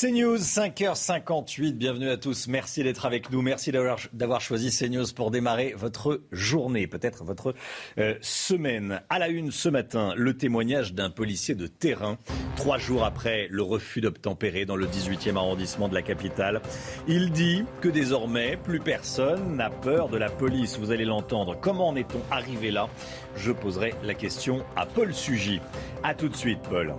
CNews, 5h58, bienvenue à tous. Merci d'être avec nous. Merci d'avoir choisi CNews pour démarrer votre journée, peut-être votre euh, semaine. À la une ce matin, le témoignage d'un policier de terrain, trois jours après le refus d'obtempérer dans le 18e arrondissement de la capitale. Il dit que désormais, plus personne n'a peur de la police. Vous allez l'entendre. Comment en est-on arrivé là? Je poserai la question à Paul Sugy. A tout de suite, Paul.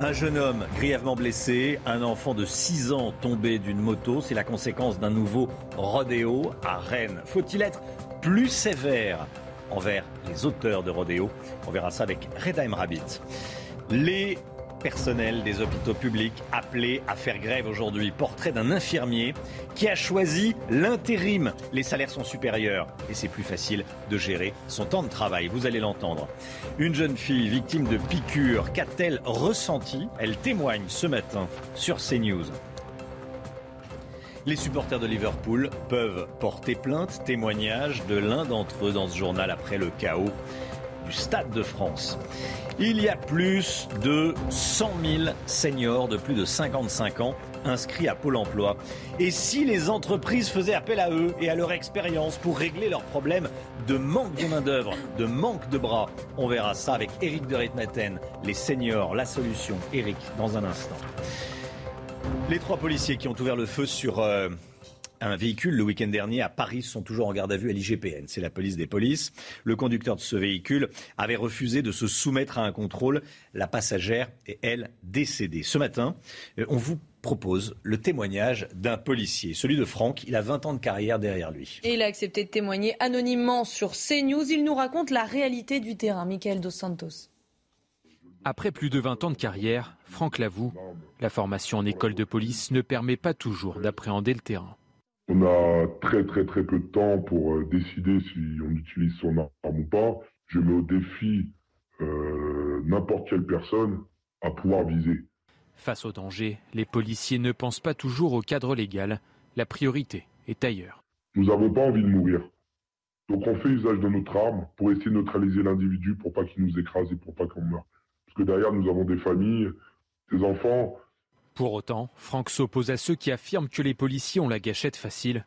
Un jeune homme grièvement blessé, un enfant de 6 ans tombé d'une moto, c'est la conséquence d'un nouveau rodéo à Rennes. Faut-il être plus sévère envers les auteurs de rodéo On verra ça avec Redheim Rabbit. Les personnel des hôpitaux publics appelés à faire grève aujourd'hui. Portrait d'un infirmier qui a choisi l'intérim. Les salaires sont supérieurs et c'est plus facile de gérer son temps de travail. Vous allez l'entendre. Une jeune fille victime de piqûres, qu'a-t-elle ressenti Elle témoigne ce matin sur CNews. Les supporters de Liverpool peuvent porter plainte, témoignage de l'un d'entre eux dans ce journal après le chaos du Stade de France. Il y a plus de 100 000 seniors de plus de 55 ans inscrits à Pôle emploi. Et si les entreprises faisaient appel à eux et à leur expérience pour régler leurs problèmes de manque de main-d'œuvre, de manque de bras, on verra ça avec Eric de Ritmaten, les seniors, la solution. Eric, dans un instant. Les trois policiers qui ont ouvert le feu sur euh, un véhicule le week-end dernier à Paris sont toujours en garde à vue à l'IGPN. C'est la police des polices. Le conducteur de ce véhicule avait refusé de se soumettre à un contrôle. La passagère est, elle, décédée. Ce matin, euh, on vous propose le témoignage d'un policier, celui de Franck. Il a 20 ans de carrière derrière lui. Et il a accepté de témoigner anonymement sur CNews. Il nous raconte la réalité du terrain. Michael Dos Santos. Après plus de 20 ans de carrière, Franck l'avoue, la formation en école de police ne permet pas toujours d'appréhender le terrain. On a très très très peu de temps pour euh, décider si on utilise son arme ou pas. Je mets au défi euh, n'importe quelle personne à pouvoir viser. Face au danger, les policiers ne pensent pas toujours au cadre légal. La priorité est ailleurs. Nous n'avons pas envie de mourir. Donc on fait usage de notre arme pour essayer de neutraliser l'individu pour pas qu'il nous écrase et pour pas qu'on meure. Parce que derrière, nous avons des familles, des enfants, pour autant, Franck s'oppose à ceux qui affirment que les policiers ont la gâchette facile.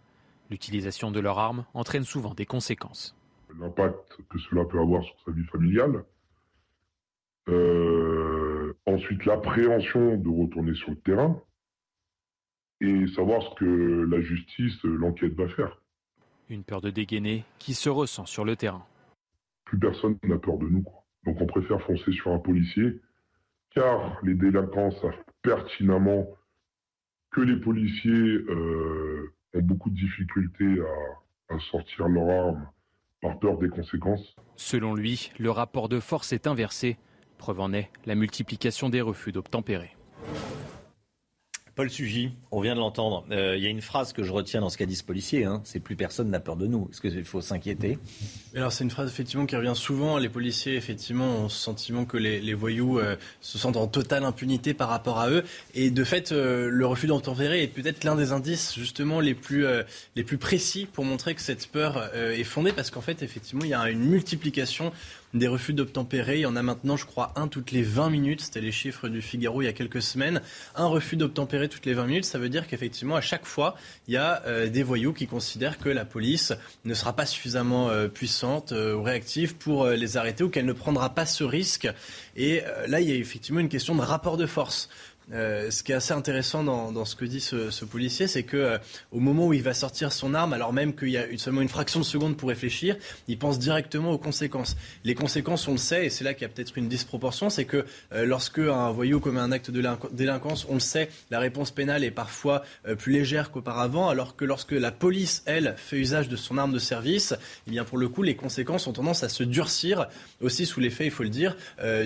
L'utilisation de leur arme entraîne souvent des conséquences. L'impact que cela peut avoir sur sa vie familiale. Euh, ensuite, l'appréhension de retourner sur le terrain. Et savoir ce que la justice, l'enquête va faire. Une peur de dégainer qui se ressent sur le terrain. Plus personne n'a peur de nous. Donc on préfère foncer sur un policier car les délinquants savent pertinemment que les policiers euh, ont beaucoup de difficultés à, à sortir leur arme par peur des conséquences. Selon lui, le rapport de force est inversé. Preuve en est la multiplication des refus d'obtempérer. Paul Sugy, on vient de l'entendre. Euh, il y a une phrase que je retiens dans ce qu'a dit ce policier. Hein, c'est plus personne n'a peur de nous. Est-ce qu'il faut s'inquiéter? Alors c'est une phrase effectivement qui revient souvent. Les policiers effectivement ont ce sentiment que les, voyous euh, se sentent en totale impunité par rapport à eux. Et de fait, euh, le refus d'obtempérer est peut-être l'un des indices justement les plus les plus précis pour montrer que cette peur est fondée, parce qu'en fait effectivement il y a une multiplication des refus d'obtempérer. Il y en a maintenant, je crois, un toutes les 20 minutes. C'était les chiffres du Figaro il y a quelques semaines. Un refus d'obtempérer toutes les 20 minutes, ça veut dire qu'effectivement, à chaque fois, il y a euh, des voyous qui considèrent que la police ne sera pas suffisamment euh, puissante euh, ou réactive pour les arrêter ou qu'elle ne prendra pas ce risque. Et là, il y a effectivement une question de rapport de force. Euh, ce qui est assez intéressant dans, ce que dit ce, policier, c'est que euh, au moment où il va sortir son arme, alors même qu'il y a seulement une fraction de seconde pour réfléchir, il pense directement aux conséquences. Les conséquences, on le sait, et c'est là qu'il y a peut-être une disproportion, c'est que euh, lorsque un voyou commet un acte de délinquance, on le sait, la réponse pénale est parfois plus légère qu'auparavant, alors que lorsque la police, elle, fait usage de son arme de service, eh bien pour le coup, les conséquences ont tendance à se durcir, aussi sous l'effet, il faut le dire,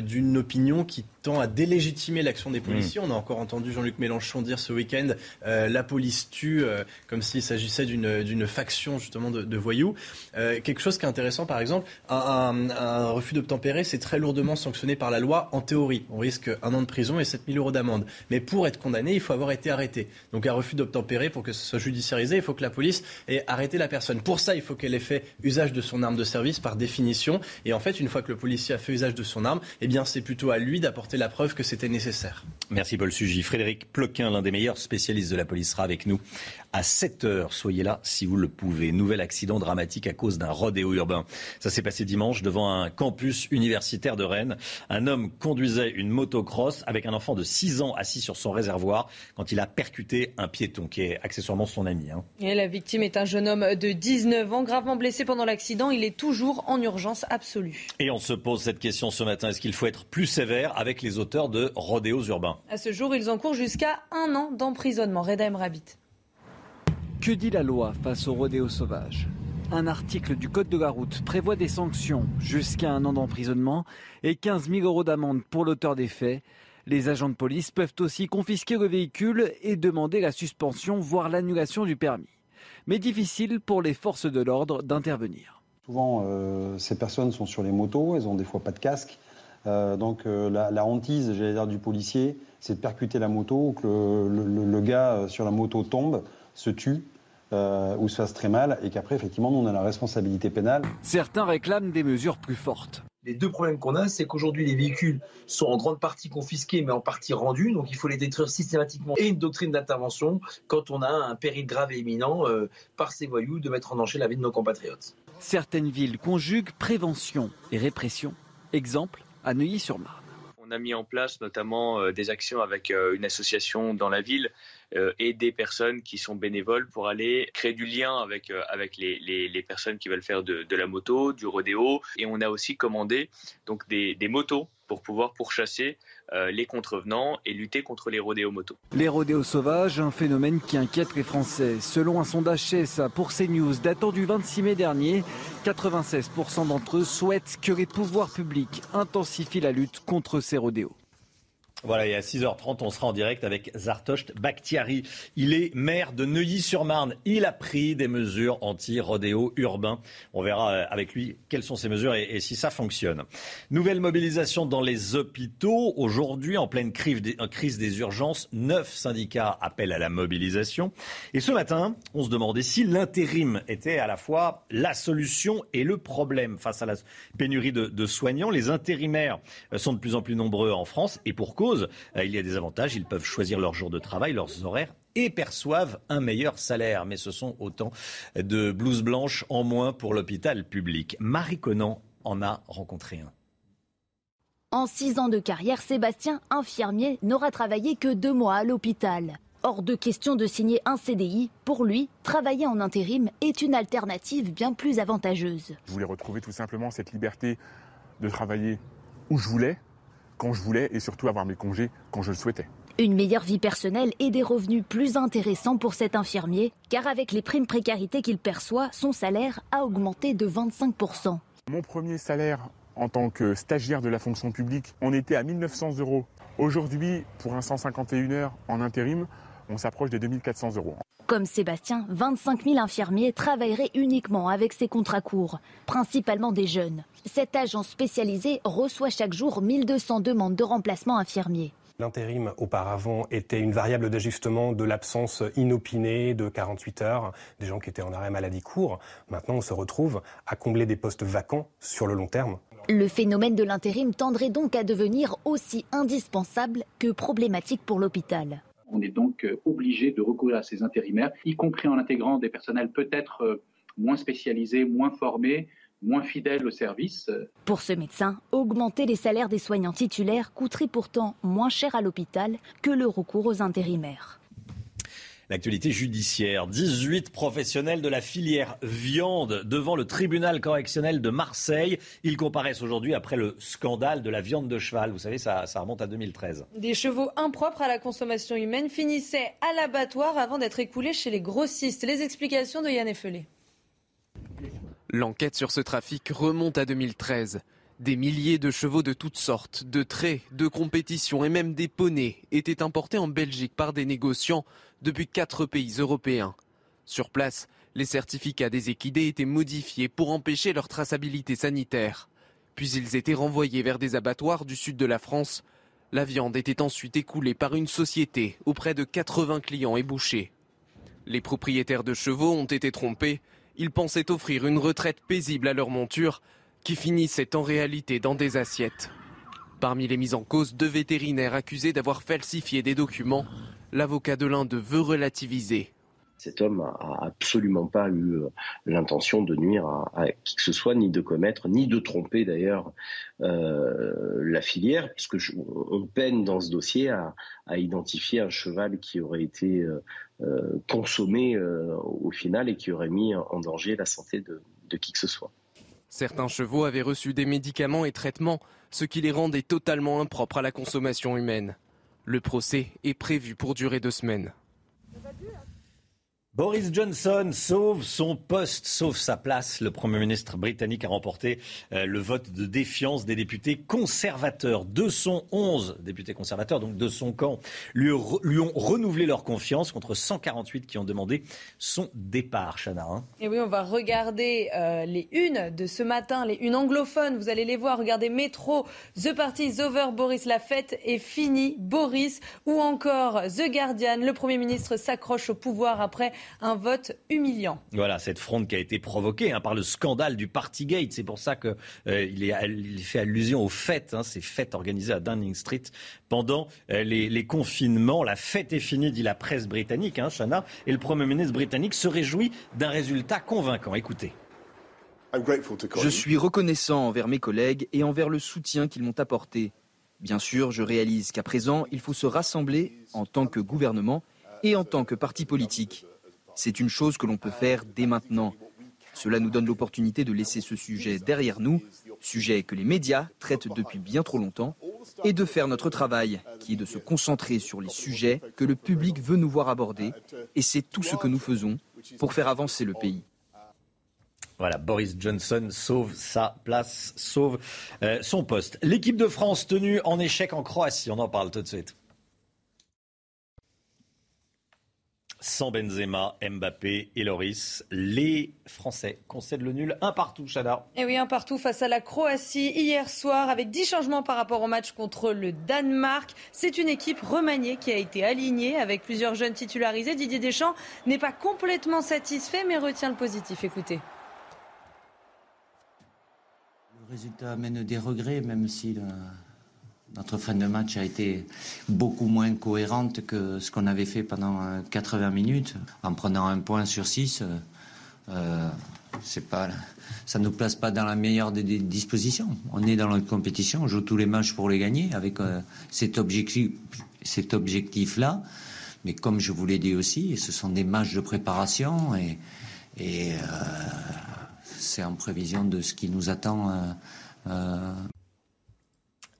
d'une opinion qui tend à délégitimer l'action des policiers. Mmh. On encore entendu Jean-Luc Mélenchon dire ce week-end euh, la police tue, euh, comme s'il s'agissait d'une faction justement de, voyous. Euh, quelque chose qui est intéressant, par exemple, un, refus d'obtempérer, c'est très lourdement sanctionné par la loi en théorie. On risque un an de prison et 7000 euros d'amende. Mais pour être condamné, il faut avoir été arrêté. Donc un refus d'obtempérer, pour que ce soit judiciarisé, il faut que la police ait arrêté la personne. Pour ça, il faut qu'elle ait fait usage de son arme de service par définition. Et en fait, une fois que le policier a fait usage de son arme, eh bien c'est plutôt à lui d'apporter la preuve que c'était nécessaire. Merci Paul. Frédéric Ploquin, l'un des meilleurs spécialistes de la police, sera avec nous à 7 heures. Soyez là si vous le pouvez. Nouvel accident dramatique à cause d'un rodéo urbain. Ça s'est passé dimanche devant un campus universitaire de Rennes. Un homme conduisait une motocross avec un enfant de 6 ans assis sur son réservoir quand il a percuté un piéton qui est accessoirement son ami. Hein. Et la victime est un jeune homme de 19 ans, gravement blessé pendant l'accident. Il est toujours en urgence absolue. Et on se pose cette question ce matin. Est-ce qu'il faut être plus sévère avec les auteurs de rodéos urbains? À ce jour, ils encourent jusqu'à un an d'emprisonnement. Reda Rabbit. Que dit la loi face au rodéo sauvage Un article du Code de la route prévoit des sanctions jusqu'à un an d'emprisonnement et 15 000 euros d'amende pour l'auteur des faits. Les agents de police peuvent aussi confisquer le véhicule et demander la suspension, voire l'annulation du permis. Mais difficile pour les forces de l'ordre d'intervenir. Souvent, euh, ces personnes sont sur les motos, elles ont des fois pas de casque. Euh, donc euh, la, hantise, j'allais dire, du policier, c'est de percuter la moto, que le, gars sur la moto tombe, se tue ou se fasse très mal, et qu'après, effectivement, nous, on a la responsabilité pénale. Certains réclament des mesures plus fortes. Les deux problèmes qu'on a, c'est qu'aujourd'hui, les véhicules sont en grande partie confisqués, mais en partie rendus, donc il faut les détruire systématiquement. Et une doctrine d'intervention quand on a un péril grave et imminent par ces voyous de mettre en danger la vie de nos compatriotes. Certaines villes conjuguent prévention et répression. Exemple, à Neuilly-sur-Marne. On a mis en place notamment euh, des actions avec euh, une association dans la ville euh, et des personnes qui sont bénévoles pour aller créer du lien avec, avec les, les, personnes qui veulent faire de, de, la moto, du rodéo. Et on a aussi commandé donc des, des motos pour pouvoir pourchasser euh, les contrevenants et lutter contre les rodéos motos. Les rodéos sauvages, un phénomène qui inquiète les Français. Selon un sondage CSA pour CNews datant du 26 mai dernier, 96% d'entre eux souhaitent que les pouvoirs publics intensifient la lutte contre ces rodéos. Voilà, et à 6h30, on sera en direct avec Zartocht Bakhtiari. Il est maire de Neuilly-sur-Marne. Il a pris des mesures anti-rodéo urbain. On verra euh, avec lui quelles sont ces mesures et, si ça fonctionne. Nouvelle mobilisation dans les hôpitaux. Aujourd'hui, en pleine crise des, crise des urgences, neuf syndicats appellent à la mobilisation. Et ce matin, on se demandait si l'intérim était à la fois la solution et le problème face à la pénurie de, de soignants. Les intérimaires sont de plus en plus nombreux en France et pour cause. Euh, il y a des avantages, ils peuvent choisir leur jour de travail, leurs horaires et perçoivent un meilleur salaire. Mais ce sont autant de blouses blanches en moins pour l'hôpital public. Marie Conan en a rencontré un. En six ans de carrière, Sébastien, infirmier, n'aura travaillé que deux mois à l'hôpital. Hors de question de signer un CDI. Pour lui, travailler en intérim est une alternative bien plus avantageuse. Je voulais retrouver tout simplement cette liberté de travailler où je voulais, quand je voulais et surtout avoir mes congés quand je le souhaitais. Une meilleure vie personnelle et des revenus plus intéressants pour cet infirmier, car avec les primes précarité qu'il perçoit, son salaire a augmenté de 25%. Mon premier salaire en tant que stagiaire de la fonction publique, on était à 1900 euros. Aujourd'hui, pour un 151 heures en intérim, on s'approche des 2400 euros. Comme Sébastien, 25 000 infirmiers travailleraient uniquement avec ces contrats courts, principalement des jeunes. Cette agence spécialisée reçoit chaque jour 1200 demandes de remplacement infirmier. L'intérim auparavant était une variable d'ajustement de l'absence inopinée de 48 heures, des gens qui étaient en arrêt maladie court. Maintenant, on se retrouve à combler des postes vacants sur le long terme. Le phénomène de l'intérim tendrait donc à devenir aussi indispensable que problématique pour l'hôpital. On est donc euh, obligé de recourir à ces intérimaires, y compris en intégrant des personnels peut-être euh, moins spécialisés, moins formés, moins fidèles au service. Pour ce médecin, augmenter les salaires des soignants titulaires coûterait pourtant moins cher à l'hôpital que le recours aux intérimaires. L'actualité judiciaire. 18 professionnels de la filière viande devant le tribunal correctionnel de Marseille. Ils comparaissent aujourd'hui après le scandale de la viande de cheval. Vous savez, ça, ça remonte à 2013. Des chevaux impropres à la consommation humaine finissaient à l'abattoir avant d'être écoulés chez les grossistes. Les explications de Yann Effelé. L'enquête sur ce trafic remonte à 2013. Des milliers de chevaux de toutes sortes, de traits, de compétition et même des poneys étaient importés en Belgique par des négociants depuis quatre pays européens. Sur place, les certificats des équidés étaient modifiés pour empêcher leur traçabilité sanitaire. Puis ils étaient renvoyés vers des abattoirs du sud de la France. La viande était ensuite écoulée par une société auprès de 80 clients et bouchers. Les propriétaires de chevaux ont été trompés. Ils pensaient offrir une retraite paisible à leur monture qui finissaient en réalité dans des assiettes. Parmi les mises en cause, deux vétérinaires accusés d'avoir falsifié des documents. L'avocat de l'un d'eux veut relativiser. Cet homme a absolument pas eu euh, l'intention de nuire à, qui que ce soit, ni de commettre, ni de tromper d'ailleurs euh, la filière, puisque on peine dans ce dossier à, identifier un cheval qui aurait été euh, consommé au final et qui aurait mis en danger la santé de qui que ce soit. Certains chevaux avaient reçu des médicaments et traitements, ce qui les rendait totalement impropres à la consommation humaine. Le procès est prévu pour durer deux semaines. Boris Johnson sauve son poste, sauve sa place. Le Premier ministre britannique a remporté euh, le vote de défiance des députés conservateurs. 211 députés conservateurs, donc de son camp, lui, ont renouvelé leur confiance contre 148 qui ont demandé son départ, Chana. Hein. Et oui, on va regarder euh, les unes de ce matin, les unes anglophones. Vous allez les voir. Regardez Métro, The Party is over, Boris, la fête est finie, Boris, ou encore The Guardian. Le Premier ministre s'accroche au pouvoir après un vote humiliant. Voilà, cette fronde qui a été provoquée hein, par le scandale du Partygate. C'est pour ça qu'il euh, il fait allusion aux fêtes, hein, ces fêtes organisées à Downing Street pendant euh, les, confinements. La fête est finie, dit la presse britannique, hein, et le Premier ministre britannique se réjouit d'un résultat convaincant. Écoutez. Je suis reconnaissant envers mes collègues et envers le soutien qu'ils m'ont apporté. Bien sûr, je réalise qu'à présent, il faut se rassembler en tant que gouvernement et en tant que parti politique. C'est une chose que l'on peut faire dès maintenant. Cela nous donne l'opportunité de laisser ce sujet derrière nous, sujet que les médias traitent depuis bien trop longtemps, et de faire notre travail, qui est de se concentrer sur les sujets que le public veut nous voir aborder, et c'est tout ce que nous faisons pour faire avancer le pays. Voilà, Boris Johnson sauve sa place, sauve euh, son poste. L'équipe de France tenue en échec en Croatie, on en parle tout de suite. Sans Benzema, Mbappé et Loris. Les Français concèdent le nul un partout, Chada. Et oui, un partout face à la Croatie hier soir avec 10 changements par rapport au match contre le Danemark. C'est une équipe remaniée qui a été alignée avec plusieurs jeunes titularisés. Didier Deschamps n'est pas complètement satisfait mais retient le positif. Écoutez. Le résultat amène des regrets, même si notre fin de match a été beaucoup moins cohérente que ce qu'on avait fait pendant 80 euh, minutes. En prenant un point sur six, euh, euh, ça ne nous place pas dans la meilleure des, dispositions. On est dans la compétition, on joue tous les matchs pour les gagner avec cet objectif, cet objectif-là. Mais comme je vous l'ai dit aussi, ce sont des matchs de préparation et c'est en prévision de ce qui nous attend.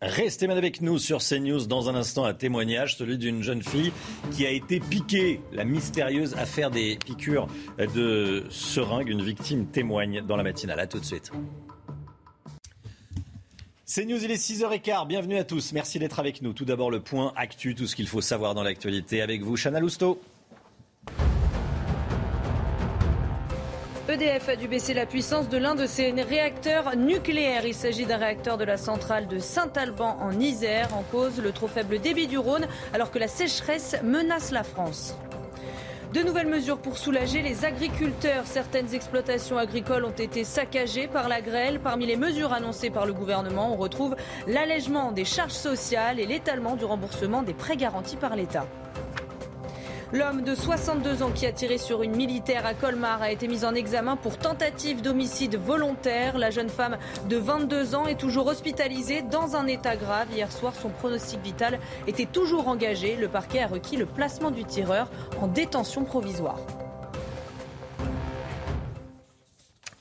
Restez avec nous sur CNews dans un instant, un témoignage, celui d'une jeune fille qui a été piquée. La mystérieuse affaire des piqûres de seringue. Une victime témoigne dans la matinale. A tout de suite. CNews, il est 6h15. Bienvenue à tous. Merci d'être avec nous. Tout d'abord, le point actu, tout ce qu'il faut savoir dans l'actualité. Avec vous, Chana Lousteau. EDF a dû baisser la puissance de l'un de ses réacteurs nucléaires. Il s'agit d'un réacteur de la centrale de Saint-Alban en Isère, en cause le trop faible débit du Rhône, alors que la sécheresse menace la France. De nouvelles mesures pour soulager les agriculteurs. Certaines exploitations agricoles ont été saccagées par la grêle. Parmi les mesures annoncées par le gouvernement, on retrouve l'allègement des charges sociales et l'étalement du remboursement des prêts garantis par l'État. L'homme de 62 ans qui a tiré sur une militaire à Colmar a été mis en examen pour tentative d'homicide volontaire. La jeune femme de 22 ans est toujours hospitalisée dans un état grave. Hier soir, son pronostic vital était toujours engagé. Le parquet a requis le placement du tireur en détention provisoire.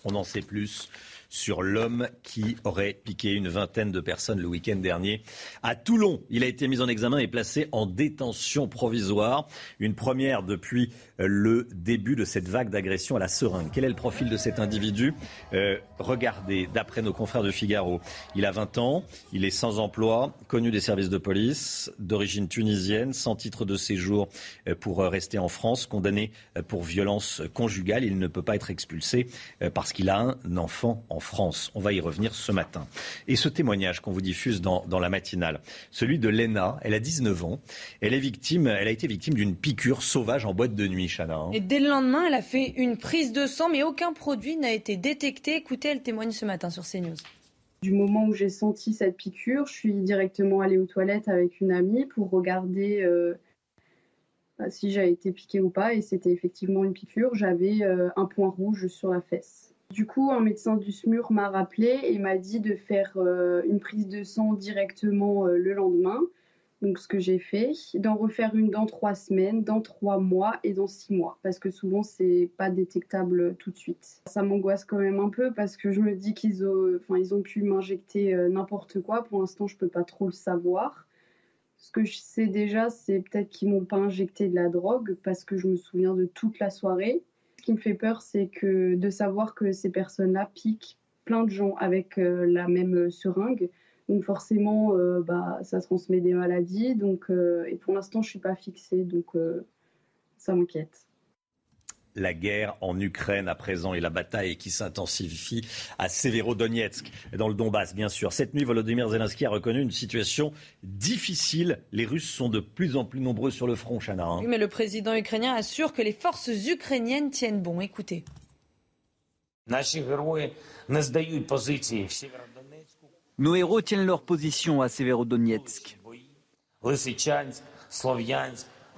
On en sait plus sur l'homme qui aurait piqué une vingtaine de personnes le week-end dernier à Toulon. Il a été mis en examen et placé en détention provisoire. Une première depuis euh, le début de cette vague d'agression à la seringue. Quel est le profil de cet individu? Euh, Regardez, d'après nos confrères de Figaro, il a 20 ans, il est sans emploi, connu des services de police, d'origine tunisienne, sans titre de séjour euh, pour rester en France, condamné pour violence conjugale. Il ne peut pas être expulsé parce qu'il a un enfant en France. On va y revenir ce matin. Et ce témoignage qu'on vous diffuse dans, la matinale, celui de Lena, elle a 19 ans. Elle est victime, elle a été victime d'une piqûre sauvage en boîte de nuit, Chana. Hein. Et dès le lendemain, elle a fait une prise de sang, mais aucun produit n'a été détecté. Écoutez, elle témoigne ce matin sur CNews. Du moment où j'ai senti cette piqûre, je suis directement allée aux toilettes avec une amie pour regarder euh, bah, si j'avais été piquée ou pas. Et c'était effectivement une piqûre. J'avais euh, un point rouge sur la fesse. Du coup, un médecin du SMUR m'a rappelé et m'a dit de faire euh, une prise de sang directement euh, le lendemain. Donc, ce que j'ai fait, d'en refaire une dans trois semaines, dans trois mois et dans six mois, parce que souvent c'est pas détectable tout de suite. Ça m'angoisse quand même un peu parce que je me dis qu'ils ont, ils ont pu m'injecter euh, n'importe quoi. Pour l'instant, je peux pas trop le savoir. Ce que je sais déjà, c'est peut-être qu'ils m'ont pas injecté de la drogue parce que je me souviens de toute la soirée qui me fait peur, c'est que de savoir que ces personnes-là piquent plein de gens avec euh, la même seringue. Donc forcément, euh, bah, ça transmet des maladies. Donc, euh, et pour l'instant, je suis pas fixée, donc ça m'inquiète la guerre en Ukraine à présent et la bataille qui s'intensifie à Severodonetsk, dans le Donbass, bien sûr. Cette nuit, Volodymyr Zelensky a reconnu une situation difficile. Les Russes sont de plus en plus nombreux sur le front, Chana. Hein. Oui, mais le président ukrainien assure que les forces ukrainiennes tiennent bon. Écoutez. Nos héros tiennent leur position à Severodonetsk.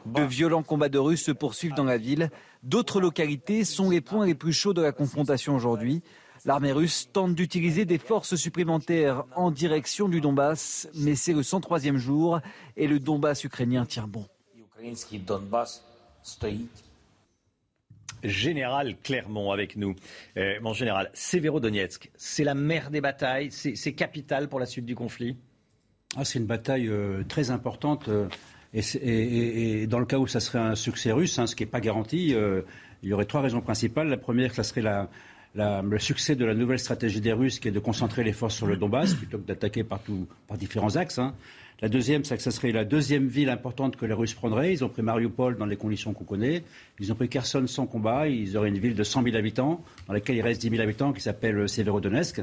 De violents combats de Russes se poursuivent dans la ville. D'autres localités sont les points les plus chauds de la confrontation aujourd'hui. L'armée russe tente d'utiliser des forces supplémentaires en direction du Donbass, mais c'est le 103e jour et le Donbass ukrainien tient bon. Général Clermont avec nous. Euh, mon général, Severodonetsk, c'est la mère des batailles, c'est capital pour la suite du conflit? Ah, C'est une bataille euh, très importante. Euh, et, dans le cas où ça serait un succès russe, hein, ce qui n'est pas garanti, euh, il y aurait trois raisons principales. La première, ça serait le succès de la nouvelle stratégie des Russes, qui est de concentrer les forces sur le Donbass plutôt que d'attaquer par, différents axes. Hein. La deuxième, c'est que ça serait la deuxième ville importante que les Russes prendraient. Ils ont pris Mariupol dans les conditions qu'on connaît. Ils ont pris Kherson sans combat. Ils auraient une ville de 100 000 habitants, dans laquelle il reste 10 000 habitants, qui s'appelle Severodonetsk.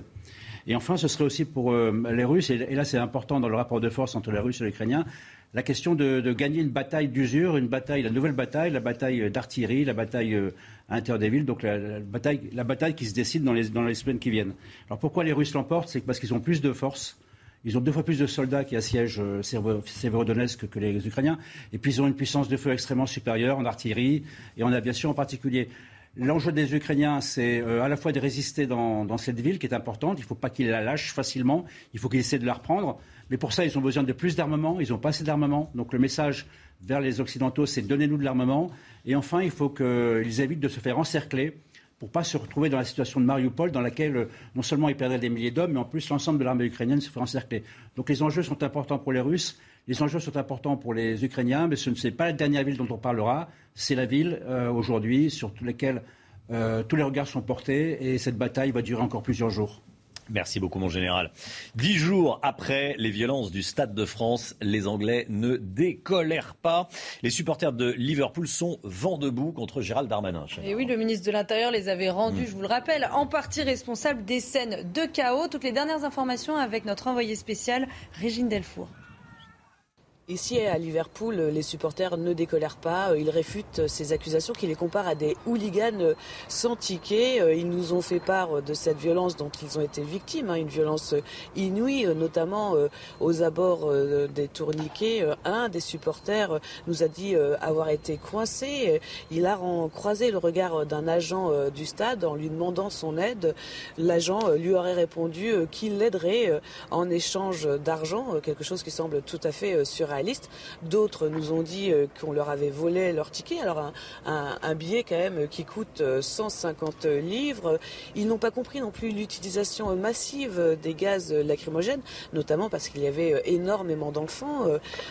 Et enfin, ce serait aussi pour euh, les Russes, et, là c'est important dans le rapport de force entre les Russes et les Ukrainiens, la question de, gagner une bataille d'usure, une bataille, la nouvelle bataille, la bataille d'artillerie, la bataille euh, l'intérieur des villes, donc la, bataille, la bataille qui se décide dans les, semaines qui viennent. Alors pourquoi les Russes l'emportent? C'est parce qu'ils ont plus de force. Ils ont deux fois plus de soldats qui assiègent euh, Severodonetsk que les Ukrainiens. Et puis ils ont une puissance de feu extrêmement supérieure en artillerie et en aviation en particulier. L'enjeu des Ukrainiens, c'est euh, à la fois de résister dans, dans, cette ville qui est importante. Il ne faut pas qu'ils la lâchent facilement. Il faut qu'ils essaient de la reprendre. Mais pour ça, ils ont besoin de plus d'armement. Ils n'ont pas assez d'armement. Donc le message vers les Occidentaux, c'est donnez-nous de l'armement. Et enfin, il faut qu'ils évitent de se faire encercler pour ne pas se retrouver dans la situation de Mariupol, dans laquelle euh, non seulement ils perdraient des milliers d'hommes, mais en plus l'ensemble de l'armée ukrainienne se ferait encercler. Donc les enjeux sont importants pour les Russes. Les enjeux sont importants pour les Ukrainiens, mais ce ne n'est pas la dernière ville dont on parlera. C'est la ville euh, aujourd'hui sur laquelle euh, tous les regards sont portés et cette bataille va durer encore plusieurs jours. Merci beaucoup, mon général. Dix jours après les violences du Stade de France, les Anglais ne décolèrent pas. Les supporters de Liverpool sont vent debout contre Gérald Darmanin. Et oui, le ministre de l'Intérieur les avait rendus, mm. je vous le rappelle, en partie responsables des scènes de chaos. Toutes les dernières informations avec notre envoyé spécial, Régine Delfour. Ici à Liverpool, les supporters ne décolèrent pas. Ils réfutent ces accusations qui les comparent à des hooligans sans ticket. Ils nous ont fait part de cette violence dont ils ont été victimes, hein, une violence inouïe, notamment aux abords des tourniquets. Un des supporters nous a dit avoir été coincé. Il a croisé le regard d'un agent du stade en lui demandant son aide. L'agent lui aurait répondu qu'il l'aiderait en échange d'argent, quelque chose qui semble tout à fait sur D'autres nous ont dit euh, qu'on leur avait volé leur ticket. Alors un, billet quand même qui coûte 150 euh, livres. Ils n'ont pas compris non plus l'utilisation massive des gaz lacrymogènes, notamment parce qu'il y avait euh, énormément d'enfants.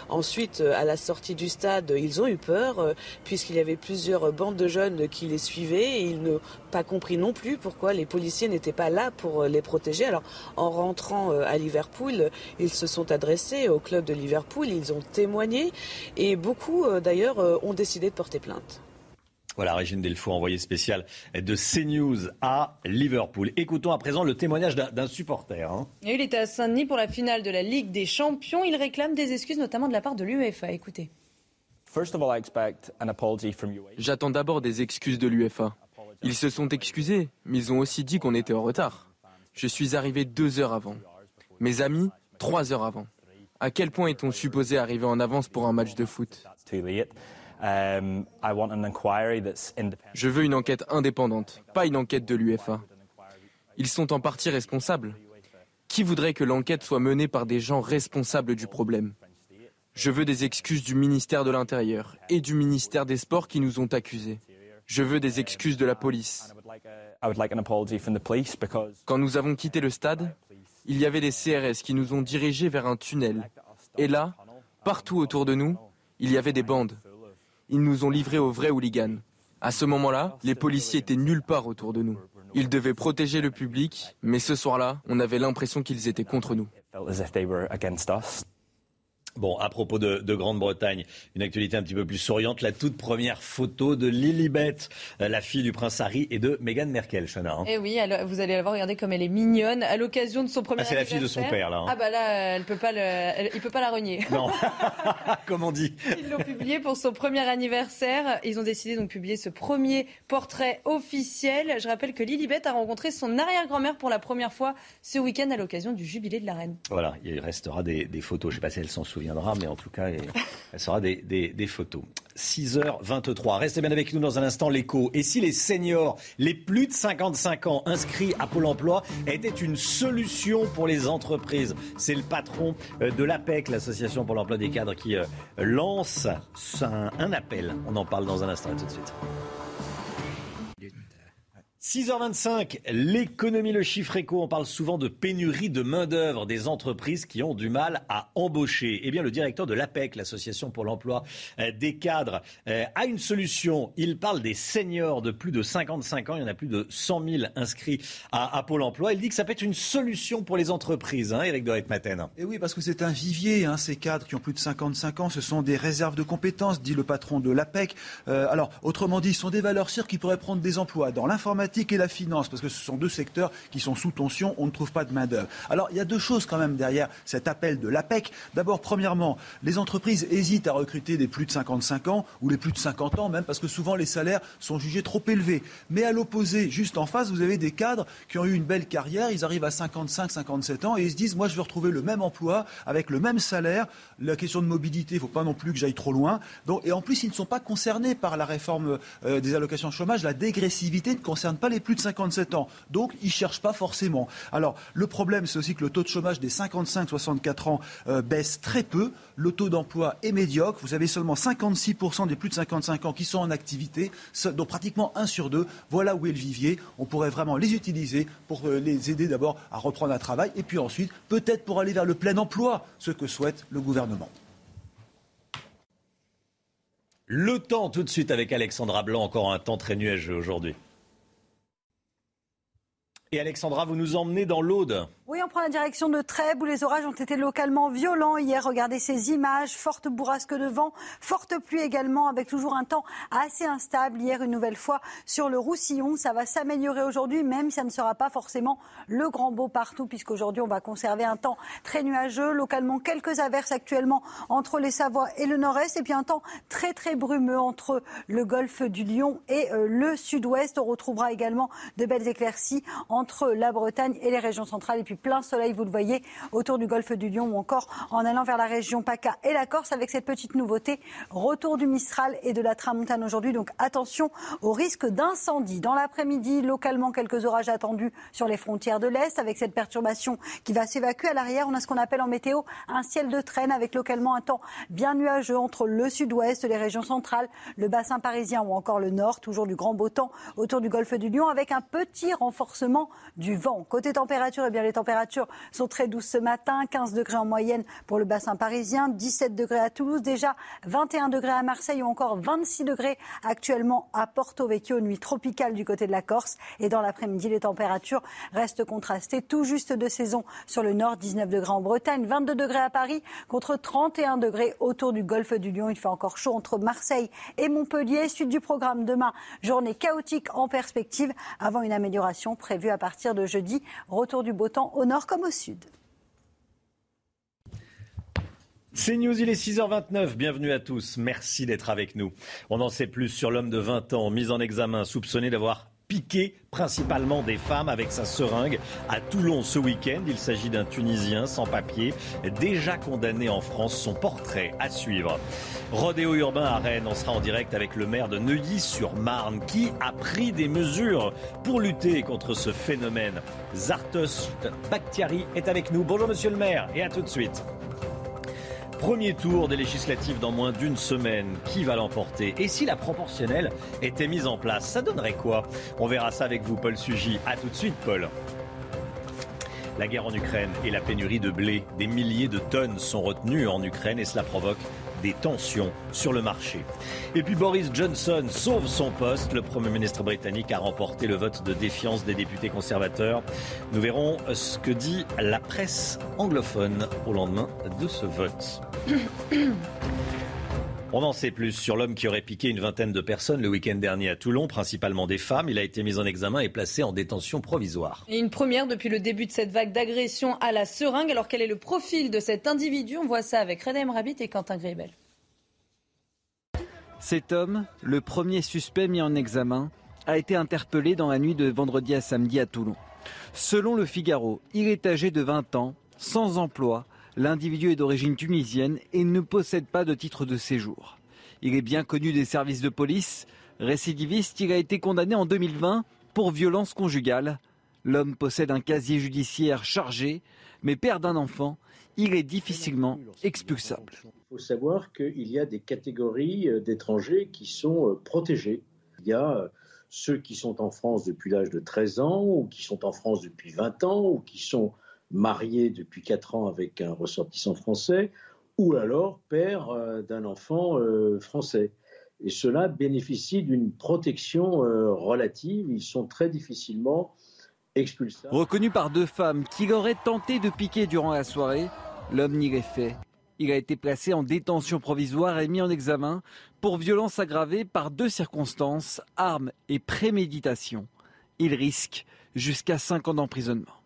Ensuite, à la sortie du stade, ils ont eu peur puisqu'il y avait plusieurs bandes de jeunes qui les suivaient et ils n'ont pas compris non plus pourquoi les policiers n'étaient pas là pour les protéger. Alors en rentrant à Liverpool, ils se sont adressés au club de Liverpool. Ils ont témoigné et beaucoup euh, d'ailleurs euh, ont décidé de porter plainte. Voilà, Régine Delfour, envoyée spéciale de CNews à Liverpool. Écoutons à présent le témoignage d'un supporter. Hein. Il était à Saint-Denis pour la finale de la Ligue des Champions. Il réclame des excuses, notamment de la part de l'UEFA. Écoutez. J'attends d'abord des excuses de l'UEFA. Ils se sont excusés, mais ils ont aussi dit qu'on était en retard. Je suis arrivé deux heures avant. Mes amis, trois heures avant. À quel point est-on supposé arriver en avance pour un match de foot? Um, Je veux une enquête indépendante, pas une enquête de l'UFA. Ils sont en partie responsables. Qui voudrait que l'enquête soit menée par des gens responsables du problème? Je veux des excuses du ministère de l'Intérieur et du ministère des Sports qui nous ont accusés. Je veux des excuses de la police. Quand nous avons quitté le stade, il y avait des CRS qui nous ont dirigés vers un tunnel. Et là, partout autour de nous, il y avait des bandes. Ils nous ont livrés aux vrais hooligans. À ce moment-là, les policiers étaient nulle part autour de nous. Ils devaient protéger le public, mais ce soir-là, on avait l'impression qu'ils étaient contre nous. Bon, à propos de, Grande-Bretagne, une actualité un petit peu plus souriante. La toute première photo de Lilibet, euh, la fille du prince Harry et de Meghan Merkel, Chana. Hein. Eh oui, vous allez la voir, regardez comme elle est mignonne. À l'occasion de son premier ah, c'est la fille de son père, là. Hein. Ah bah là, elle peut pas le, il peut pas la renier. Non, comme on dit. Ils l'ont publié pour son premier anniversaire. Ils ont décidé donc de publier ce premier portrait officiel. Je rappelle que Lilibet a rencontré son arrière-grand-mère pour la première fois ce week-end à l'occasion du jubilé de la reine. Voilà, il restera des, des photos. Je ne sais pas si elle s'en souvient viendra, mais en tout cas, elle sera des, des, photos. 6h23. Restez bien avec nous dans un instant, l'écho. Et si les seniors, les plus de 55 ans inscrits à Pôle emploi, étaient une solution pour les entreprises? C'est le patron euh, de l'APEC, l'association pour l'emploi des cadres, qui euh, lance un, appel. On en parle dans un instant. tout de suite. 6h25, l'économie, le chiffre éco, on parle souvent de pénurie de main-d'œuvre des entreprises qui ont du mal à embaucher. Eh bien, le directeur de l'APEC, l'Association pour l'emploi euh, des cadres, euh, a une solution. Il parle des seniors de plus de 55 ans. Il y en a plus de 100 000 inscrits à, Pôle emploi. Il dit que ça peut être une solution pour les entreprises, hein, Eric Doret-Maten. Et eh oui, parce que c'est un vivier, hein, ces cadres qui ont plus de 55 ans. Ce sont des réserves de compétences, dit le patron de l'APEC. Euh, alors, autrement dit, ce sont des valeurs sûres qui pourraient prendre des emplois dans l'informatique et la finance, parce que ce sont deux secteurs qui sont sous tension, on ne trouve pas de main-d'œuvre. Alors, il y a deux choses quand même derrière cet appel de l'APEC. D'abord, premièrement, les entreprises hésitent à recruter des plus de 55 ans ou les plus de 50 ans, même parce que souvent les salaires sont jugés trop élevés. Mais à l'opposé, juste en face, vous avez des cadres qui ont eu une belle carrière, ils arrivent à 55, 57 ans et ils se disent, moi, je veux retrouver le même emploi avec le même salaire. La question de mobilité, il ne faut pas non plus que j'aille trop loin. Et en plus, ils ne sont pas concernés par la réforme euh, des allocations chômage. La dégressivité ne concerne pas les plus de 57 ans. Donc, ils ne cherchent pas forcément. Alors, le problème, c'est aussi que le taux de chômage des 55-64 ans euh, baisse très peu. Le taux d'emploi est médiocre. Vous avez seulement 56% des plus de 55 ans qui sont en activité, donc pratiquement un sur deux. Voilà où est le vivier. On pourrait vraiment les utiliser pour euh, les aider d'abord à reprendre un travail et puis ensuite, peut-être pour aller vers le plein emploi, ce que souhaite le gouvernement. Le temps tout de suite avec Alexandra Blanc, encore un temps très nuageux aujourd'hui. Et Alexandra, vous nous emmenez dans l'Aude. Oui, on prend la direction de Trèbes où les orages ont été localement violents hier. Regardez ces images, forte bourrasque de vent, forte pluie également, avec toujours un temps assez instable. Hier, une nouvelle fois sur le Roussillon, ça va s'améliorer aujourd'hui, même si ça ne sera pas forcément le grand beau partout, puisqu'aujourd'hui on va conserver un temps très nuageux, localement quelques averses actuellement entre les Savoies et le Nord-Est, et puis un temps très très brumeux entre le golfe du Lion et euh, le Sud-Ouest. On retrouvera également de belles éclaircies entre la Bretagne et les régions centrales, et puis plein soleil, vous le voyez, autour du golfe du Lion ou encore en allant vers la région PACA et la Corse avec cette petite nouveauté, retour du Mistral et de la Tramontane aujourd'hui. Donc attention au risque d'incendie. Dans l'après-midi, localement, quelques orages attendus sur les frontières de l'Est avec cette perturbation qui va s'évacuer à l'arrière. On a ce qu'on appelle en météo un ciel de traîne avec localement un temps bien nuageux entre le sud-ouest, les régions centrales, le bassin parisien ou encore le nord. Toujours du grand beau temps autour du golfe du Lion avec un petit renforcement du vent. Côté température, eh bien les températures températures sont très douces ce matin, 15 degrés en moyenne pour le bassin parisien, 17 degrés à Toulouse, déjà 21 degrés à Marseille ou encore 26 degrés actuellement à Porto Vecchio, nuit tropicale du côté de la Corse. Et dans l'après-midi, les températures restent contrastées, tout juste de saison sur le nord, 19 degrés en Bretagne, 22 degrés à Paris contre 31 degrés autour du golfe du Lion. Il fait encore chaud entre Marseille et Montpellier. Suite du programme demain, journée chaotique en perspective avant une amélioration prévue à partir de jeudi. Retour du beau temps au nord comme au sud. C'est News, il est 6h29. Bienvenue à tous. Merci d'être avec nous. On en sait plus sur l'homme de 20 ans mis en examen, soupçonné d'avoir piqué principalement des femmes avec sa seringue à Toulon ce week-end. Il s'agit d'un Tunisien sans papier, déjà condamné en France. Son portrait à suivre. Rodéo urbain à Rennes, on sera en direct avec le maire de Neuilly-sur-Marne qui a pris des mesures pour lutter contre ce phénomène. Zartos Bakhtiari est avec nous. Bonjour monsieur le maire et à tout de suite. Premier tour des législatives dans moins d'une semaine. Qui va l'emporter Et si la proportionnelle était mise en place, ça donnerait quoi On verra ça avec vous, Paul Sugy. A tout de suite, Paul. La guerre en Ukraine et la pénurie de blé. Des milliers de tonnes sont retenues en Ukraine et cela provoque des tensions sur le marché. Et puis Boris Johnson sauve son poste. Le Premier ministre britannique a remporté le vote de défiance des députés conservateurs. Nous verrons ce que dit la presse anglophone au lendemain de ce vote. On en sait plus sur l'homme qui aurait piqué une vingtaine de personnes le week-end dernier à Toulon, principalement des femmes. Il a été mis en examen et placé en détention provisoire. Et une première depuis le début de cette vague d'agression à la seringue. Alors quel est le profil de cet individu? On voit ça avec Redem Rabbit et Quentin Grébel. Cet homme, le premier suspect mis en examen, a été interpellé dans la nuit de vendredi à samedi à Toulon. Selon le Figaro, il est âgé de 20 ans, sans emploi, L'individu est d'origine tunisienne et ne possède pas de titre de séjour. Il est bien connu des services de police. Récidiviste, il a été condamné en 2020 pour violence conjugale. L'homme possède un casier judiciaire chargé, mais père d'un enfant, il est difficilement expulsable. Il faut savoir qu'il y a des catégories euh, d'étrangers qui sont euh, protégés. Il y a euh, ceux qui sont en France depuis l'âge de 13 ans, ou qui sont en France depuis 20 ans, ou qui sont marié depuis 4 ans avec un ressortissant français, ou alors père euh, d'un enfant euh, français. Et cela bénéficie d'une protection euh, relative. Ils sont très difficilement expulsables. Reconnu par deux femmes qui auraient tenté de piquer durant la soirée, l'homme n'y est fait. Il a été placé en détention provisoire et mis en examen pour violence aggravée par deux circonstances, armes et préméditation. Il risque jusqu'à 5 ans d'emprisonnement.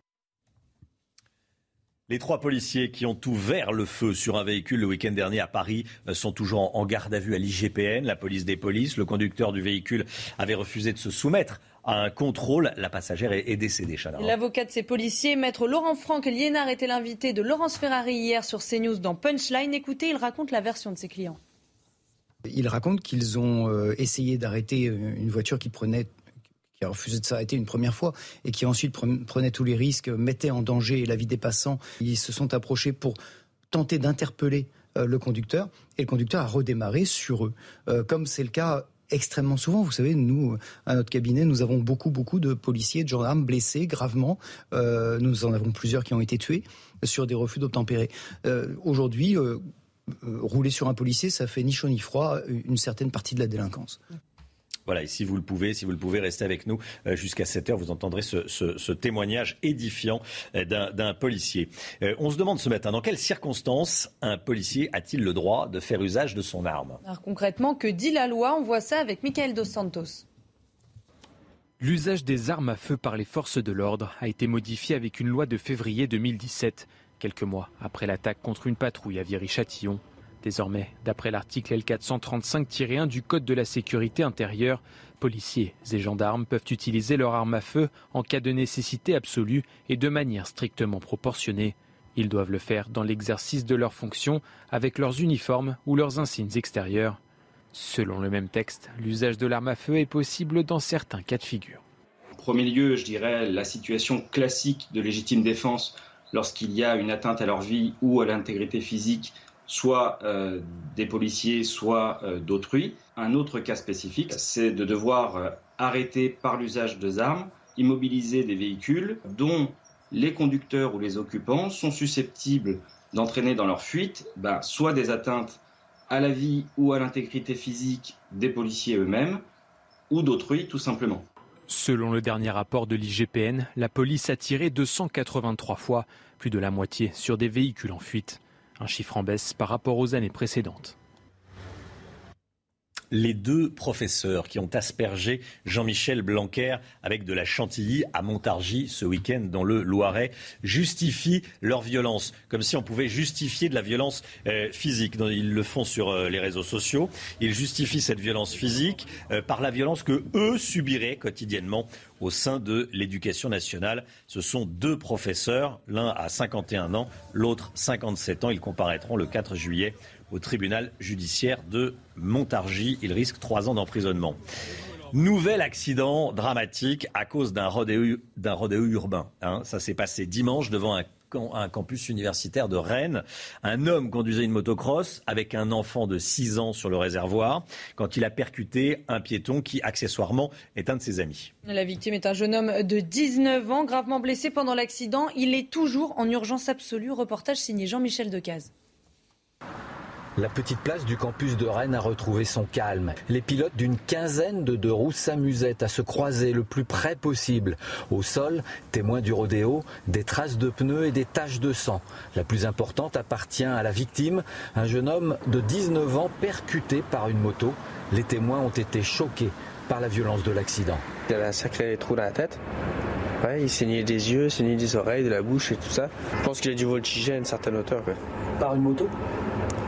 Les trois policiers qui ont ouvert le feu sur un véhicule le week-end dernier à Paris euh, sont toujours en garde à vue à l'IGPN, la police des polices. Le conducteur du véhicule avait refusé de se soumettre à un contrôle. La passagère est décédée, L'avocat de ces policiers, maître Laurent Franck Liénard, était l'invité de Laurence Ferrari hier sur CNews dans Punchline. Écoutez, il raconte la version de ses clients. Il raconte qu'ils ont euh, essayé d'arrêter euh, une voiture qui prenait qui a refusé de s'arrêter une première fois et qui ensuite prenait tous les risques, mettait en danger la vie des passants. Ils se sont approchés pour tenter d'interpeller euh, le conducteur et le conducteur a redémarré sur eux, euh, comme c'est le cas extrêmement souvent. Vous savez, nous, à notre cabinet, nous avons beaucoup, beaucoup de policiers, de gendarmes blessés gravement. Euh, nous en avons plusieurs qui ont été tués sur des refus d'obtempérer. Aujourd'hui, rouler sur un policier, ça fait ni chaud ni froid une certaine partie de la délinquance. Voilà, et si vous le pouvez, si vous le pouvez, rester avec nous euh, jusqu'à 7 heures. Vous entendrez ce, témoignage édifiant euh, d'un policier. Euh, on se demande ce matin, dans quelles circonstances un policier a-t-il le droit de faire usage de son arme? Alors concrètement, que dit la loi? On voit ça avec Michael Dos Santos. L'usage des armes à feu par les forces de l'ordre a été modifié avec une loi de février 2017, quelques mois après l'attaque contre une patrouille à Viry-Châtillon. Désormais, d'après l'article L435-1 du Code de la sécurité intérieure, policiers et gendarmes peuvent utiliser leur arme à feu en cas de nécessité absolue et de manière strictement proportionnée. Ils doivent le faire dans l'exercice de leurs fonctions avec leurs uniformes ou leurs insignes extérieurs. Selon le même texte, l'usage de l'arme à feu est possible dans certains cas de figure. En premier lieu, je dirais la situation classique de légitime défense lorsqu'il y a une atteinte à leur vie ou à l'intégrité physique soit euh, des policiers, soit euh, d'autrui. Un autre cas spécifique, c'est de devoir euh, arrêter par l'usage des armes, immobiliser des véhicules dont les conducteurs ou les occupants sont susceptibles d'entraîner dans leur fuite ben, soit des atteintes à la vie ou à l'intégrité physique des policiers eux-mêmes, ou d'autrui tout simplement. Selon le dernier rapport de l'IGPN, la police a tiré 283 fois, plus de la moitié sur des véhicules en fuite un chiffre en baisse par rapport aux années précédentes les deux professeurs qui ont aspergé Jean-Michel Blanquer avec de la chantilly à Montargis ce week-end dans le Loiret justifient leur violence, comme si on pouvait justifier de la violence euh, physique. Ils le font sur euh, les réseaux sociaux. Ils justifient cette violence physique euh, par la violence que eux subiraient quotidiennement au sein de l'éducation nationale. Ce sont deux professeurs, l'un a 51 ans, l'autre 57 ans. Ils comparaîtront le 4 juillet au tribunal judiciaire de Montargis. Il risque trois ans d'emprisonnement. Nouvel accident dramatique à cause d'un rodéo, urbain. Hein. Ça s'est passé dimanche devant un un campus universitaire de Rennes. Un homme conduisait une motocross avec un enfant de 6 ans sur le réservoir quand il a percuté un piéton qui, accessoirement, est un de ses amis. La victime est un jeune homme de 19 ans, gravement blessé pendant l'accident. Il est toujours en urgence absolue. Reportage signé Jean-Michel Decaze. La petite place du campus de Rennes a retrouvé son calme. Les pilotes d'une quinzaine de deux roues s'amusaient à se croiser le plus près possible. Au sol, témoins du rodéo, des traces de pneus et des taches de sang. La plus importante appartient à la victime, un jeune homme de 19 ans percuté par une moto. Les témoins ont été choqués par la violence de l'accident. Il avait un sacré trou dans la tête. Ouais, il saignait des yeux, saignait des oreilles, de la bouche et tout ça. Je pense qu'il a dû voltiger à une certaine hauteur. Par une moto?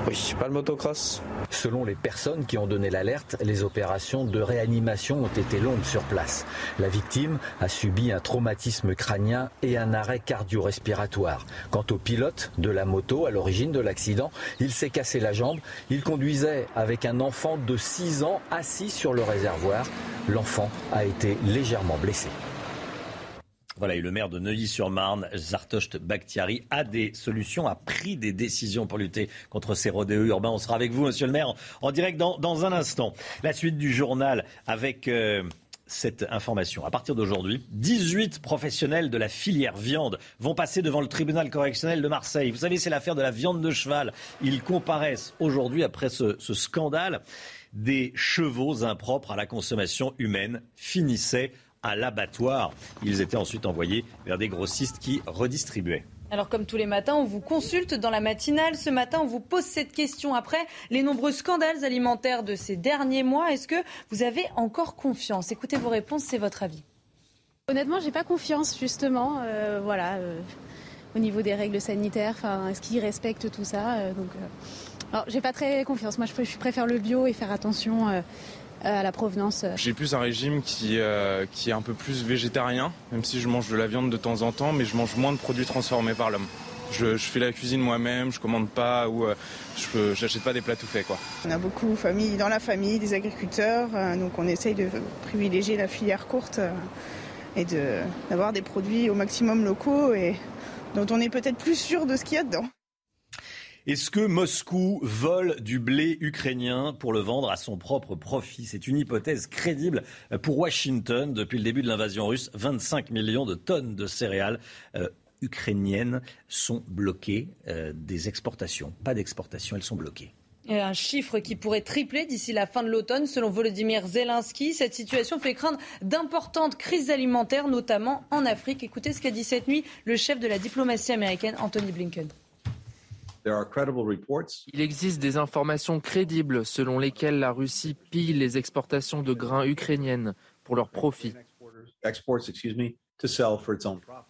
Oui, pas le motocross. Selon les personnes qui ont donné l'alerte, les opérations de réanimation ont été longues sur place. La victime a subi un traumatisme crânien et un arrêt cardio-respiratoire. Quant au pilote de la moto à l'origine de l'accident, il s'est cassé la jambe. Il conduisait avec un enfant de 6 ans assis sur le réservoir. L'enfant a été légèrement blessé. Voilà, le maire de Neuilly-sur-Marne, Zartocht Bakhtiari, a des solutions, a pris des décisions pour lutter contre ces rodéos urbains. On sera avec vous, monsieur le maire, en direct dans, un instant. La suite du journal avec... Euh, cette information. À partir d'aujourd'hui, 18 professionnels de la filière viande vont passer devant le tribunal correctionnel de Marseille. Vous savez, c'est l'affaire de la viande de cheval. Ils comparaissent aujourd'hui, après ce, ce, scandale, des chevaux impropres à la consommation humaine finissaient à l'abattoir. Ils étaient ensuite envoyés vers des grossistes qui redistribuaient. Alors comme tous les matins, on vous consulte dans la matinale. Ce matin, on vous pose cette question après les nombreux scandales alimentaires de ces derniers mois. Est-ce que vous avez encore confiance? Écoutez vos réponses, c'est votre avis. Honnêtement, j'ai pas confiance justement. Euh, voilà, euh, au niveau des règles sanitaires, est-ce qu'ils respectent tout ça euh, Donc, alors, j'ai pas très confiance. Moi, je, je, préfère le bio et faire attention euh, à la provenance. J'ai plus un régime qui, euh, qui est un peu plus végétarien, même si je mange de la viande de temps en temps, mais je mange moins de produits transformés par l'homme. Je, fais la cuisine moi-même, je commande pas ou euh, je n'achète pas des plats tout faits. Quoi. On a beaucoup famille, dans la famille des agriculteurs, donc on essaye de privilégier la filière courte et d'avoir des produits au maximum locaux et dont on est peut-être plus sûr de ce qu'il y a dedans. Est-ce que Moscou vole du blé ukrainien pour le vendre à son propre profit? C'est une hypothèse crédible pour Washington. Depuis le début de l'invasion russe, 25 millions de tonnes de céréales euh, ukrainiennes sont bloquées. Euh, des exportations, pas d'exportations, elles sont bloquées. Un chiffre qui pourrait tripler d'ici la fin de l'automne, selon Volodymyr Zelensky. Cette situation fait craindre d'importantes crises alimentaires, notamment en Afrique. Écoutez ce qu'a dit cette nuit le chef de la diplomatie américaine, Anthony Blinken. Il existe des informations crédibles selon lesquelles la Russie pille les exportations de grains ukrainiennes pour leur profit.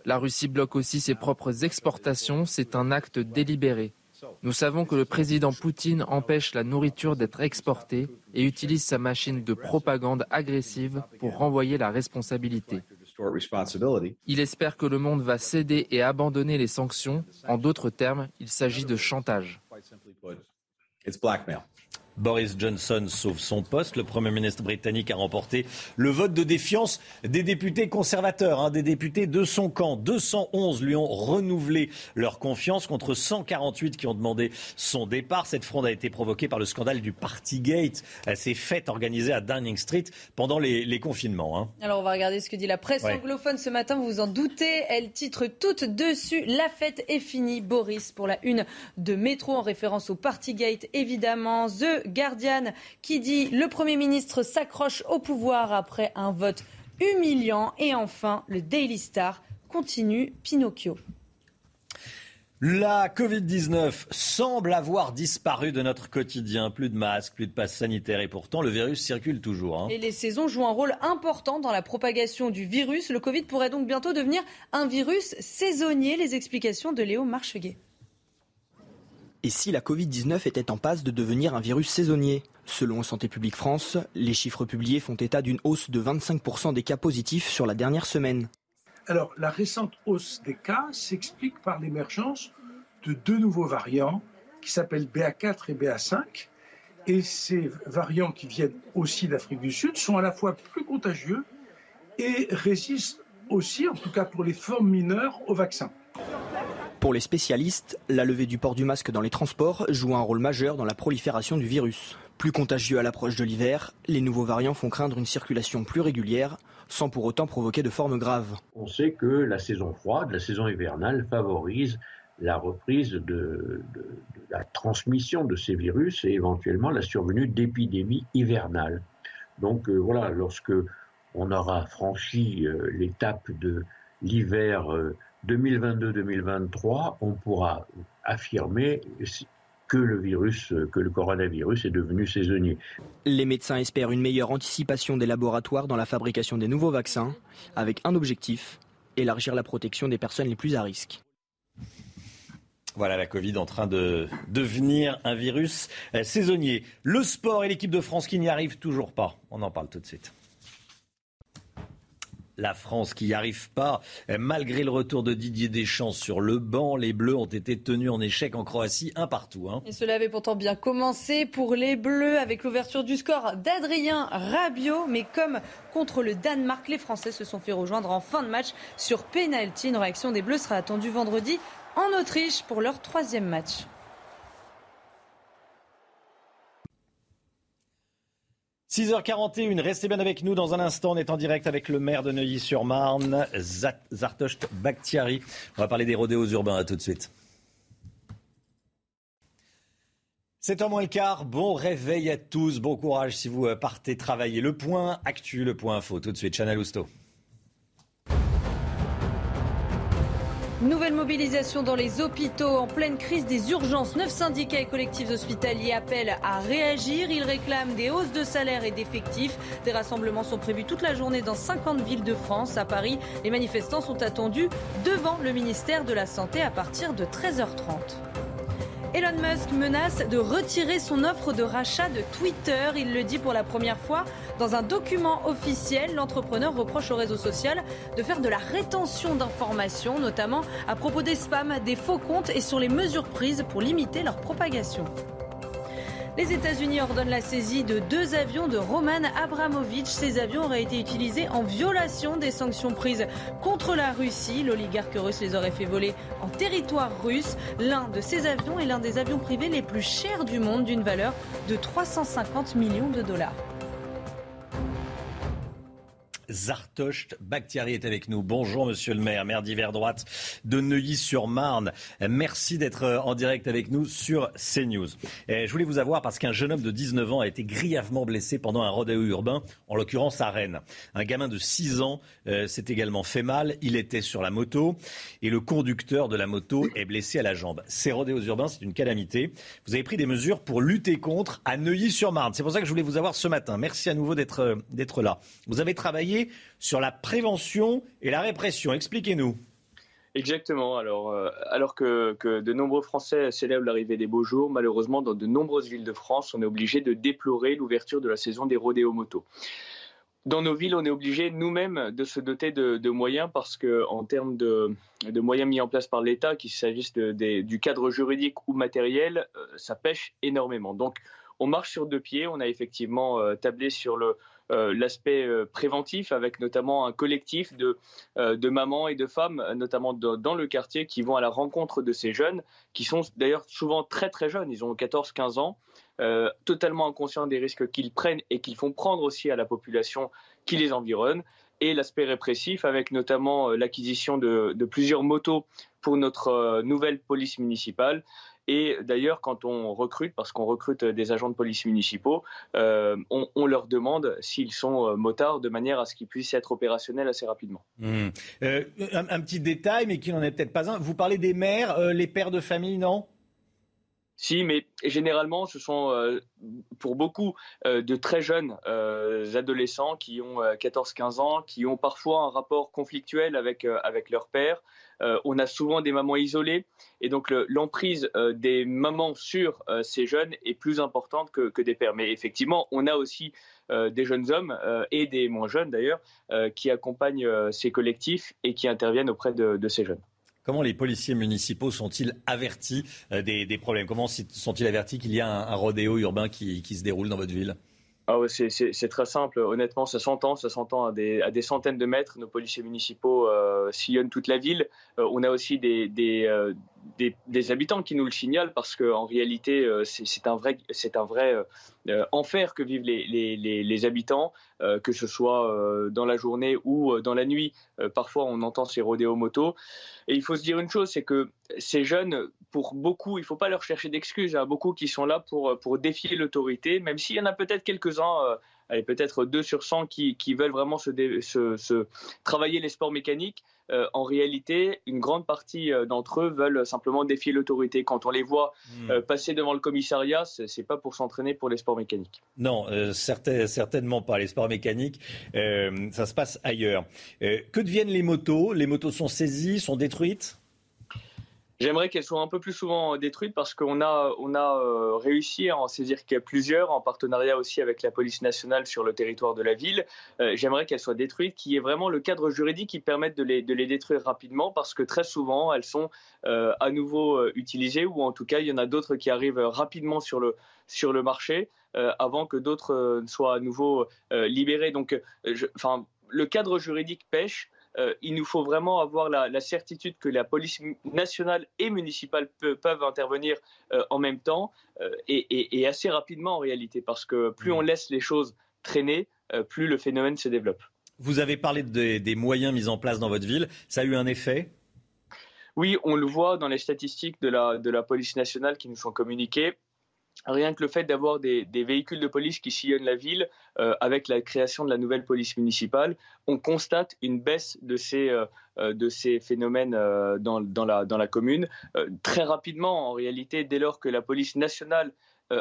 La Russie bloque aussi ses propres exportations, c'est un acte délibéré. Nous savons que le président Poutine empêche la nourriture d'être exportée et utilise sa machine de propagande agressive pour renvoyer la responsabilité. Il espère que le monde va céder et abandonner les sanctions. En d'autres termes, il s'agit de chantage. Boris Johnson sauve son poste. Le Premier ministre britannique a remporté le vote de défiance des députés conservateurs, hein, des députés de son camp. 211 lui ont renouvelé leur confiance contre 148 qui ont demandé son départ. Cette fronde a été provoquée par le scandale du Partygate, ces fêtes organisées à Downing Street pendant les, confinements. Hein. Alors on va regarder ce que dit la presse anglophone ce matin, vous vous en doutez. Elle titre toute dessus La fête est finie, Boris, pour la une de métro en référence au Partygate évidemment. The Guardian qui dit le Premier ministre s'accroche au pouvoir après un vote humiliant. Et enfin, le Daily Star continue Pinocchio. La Covid-19 semble avoir disparu de notre quotidien. Plus de masques, plus de passes sanitaires et pourtant le virus circule toujours. Hein. Et les saisons jouent un rôle important dans la propagation du virus. Le Covid pourrait donc bientôt devenir un virus saisonnier. Les explications de Léo Marcheguet. Et si la Covid-19 était en passe de devenir un virus saisonnier? Selon Santé publique France, les chiffres publiés font état d'une hausse de 25% des cas positifs sur la dernière semaine. Alors, la récente hausse des cas s'explique par l'émergence de deux nouveaux variants qui s'appellent BA4 et BA5. Et ces variants qui viennent aussi d'Afrique du Sud sont à la fois plus contagieux et résistent aussi, en tout cas pour les formes mineures, au vaccin. Pour les spécialistes, la levée du port du masque dans les transports joue un rôle majeur dans la prolifération du virus. Plus contagieux à l'approche de l'hiver, les nouveaux variants font craindre une circulation plus régulière, sans pour autant provoquer de formes graves. On sait que la saison froide, la saison hivernale favorise la reprise de, la transmission de ces virus et éventuellement la survenue d'épidémies hivernales. Donc euh, voilà, lorsque on aura franchi euh, l'étape de l'hiver euh, 2022-2023, on pourra affirmer que le virus, que le coronavirus est devenu saisonnier. Les médecins espèrent une meilleure anticipation des laboratoires dans la fabrication des nouveaux vaccins, avec un objectif, élargir la protection des personnes les plus à risque. Voilà la Covid en train de devenir un virus euh, saisonnier. Le sport et l'équipe de France qui n'y arrivent toujours pas. On en parle tout de suite la France qui n'y arrive pas. Malgré le retour de Didier Deschamps sur le banc, les Bleus ont été tenus en échec en Croatie, un partout. Hein. Et cela avait pourtant bien commencé pour les Bleus avec l'ouverture du score d'Adrien Rabiot. Mais comme contre le Danemark, les Français se sont fait rejoindre en fin de match sur penalty. Une réaction des Bleus sera attendue vendredi en Autriche pour leur troisième match. 6h41, restez bien avec nous dans un instant. On est en direct avec le maire de Neuilly-sur-Marne, Zartocht Bakhtiari. On va parler des rodéos urbains. À tout de suite. C'est en moins le quart. Bon réveil à tous. Bon courage si vous partez travailler. Le point actu, le point info. Tout de suite, Chanel Housteau. Nouvelle mobilisation dans les hôpitaux en pleine crise des urgences. Neuf syndicats et collectifs hospitaliers appellent à réagir. Ils réclament des hausses de salaire et d'effectifs. Des rassemblements sont prévus toute la journée dans 50 villes de France. À Paris, les manifestants sont attendus devant le ministère de la Santé à partir de 13h30. Elon Musk menace de retirer son offre de rachat de Twitter. Il le dit pour la première fois dans un document officiel. L'entrepreneur reproche au réseau social de faire de la rétention d'informations, notamment à propos des spams, des faux comptes et sur les mesures prises pour limiter leur propagation. Les États-Unis ordonnent la saisie de deux avions de Roman Abramovich. Ces avions auraient été utilisés en violation des sanctions prises contre la Russie. L'oligarque russe les aurait fait voler en territoire russe. L'un de ces avions est l'un des avions privés les plus chers du monde, d'une valeur de 350 millions de dollars. Zartocht Bakhtiari est avec nous. Bonjour monsieur le maire, maire d'hiver droite de Neuilly-sur-Marne. Merci d'être euh, en direct avec nous sur CNews. je voulais vous avoir parce qu'un jeune homme de 19 ans a été grièvement blessé pendant un rodéo urbain, en l'occurrence à Rennes. Un gamin de 6 ans euh, s'est également fait mal. Il était sur la moto et le conducteur de la moto est blessé à la jambe. Ces rodéos urbains, c'est une calamité. Vous avez pris des mesures pour lutter contre à Neuilly-sur-Marne. C'est pour ça que je voulais vous avoir ce matin. Merci à nouveau d'être euh, là. Vous avez travaillé sur la prévention et la répression. Expliquez-nous. Exactement. Alors, euh, alors que, de nombreux Français célèbrent l'arrivée des beaux jours, malheureusement, dans de nombreuses villes de France, on est obligé de déplorer l'ouverture de la saison des rodéos motos. Dans nos villes, on est obligé nous-mêmes de se doter de, moyens parce que, en termes de, moyens mis en place par l'État, qu'il s'agisse du cadre juridique ou matériel, euh, ça pêche énormément. Donc, on marche sur deux pieds. On a effectivement euh, tablé sur euh, l'aspect euh, préventif avec notamment un collectif de, mamans et de femmes, notamment dans le quartier, qui vont à la rencontre de ces jeunes, qui sont d'ailleurs souvent très très jeunes, ils ont 14-15 ans, totalement inconscients des risques qu'ils prennent et qu'ils font prendre aussi à la population qui les environne et l'aspect répressif avec notamment l'acquisition de, plusieurs motos pour notre nouvelle police municipale et d'ailleurs, quand on recrute, parce qu'on recrute des agents de police municipaux, euh, on, leur demande s'ils sont euh, motards de manière à ce qu'ils puissent être opérationnels assez rapidement. Mmh. Euh, un, petit détail, mais qui n'en est peut-être pas un. Vous parlez des mères, les pères de famille, non? Si, mais généralement, ce sont pour beaucoup de très jeunes adolescents qui ont 14-15 ans, qui ont parfois un rapport conflictuel avec, avec leur père, euh, on a souvent des mamans isolées et donc l'emprise euh, des mamans sur euh, ces jeunes est plus importante que, des pères. Mais effectivement, on a aussi des jeunes hommes et des moins jeunes d'ailleurs qui accompagnent ces collectifs et qui interviennent auprès de, ces jeunes. Comment les policiers municipaux sont-ils avertis des, problèmes? Comment sont-ils avertis qu'il y a un, rodéo urbain qui se déroule dans votre ville? Ah c'est très simple. Honnêtement, ça s'entend, ça s'entend à des, à des, centaines de mètres. Nos policiers municipaux euh, sillonnent toute la ville. Euh, on a aussi des, euh, des, habitants qui nous le signalent parce qu'en réalité, euh, c'est un vrai, un vrai euh, euh, enfer que vivent les, les, habitants, que ce soit dans la journée ou dans la nuit. parfois, on entend ces rodéos motos. Et il faut se dire une chose, c'est que ces jeunes, pour beaucoup, il ne faut pas leur chercher d'excuses. A beaucoup qui sont là pour, pour défier l'autorité, même s'il y en a peut-être quelques-uns allez, peut-être 2 sur 100 qui, qui veulent vraiment se, se, travailler les sports mécaniques. Euh, en réalité, une grande partie euh, d'entre eux veulent simplement défier l'autorité. Quand on les voit hmm. euh, passer devant le commissariat, c'est pas pour s'entraîner pour les sports mécaniques. Non, certainement pas. Les sports mécaniques, ça se passe ailleurs. que deviennent les motos? Les motos sont saisies, sont détruites? J'aimerais qu'elles soient un peu plus souvent détruites parce qu'on a, on a euh, réussi à en saisir plusieurs en partenariat aussi avec la police nationale sur le territoire de la ville. Euh, j'aimerais qu'elles soient détruites, qu'il y ait vraiment le cadre juridique qui permette de les, de les détruire rapidement parce que très souvent elles sont euh, à nouveau utilisées ou en tout cas il y en a d'autres qui arrivent rapidement sur le, sur le marché avant que d'autres soient à nouveau libérés. Donc, enfin, le cadre juridique pêche. Euh, il nous faut vraiment avoir la, certitude que la police nationale et municipale peuvent intervenir euh, en même temps euh, et, assez rapidement en réalité, parce que plus on laisse les choses traîner, plus le phénomène se développe. Vous avez parlé des moyens mis en place dans votre ville. Ça a eu un effet? Oui, on le voit dans les statistiques de la police nationale qui nous sont communiquées. Rien que le fait d'avoir des, véhicules de police qui sillonnent la ville euh, avec la création de la nouvelle police municipale, on constate une baisse de ces, euh, euh, phénomènes dans, la, dans la commune. très rapidement, en réalité, dès lors que la police nationale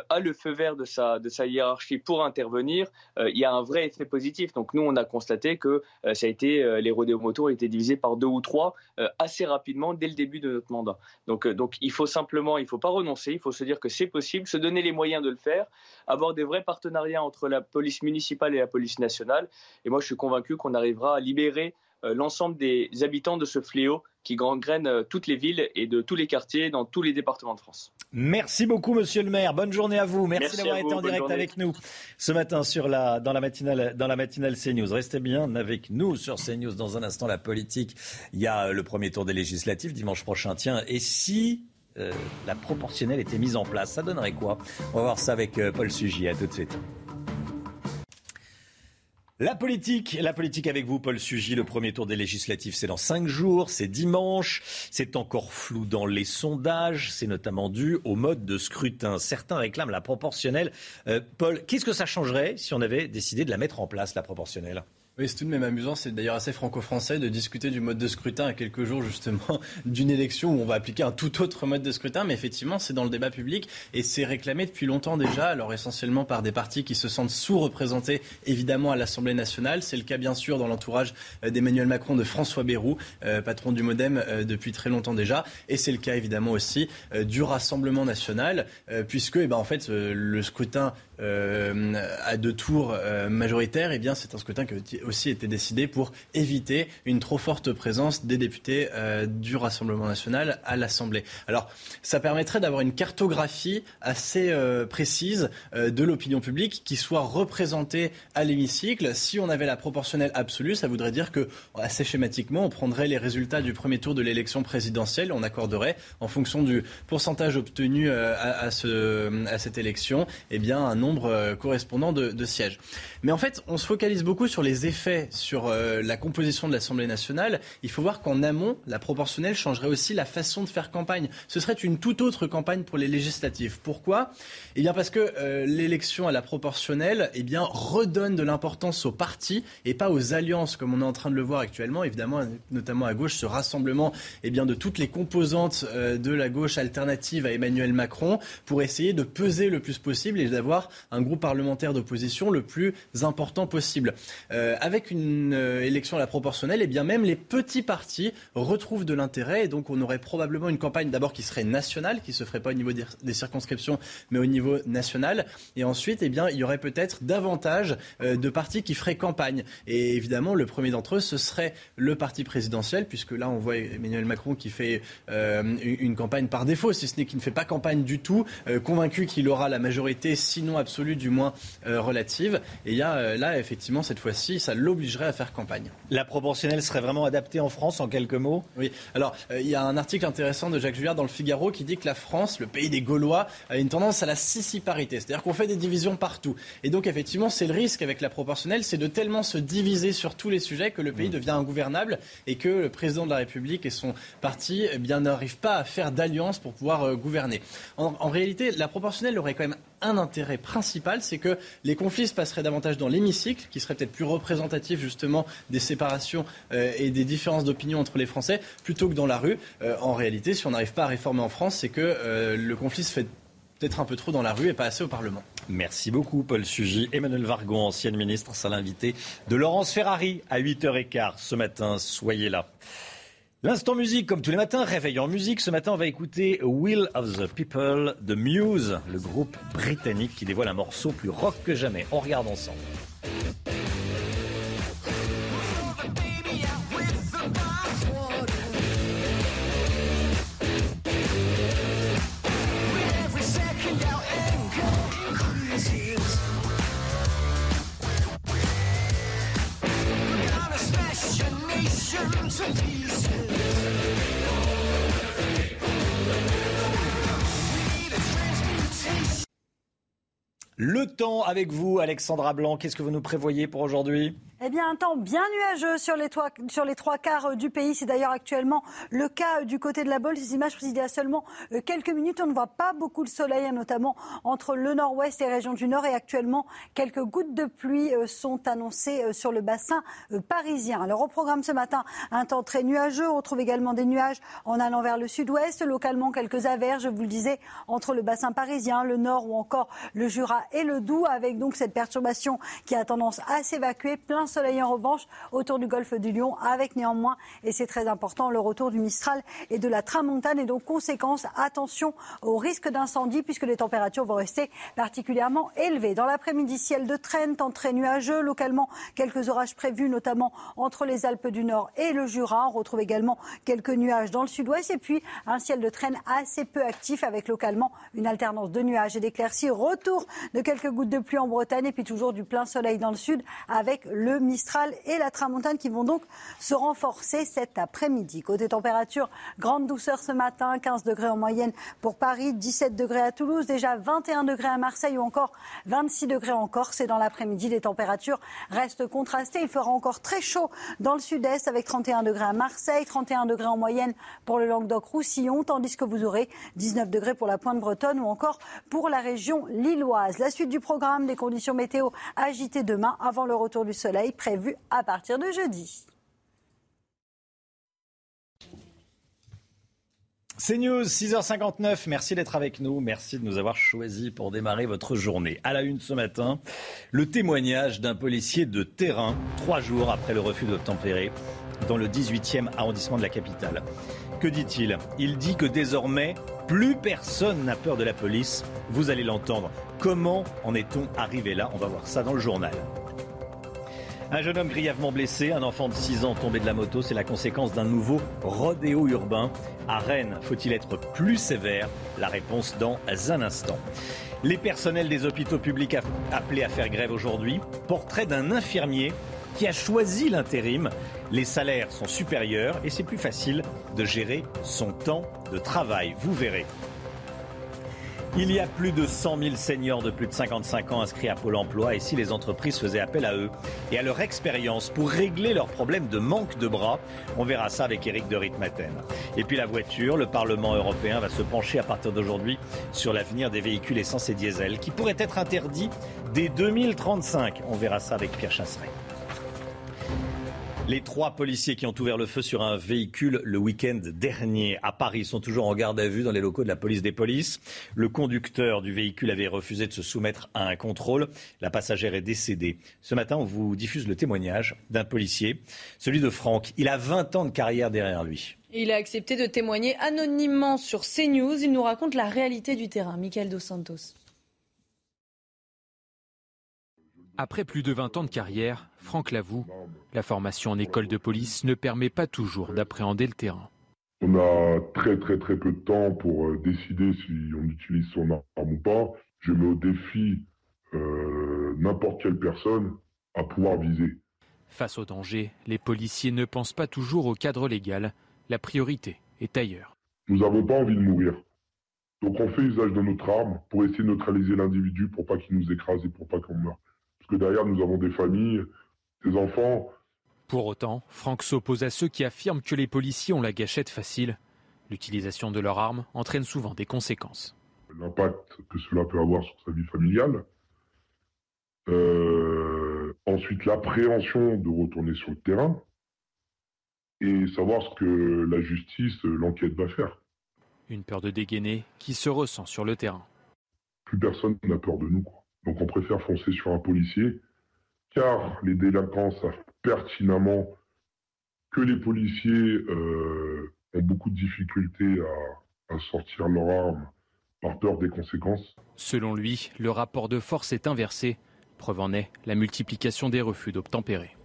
a le feu vert de sa, hiérarchie pour intervenir, euh, il y a un vrai effet positif. Donc nous, on a constaté que euh, ça a été, les rodéos motos ont été divisés par deux ou trois assez rapidement dès le début de notre mandat. Donc, donc il faut simplement, il ne faut pas renoncer, il faut se dire que c'est possible, se donner les moyens de le faire, avoir des vrais partenariats entre la police municipale et la police nationale. Et moi, je suis convaincu qu'on arrivera à libérer l'ensemble des habitants de ce fléau qui gangrène euh, toutes les villes et de tous les quartiers dans tous les départements de France. Merci beaucoup, monsieur le maire. Bonne journée à vous. Merci, d'avoir été en direct avec nous ce matin sur la, dans, la matinale, dans la matinale CNews. Restez bien avec nous sur CNews. Dans un instant, la politique. Il y a le premier tour des législatives dimanche prochain. Tiens, et si euh, la proportionnelle était mise en place, ça donnerait quoi? On va voir ça avec euh, Paul Sugy. À tout de suite. La politique, la politique avec vous, Paul Sugy. Le premier tour des législatives, c'est dans cinq jours, c'est dimanche. C'est encore flou dans les sondages. C'est notamment dû au mode de scrutin. Certains réclament la proportionnelle. Euh, Paul, qu'est-ce que ça changerait si on avait décidé de la mettre en place, la proportionnelle? Oui, c'est tout de même amusant. C'est d'ailleurs assez franco-français de discuter du mode de scrutin à quelques jours justement d'une élection où on va appliquer un tout autre mode de scrutin. Mais effectivement, c'est dans le débat public et c'est réclamé depuis longtemps déjà. Alors essentiellement par des partis qui se sentent sous-représentés évidemment à l'Assemblée nationale. C'est le cas bien sûr dans l'entourage euh, d'Emmanuel Macron, de François Bayrou, euh, patron du MoDem euh, depuis très longtemps déjà. Et c'est le cas évidemment aussi du Rassemblement national, puisque eh ben, en fait le scrutin à deux tours majoritaires, eh bien c'est un scrutin qui aussi été décidé pour éviter une trop forte présence des députés euh, du Rassemblement national à l'Assemblée. Alors, ça permettrait d'avoir une cartographie assez euh, précise euh, de l'opinion publique qui soit représentée à l'hémicycle. Si on avait la proportionnelle absolue, ça voudrait dire que, assez schématiquement, on prendrait les résultats du premier tour de l'élection présidentielle, on accorderait en fonction du pourcentage obtenu à, cette élection, eh bien, un nombre correspondant de, de sièges. Mais en fait, on se focalise beaucoup sur les effets sur euh, la composition de l'Assemblée nationale, il faut voir qu'en amont, la proportionnelle changerait aussi la façon de faire campagne. Ce serait une toute autre campagne pour les législatives. Pourquoi? Eh bien parce que euh, l'élection à la proportionnelle eh bien, redonne de l'importance aux partis et pas aux alliances, comme on est en train de le voir actuellement, évidemment, notamment à gauche, ce rassemblement eh bien, de toutes les composantes euh, de la gauche alternative à Emmanuel Macron pour essayer de peser le plus possible et d'avoir un groupe parlementaire d'opposition le plus important possible avec une euh, élection à la proportionnelle, et eh bien même les petits partis retrouvent de l'intérêt et donc on aurait probablement une campagne d'abord qui serait nationale, qui se ferait pas au niveau des, circonscriptions, mais au niveau national. Et ensuite, eh bien, il y aurait peut-être davantage euh, de partis qui feraient campagne. Et évidemment, le premier d'entre eux, ce serait le parti présidentiel, puisque là, on voit Emmanuel Macron qui fait euh, une campagne par défaut, si ce n'est qu'il ne fait pas campagne du tout, convaincu qu'il aura la majorité, sinon absolue, du moins relative. Et il y a là, effectivement, cette fois-ci, ça l'obligerait à faire campagne. La proportionnelle serait vraiment adaptée en France, en quelques mots? Oui. Alors, euh, il y a un article intéressant de Jacques Julliard dans le Figaro qui dit que la France, le pays des Gaulois, a une tendance à la sissiparité. C'est-à-dire qu'on fait des divisions partout. Et donc, effectivement, c'est le risque avec la proportionnelle, c'est de tellement se diviser sur tous les sujets que le pays mmh. devient ingouvernable et que le président de la République et son parti eh bien n'arrivent pas à faire d'alliance pour pouvoir euh, gouverner. En, en réalité, la proportionnelle aurait quand même un intérêt principal, c'est que les conflits se passeraient davantage dans l'hémicycle, qui serait peut-être plus représentatif justement des séparations euh, et des différences d'opinion entre les Français, plutôt que dans la rue. Euh, en réalité, si on n'arrive pas à réformer en France, c'est que euh, le conflit se fait peut-être un peu trop dans la rue et pas assez au Parlement. Merci beaucoup, Paul Sugy. Emmanuel Vargon, ancienne ministre, c'est l'invité de Laurence Ferrari à 8h15 ce matin. Soyez là. L'instant musique, comme tous les matins, réveil en musique. Ce matin, on va écouter Will of the People de Muse, le groupe britannique qui dévoile un morceau plus rock que jamais. On regarde ensemble. Le temps avec vous, Alexandra Blanc. Qu'est-ce que vous nous prévoyez pour aujourd'hui? Eh bien, un temps bien nuageux sur les, trois, sur les trois quarts euh, du pays. C'est d'ailleurs actuellement le cas euh, du côté de la Bolle. Ces images précisent à seulement euh, quelques minutes. On ne voit pas beaucoup le soleil, hein, notamment entre le nord-ouest et les régions du nord. Et actuellement, quelques gouttes de pluie sont annoncées sur le bassin parisien. Alors, au programme ce matin, un temps très nuageux. On retrouve également des nuages en allant vers le sud-ouest. Localement, quelques averses, je vous le disais, entre le bassin parisien, le nord ou encore le Jura et le Doubs, avec donc cette perturbation qui a tendance à s'évacuer. Soleil en revanche autour du golfe du Lion, avec néanmoins, et c'est très important, le retour du Mistral et de la Tramontane. Et donc, conséquence, attention au risque d'incendie, puisque les températures vont rester particulièrement élevées. Dans l'après-midi, ciel de traîne, temps très nuageux. Localement, quelques orages prévus, notamment entre les Alpes du Nord et le Jura. On retrouve également quelques nuages dans le sud-ouest. Et puis, un ciel de traîne assez peu actif, avec localement une alternance de nuages et d'éclaircies. Retour de quelques gouttes de pluie en Bretagne, et puis toujours du plein soleil dans le sud, avec le Mistral et la Tramontane qui vont donc se renforcer cet après-midi. Côté température, grande douceur ce matin, 15 degrés en moyenne pour Paris, 17 degrés à Toulouse, déjà 21 degrés à Marseille ou encore 26 degrés en Corse. Et dans l'après-midi, les températures restent contrastées. Il fera encore très chaud dans le sud-est avec 31 degrés à Marseille, 31 degrés en moyenne pour le Languedoc-Roussillon, tandis que vous aurez 19 degrés pour la pointe bretonne ou encore pour la région lilloise. La suite du programme, des conditions météo agitées demain avant le retour du soleil prévu à partir de jeudi. C'est News, 6h59. Merci d'être avec nous. Merci de nous avoir choisis pour démarrer votre journée. À la une ce matin, le témoignage d'un policier de terrain, trois jours après le refus d'obtempérer dans le 18e arrondissement de la capitale. Que dit-il? Il dit que désormais, plus personne n'a peur de la police. Vous allez l'entendre. Comment en est-on arrivé là? On va voir ça dans le journal. Un jeune homme grièvement blessé, un enfant de 6 ans tombé de la moto, c'est la conséquence d'un nouveau rodéo urbain. À Rennes, faut-il être plus sévère? La réponse dans un instant. Les personnels des hôpitaux publics appelés à faire grève aujourd'hui. Portrait d'un infirmier qui a choisi l'intérim. Les salaires sont supérieurs et c'est plus facile de gérer son temps de travail. Vous verrez. Il y a plus de 100 000 seniors de plus de 55 ans inscrits à Pôle emploi et si les entreprises faisaient appel à eux et à leur expérience pour régler leurs problèmes de manque de bras, on verra ça avec Eric de Ritmaten. Et puis la voiture, le Parlement européen va se pencher à partir d'aujourd'hui sur l'avenir des véhicules essence et diesel qui pourraient être interdits dès 2035. On verra ça avec Pierre Chasseret. Les trois policiers qui ont ouvert le feu sur un véhicule le week-end dernier à Paris sont toujours en garde à vue dans les locaux de la police des polices. Le conducteur du véhicule avait refusé de se soumettre à un contrôle. La passagère est décédée. Ce matin, on vous diffuse le témoignage d'un policier, celui de Franck. Il a 20 ans de carrière derrière lui. Il a accepté de témoigner anonymement sur CNews. Il nous raconte la réalité du terrain. Michael Dos Santos. Après plus de 20 ans de carrière, Franck l'avoue, la formation en école de police ne permet pas toujours d'appréhender le terrain. On a très très très peu de temps pour euh, décider si on utilise son arme ou pas. Je mets au défi euh, n'importe quelle personne à pouvoir viser. Face au danger, les policiers ne pensent pas toujours au cadre légal. La priorité est ailleurs. Nous n'avons pas envie de mourir. Donc on fait usage de notre arme pour essayer de neutraliser l'individu pour pas qu'il nous écrase et pour pas qu'on meure que derrière, nous avons des familles, enfants. Pour autant, Franck s'oppose à ceux qui affirment que les policiers ont la gâchette facile. L'utilisation de leurs armes entraîne souvent des conséquences. L'impact que cela peut avoir sur sa vie familiale. Euh, ensuite, l'appréhension de retourner sur le terrain. Et savoir ce que la justice, l'enquête va faire. Une peur de dégainer qui se ressent sur le terrain. Plus personne n'a peur de nous. Quoi. Donc on préfère foncer sur un policier, car les délinquants savent pertinemment que les policiers euh, ont beaucoup de difficultés à, à sortir leur arme par peur des conséquences. Selon lui, le rapport de force est inversé. Preuve en est la multiplication des refus d'obtempérer.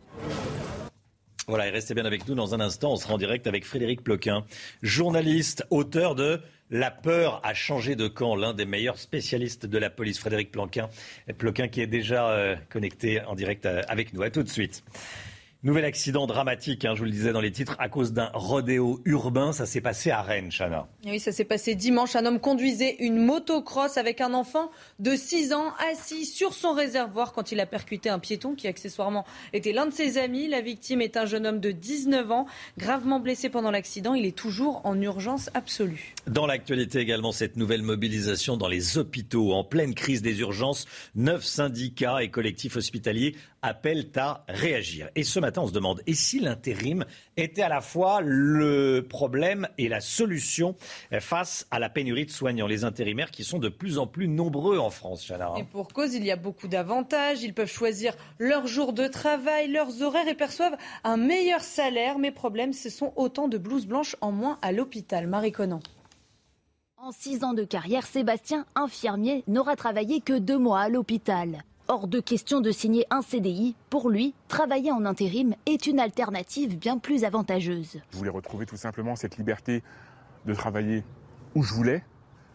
Voilà, et restez bien avec nous dans un instant. On sera en direct avec Frédéric Ploquin, journaliste, auteur de La peur a changé de camp, l'un des meilleurs spécialistes de la police, Frédéric Ploquin, Ploquin qui est déjà euh, connecté en direct euh, avec nous. À tout de suite. Nouvel accident dramatique, hein, je vous le disais dans les titres, à cause d'un rodéo urbain. Ça s'est passé à Rennes, Chana. Oui, ça s'est passé dimanche. Un homme conduisait une motocross avec un enfant de 6 ans assis sur son réservoir quand il a percuté un piéton qui accessoirement était l'un de ses amis. La victime est un jeune homme de 19 ans, gravement blessé pendant l'accident. Il est toujours en urgence absolue. Dans l'actualité également, cette nouvelle mobilisation dans les hôpitaux. En pleine crise des urgences, neuf syndicats et collectifs hospitaliers appellent à réagir. Et ce matin, on se demande, et si l'intérim était à la fois le problème et la solution face à la pénurie de soignants Les intérimaires qui sont de plus en plus nombreux en France, Chana. Et pour cause, il y a beaucoup d'avantages. Ils peuvent choisir leur jour de travail, leurs horaires et perçoivent un meilleur salaire. Mais problème, ce sont autant de blouses blanches en moins à l'hôpital. Marie Conan. En six ans de carrière, Sébastien, infirmier, n'aura travaillé que deux mois à l'hôpital. Hors de question de signer un CDI. Pour lui, travailler en intérim est une alternative bien plus avantageuse. Je voulais retrouver tout simplement cette liberté de travailler où je voulais,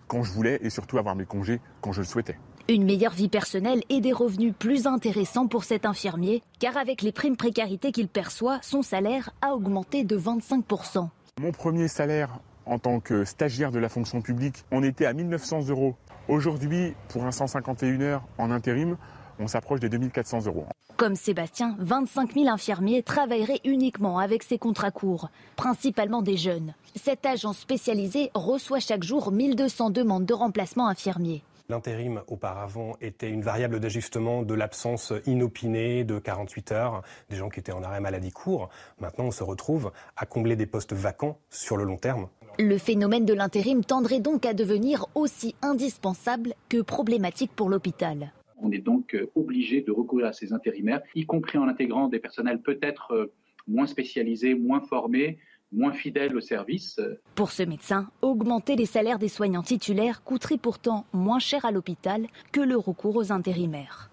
quand je voulais et surtout avoir mes congés quand je le souhaitais. Une meilleure vie personnelle et des revenus plus intéressants pour cet infirmier, car avec les primes précarité qu'il perçoit, son salaire a augmenté de 25%. Mon premier salaire en tant que stagiaire de la fonction publique, on était à 1900 euros. Aujourd'hui, pour un 151 heures en intérim, on s'approche des 2400 euros. Comme Sébastien, 25 000 infirmiers travailleraient uniquement avec ces contrats courts, principalement des jeunes. Cette agence spécialisée reçoit chaque jour 1200 demandes de remplacement infirmiers. L'intérim auparavant était une variable d'ajustement de l'absence inopinée de 48 heures, des gens qui étaient en arrêt maladie court. Maintenant, on se retrouve à combler des postes vacants sur le long terme. Le phénomène de l'intérim tendrait donc à devenir aussi indispensable que problématique pour l'hôpital. On est donc euh, obligé de recourir à ces intérimaires, y compris en intégrant des personnels peut-être euh, moins spécialisés, moins formés, moins fidèles au service. Pour ce médecin, augmenter les salaires des soignants titulaires coûterait pourtant moins cher à l'hôpital que le recours aux intérimaires.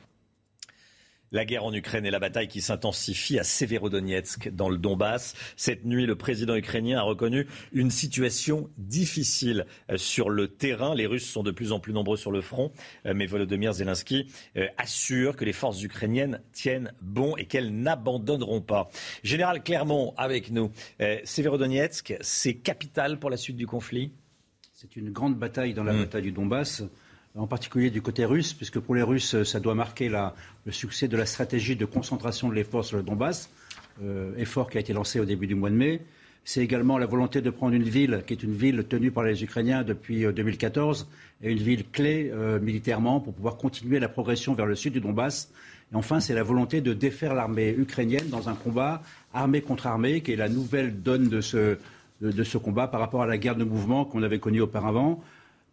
La guerre en Ukraine et la bataille qui s'intensifie à Severodonetsk dans le Donbass. Cette nuit, le président ukrainien a reconnu une situation difficile euh, sur le terrain. Les Russes sont de plus en plus nombreux sur le front, euh, mais Volodymyr Zelensky euh, assure que les forces ukrainiennes tiennent bon et qu'elles n'abandonneront pas. Général Clermont avec nous. Severodonetsk, c'est capital pour la suite du conflit? C'est une grande bataille dans la hmm. bataille du Donbass en particulier du côté russe, puisque pour les Russes, ça doit marquer le succès de la stratégie de concentration de l'effort sur le Donbass, euh, effort qui a été lancé au début du mois de mai. C'est également la volonté de prendre une ville qui est une ville tenue par les Ukrainiens depuis 2014 euh, et une ville clé euh, militairement pour pouvoir continuer la progression vers le sud du Donbass. Et enfin, c'est la volonté de défaire l'armée ukrainienne dans un combat armée contre armée, qui est la nouvelle donne de ce, de ce combat par rapport à la guerre de mouvement qu'on avait connue auparavant.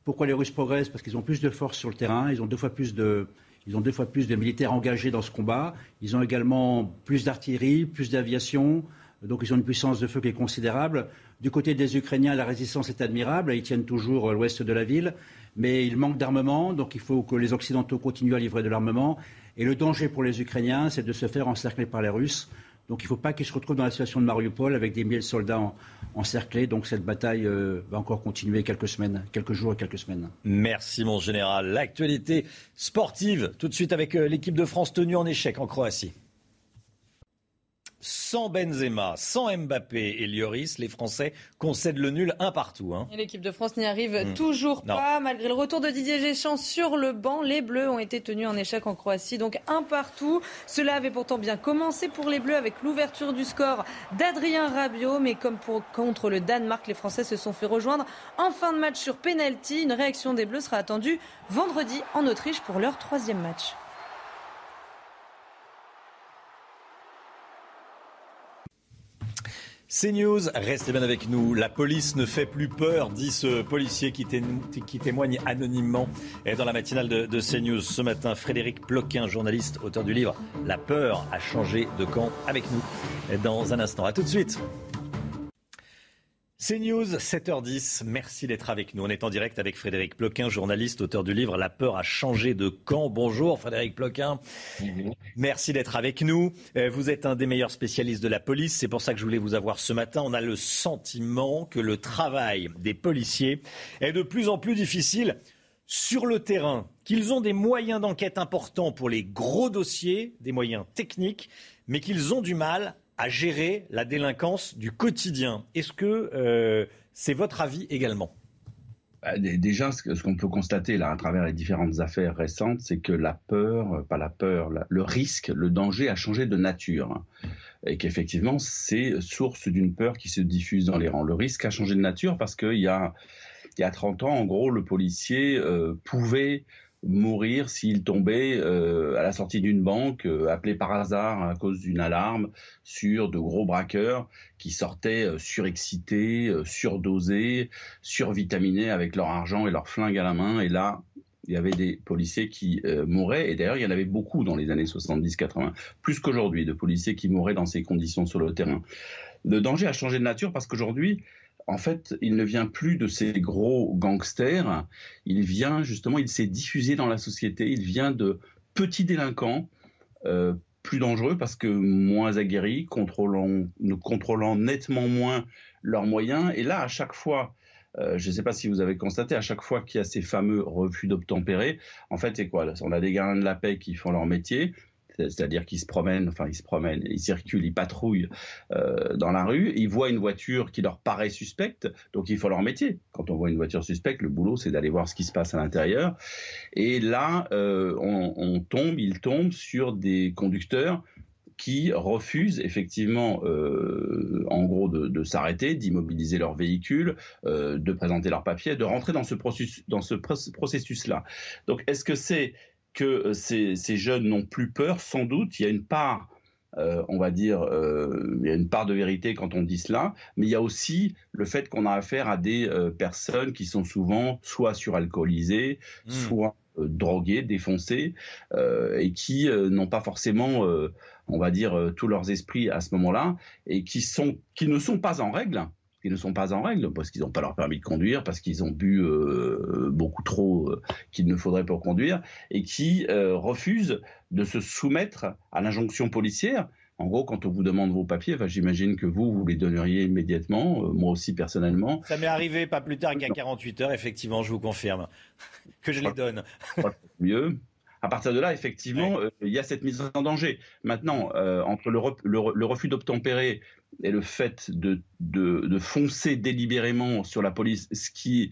Pourquoi les Russes progressent Parce qu'ils ont plus de force sur le terrain, ils ont deux fois plus de, ils ont deux fois plus de militaires engagés dans ce combat. Ils ont également plus d'artillerie, plus d'aviation. Donc ils ont une puissance de feu qui est considérable. Du côté des Ukrainiens, la résistance est admirable. Ils tiennent toujours l'ouest de la ville. Mais il manque d'armement. Donc il faut que les Occidentaux continuent à livrer de l'armement. Et le danger pour les Ukrainiens, c'est de se faire encercler par les Russes. Donc il ne faut pas qu'ils se retrouvent dans la situation de Mariupol avec des milliers de soldats encerclés. Donc cette bataille euh, va encore continuer quelques semaines, quelques jours et quelques semaines. Merci mon général. L'actualité sportive, tout de suite avec euh, l'équipe de France tenue en échec en Croatie sans Benzema, sans Mbappé et Lloris, les Français concèdent le nul un partout. Hein. l'équipe de France n'y arrive hmm. toujours pas. Malgré le retour de Didier Deschamps sur le banc, les Bleus ont été tenus en échec en Croatie. Donc un partout. Cela avait pourtant bien commencé pour les Bleus avec l'ouverture du score d'Adrien Rabiot. Mais comme pour, contre le Danemark, les Français se sont fait rejoindre en fin de match sur penalty. Une réaction des Bleus sera attendue vendredi en Autriche pour leur troisième match. CNews, restez bien avec nous. La police ne fait plus peur, dit ce policier qui, témoigne anonymement dans la matinale de, de CNews ce matin. Frédéric Ploquin, journaliste, auteur du livre La peur a changé de camp, avec nous dans un instant. A tout de suite. C'est News, 7h10. Merci d'être avec nous. On est en direct avec Frédéric Ploquin, journaliste, auteur du livre La peur a changé de camp. Bonjour Frédéric Ploquin. Merci d'être avec nous. Euh, vous êtes un des meilleurs spécialistes de la police. C'est pour ça que je voulais vous avoir ce matin. On a le sentiment que le travail des policiers est de plus en plus difficile sur le terrain, qu'ils ont des moyens d'enquête importants pour les gros dossiers, des moyens techniques, mais qu'ils ont du mal à gérer la délinquance du quotidien. Est-ce que euh, c'est votre avis également? Bah, Déjà, ce qu'on peut constater là à travers les différentes affaires récentes, c'est que la peur, euh, pas la peur, le risque, le danger a changé de nature. Et qu'effectivement, c'est source d'une peur qui se diffuse dans les rangs. Le risque a changé de nature parce qu'il y a, y a 30 ans, en gros, le policier euh, pouvait mourir s'il tombait euh, à la sortie d'une banque, euh, appelé par hasard à cause d'une alarme sur de gros braqueurs qui sortaient euh, surexcités, surdosés, survitaminés avec leur argent et leur flingue à la main. Et là, il y avait des policiers qui mouraient. Et d'ailleurs, il y en avait beaucoup dans les années 70-80, plus qu'aujourd'hui, de policiers qui mouraient dans ces conditions sur le terrain. Le danger a changé de nature parce qu'aujourd'hui, en fait, il ne vient plus de ces gros gangsters, il vient justement, il s'est diffusé dans la société, il vient de petits délinquants, euh, plus dangereux parce que moins aguerris, contrôlant, contrôlant nettement moins leurs moyens. Et là, à chaque fois je ne sais pas si vous avez constaté, à chaque fois qu'il y a ces fameux refus d'obtempérer, en fait, c'est quoi? On a des gardiens de la paix qui font leur métier, c'est-à-dire qu'ils se promènent, enfin ils se promènent, ils circulent, ils patrouillent euh, dans la rue, ils voient une voiture qui leur paraît suspecte, donc ils font leur métier. Quand on voit une voiture suspecte, le boulot c'est d'aller voir ce qui se passe à l'intérieur. Et là, euh, on, tombe, ils tombent sur des conducteurs qui refusent effectivement, euh, en gros, de, s'arrêter, d'immobiliser leur véhicule, de présenter leurs papiers, de rentrer dans ce processus, dans ce processus-là. Donc, est-ce que c'est que euh, ces, jeunes n'ont plus peur, sans doute. Il y a une part, euh, on va dire, euh, il y a une part de vérité quand on dit cela, mais il y a aussi le fait qu'on a affaire à des personnes qui sont souvent soit suralcoolisées, mmh. soit droguées, défoncées, et qui n'ont pas forcément, on va dire, tous leurs esprits à ce moment-là, et qui, sont, qui ne sont pas en règle qui ne sont pas en règle, parce qu'ils n'ont pas leur permis de conduire, parce qu'ils ont bu euh, beaucoup trop euh, qu'il ne faudrait pour conduire, et qui euh, refusent de se soumettre à l'injonction policière. En gros, quand on vous demande vos papiers, j'imagine que vous, vous les donneriez immédiatement, moi aussi personnellement. Ça m'est arrivé pas plus tard qu'à 48 heures, effectivement, je vous confirme, que je les donne. Mieux à partir de là, effectivement, il y a cette mise en danger. Maintenant, entre le, le refus d'obtempérer et le fait de, de, foncer délibérément sur la police, ce qui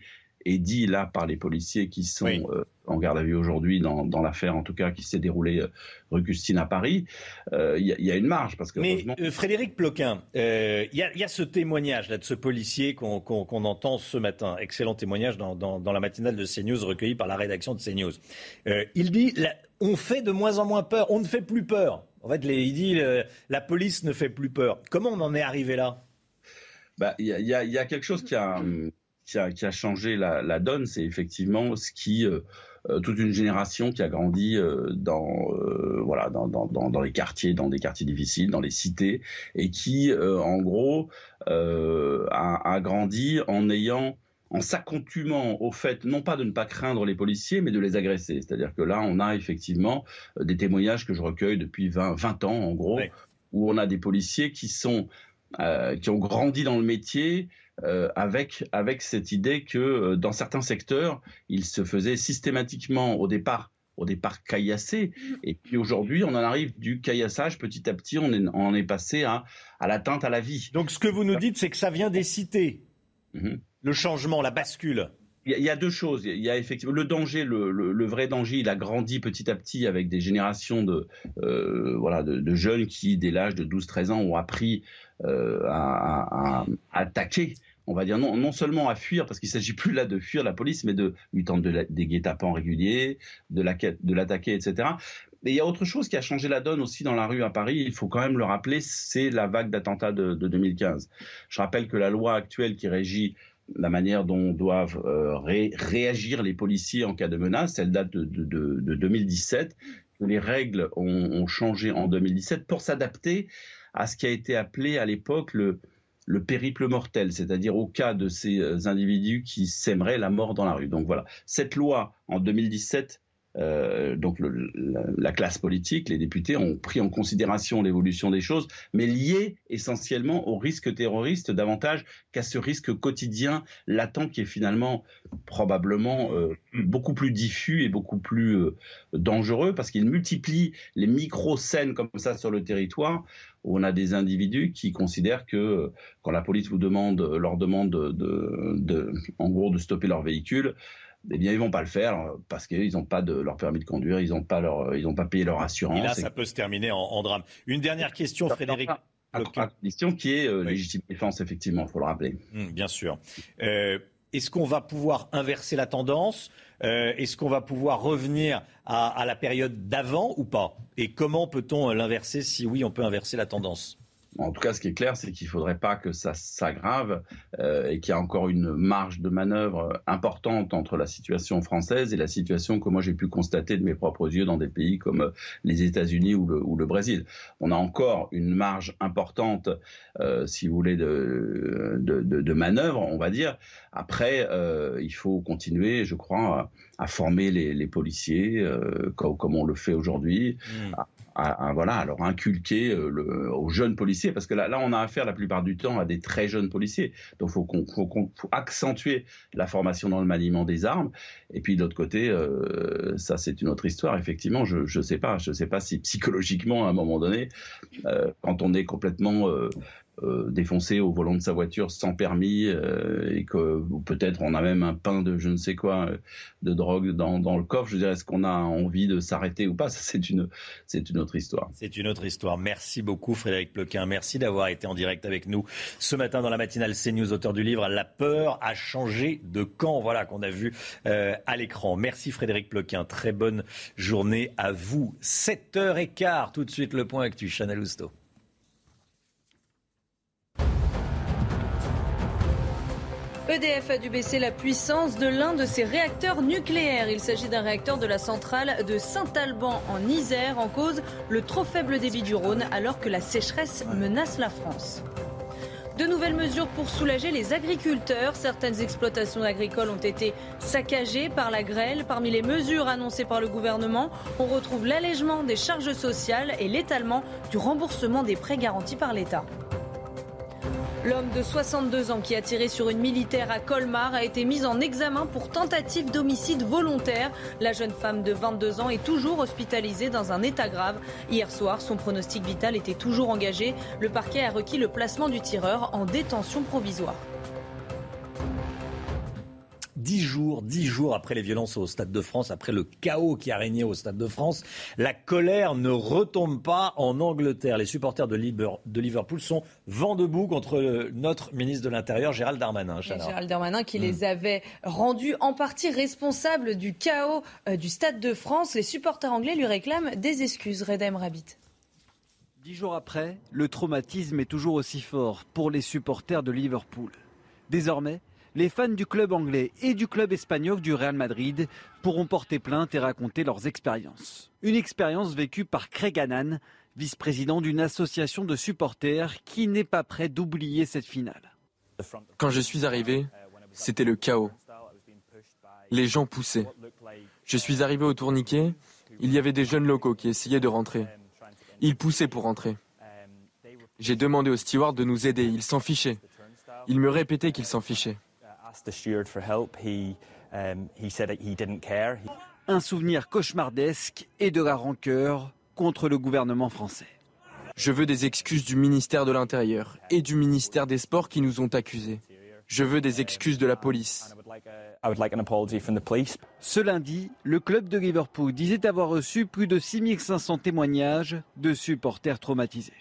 est dit là par les policiers qui sont euh, en garde à vue aujourd'hui dans, dans l'affaire en tout cas qui s'est déroulée euh, rue Custine à Paris, euh, il y, a une marge parce que. Mais Frédéric Ploquin, il y, y, a ce témoignage là de ce policier qu'on entend ce matin, excellent témoignage dans, dans, dans, la matinale de CNews recueilli par la rédaction de CNews. il dit on fait de moins en moins peur, on ne fait plus peur. En fait, il dit la police ne fait plus peur. Comment on en est arrivé là? Bah, Il y, a, quelque chose qui a, qui a, changé la, donne, c'est effectivement ce qui euh, euh, toute une génération qui a grandi euh, dans voilà dans, dans, dans, les quartiers, dans des quartiers difficiles, dans les cités, et qui en gros a, a, grandi en ayant en s'accoutumant au fait non pas de ne pas craindre les policiers, mais de les agresser. C'est-à-dire que là, on a effectivement des témoignages que je recueille depuis 20, 20 ans, en gros, où on a des policiers qui sont euh, qui ont grandi dans le métier euh, avec avec cette idée que dans certains secteurs, ils se faisaient systématiquement au départ au départ caillassés. Et puis aujourd'hui, on en arrive du caillassage petit à petit, on est, on est passé à, à l'atteinte à la vie. Donc ce que vous nous dites, c'est que ça vient des cités. Mmh le changement, la bascule il y, a deux choses. Il y a effectivement le danger, le, vrai danger. Il a grandi petit à petit avec des générations de euh, voilà de, jeunes qui, dès l'âge de 12-13 ans, ont appris euh, à, attaquer. On va dire non, non seulement à fuir, parce qu'il s'agit plus là de fuir la police, mais de lui tendre de des guet-apens réguliers, de l'attaquer, etc. Mais il y a autre chose qui a changé la donne aussi dans la rue à Paris, il faut quand même le rappeler, c'est la vague d'attentats de, de, 2015. Je rappelle que la loi actuelle qui régit la manière dont doivent euh, réagir les policiers en cas de menace, elle date de, 2017. Les règles ont, changé en 2017 pour s'adapter à ce qui a été appelé à l'époque le, le périple mortel, c'est-à-dire au cas de ces euh, individus qui sèmeraient la mort dans la rue. Donc voilà, cette loi en 2017 euh, donc la, classe politique, les députés ont pris en considération l'évolution des choses, mais lié essentiellement au risque terroriste davantage qu'à ce risque quotidien latent qui est finalement probablement euh, beaucoup plus diffus et beaucoup plus euh, dangereux parce qu'il multiplie les micro-scènes comme ça sur le territoire où on a des individus qui considèrent que quand la police vous demande, leur demande de en gros de stopper leur véhicule, eh bien, ils vont pas le faire euh, parce qu'ils n'ont pas de leur permis de conduire, ils n'ont pas leur, ils ont pas payé leur assurance. Et là, ça peut se terminer en, drame. Une dernière question, Frédéric. Une question qui est euh, légitime défense, effectivement, il faut le rappeler. Hum, bien sûr. Euh, est-ce qu'on va pouvoir inverser la tendance? Est-ce qu'on va pouvoir revenir à, à la période d'avant ou pas? Et comment peut-on l'inverser Si oui, on peut inverser la tendance? En tout cas, ce qui est clair, c'est qu'il ne faudrait pas que ça s'aggrave euh, et qu'il y a encore une marge de manœuvre importante entre la situation française et la situation que moi j'ai pu constater de mes propres yeux dans des pays comme euh, les États-Unis ou le, Brésil. On a encore une marge importante, euh, si vous voulez, de, de, manœuvre, on va dire. Après, il faut continuer, je crois, à, former les, policiers comme, on le fait aujourd'hui, mmh. à, voilà, alors inculquer le, aux jeunes policiers parce que là, on a affaire la plupart du temps à des très jeunes policiers. Donc, faut qu'on, faut, qu'on, faut accentuer la formation dans le maniement des armes. Et puis, de l'autre côté, euh, ça, c'est une autre histoire. Effectivement, je, je sais pas, je sais pas si psychologiquement, à un moment donné, euh, quand on est complètement euh, euh, défoncé au volant de sa voiture sans permis euh, et que peut-être on a même un pain de je ne sais quoi euh, de drogue dans, dans le coffre. Je dirais, est-ce qu'on a envie de s'arrêter ou pas? C'est une, c'est une autre histoire. C'est une autre histoire. Merci beaucoup, Frédéric Plequin. Merci d'avoir été en direct avec nous ce matin dans la matinale CNews, auteur du livre La peur a changé de camp. Voilà qu'on a vu euh, à l'écran. Merci, Frédéric Plequin. Très bonne journée à vous. 7h15, tout de suite le point actu. Chanel Housteau. EDF a dû baisser la puissance de l'un de ses réacteurs nucléaires. Il s'agit d'un réacteur de la centrale de Saint-Alban en Isère, en cause le trop faible débit du Rhône alors que la sécheresse menace la France. De nouvelles mesures pour soulager les agriculteurs. Certaines exploitations agricoles ont été saccagées par la grêle. Parmi les mesures annoncées par le gouvernement, on retrouve l'allègement des charges sociales et l'étalement du remboursement des prêts garantis par l'État. L'homme de 62 ans qui a tiré sur une militaire à Colmar a été mis en examen pour tentative d'homicide volontaire. La jeune femme de 22 ans est toujours hospitalisée dans un état grave. Hier soir, son pronostic vital était toujours engagé. Le parquet a requis le placement du tireur en détention provisoire. Dix jours, dix jours après les violences au Stade de France, après le chaos qui a régné au Stade de France, la colère ne retombe pas en Angleterre. Les supporters de Liverpool sont vent debout contre notre ministre de l'Intérieur, Gérald Darmanin. Gérald Darmanin qui les avait rendus en partie responsables du chaos euh, du Stade de France. Les supporters anglais lui réclament des excuses. Redem Rabbit. Dix jours après, le traumatisme est toujours aussi fort pour les supporters de Liverpool. Désormais, les fans du club anglais et du club espagnol du Real Madrid pourront porter plainte et raconter leurs expériences. Une expérience vécue par Craig Annan, vice-président d'une association de supporters qui n'est pas prêt d'oublier cette finale. Quand je suis arrivé, c'était le chaos. Les gens poussaient. Je suis arrivé au tourniquet, il y avait des jeunes locaux qui essayaient de rentrer. Ils poussaient pour rentrer. J'ai demandé au steward de nous aider, il s'en fichait. Il me répétait qu'il s'en fichait. Un souvenir cauchemardesque et de la rancœur contre le gouvernement français. Je veux des excuses du ministère de l'Intérieur et du ministère des Sports qui nous ont accusés. Je veux des excuses de la police. Ce lundi, le club de Liverpool disait avoir reçu plus de 6500 témoignages de supporters traumatisés.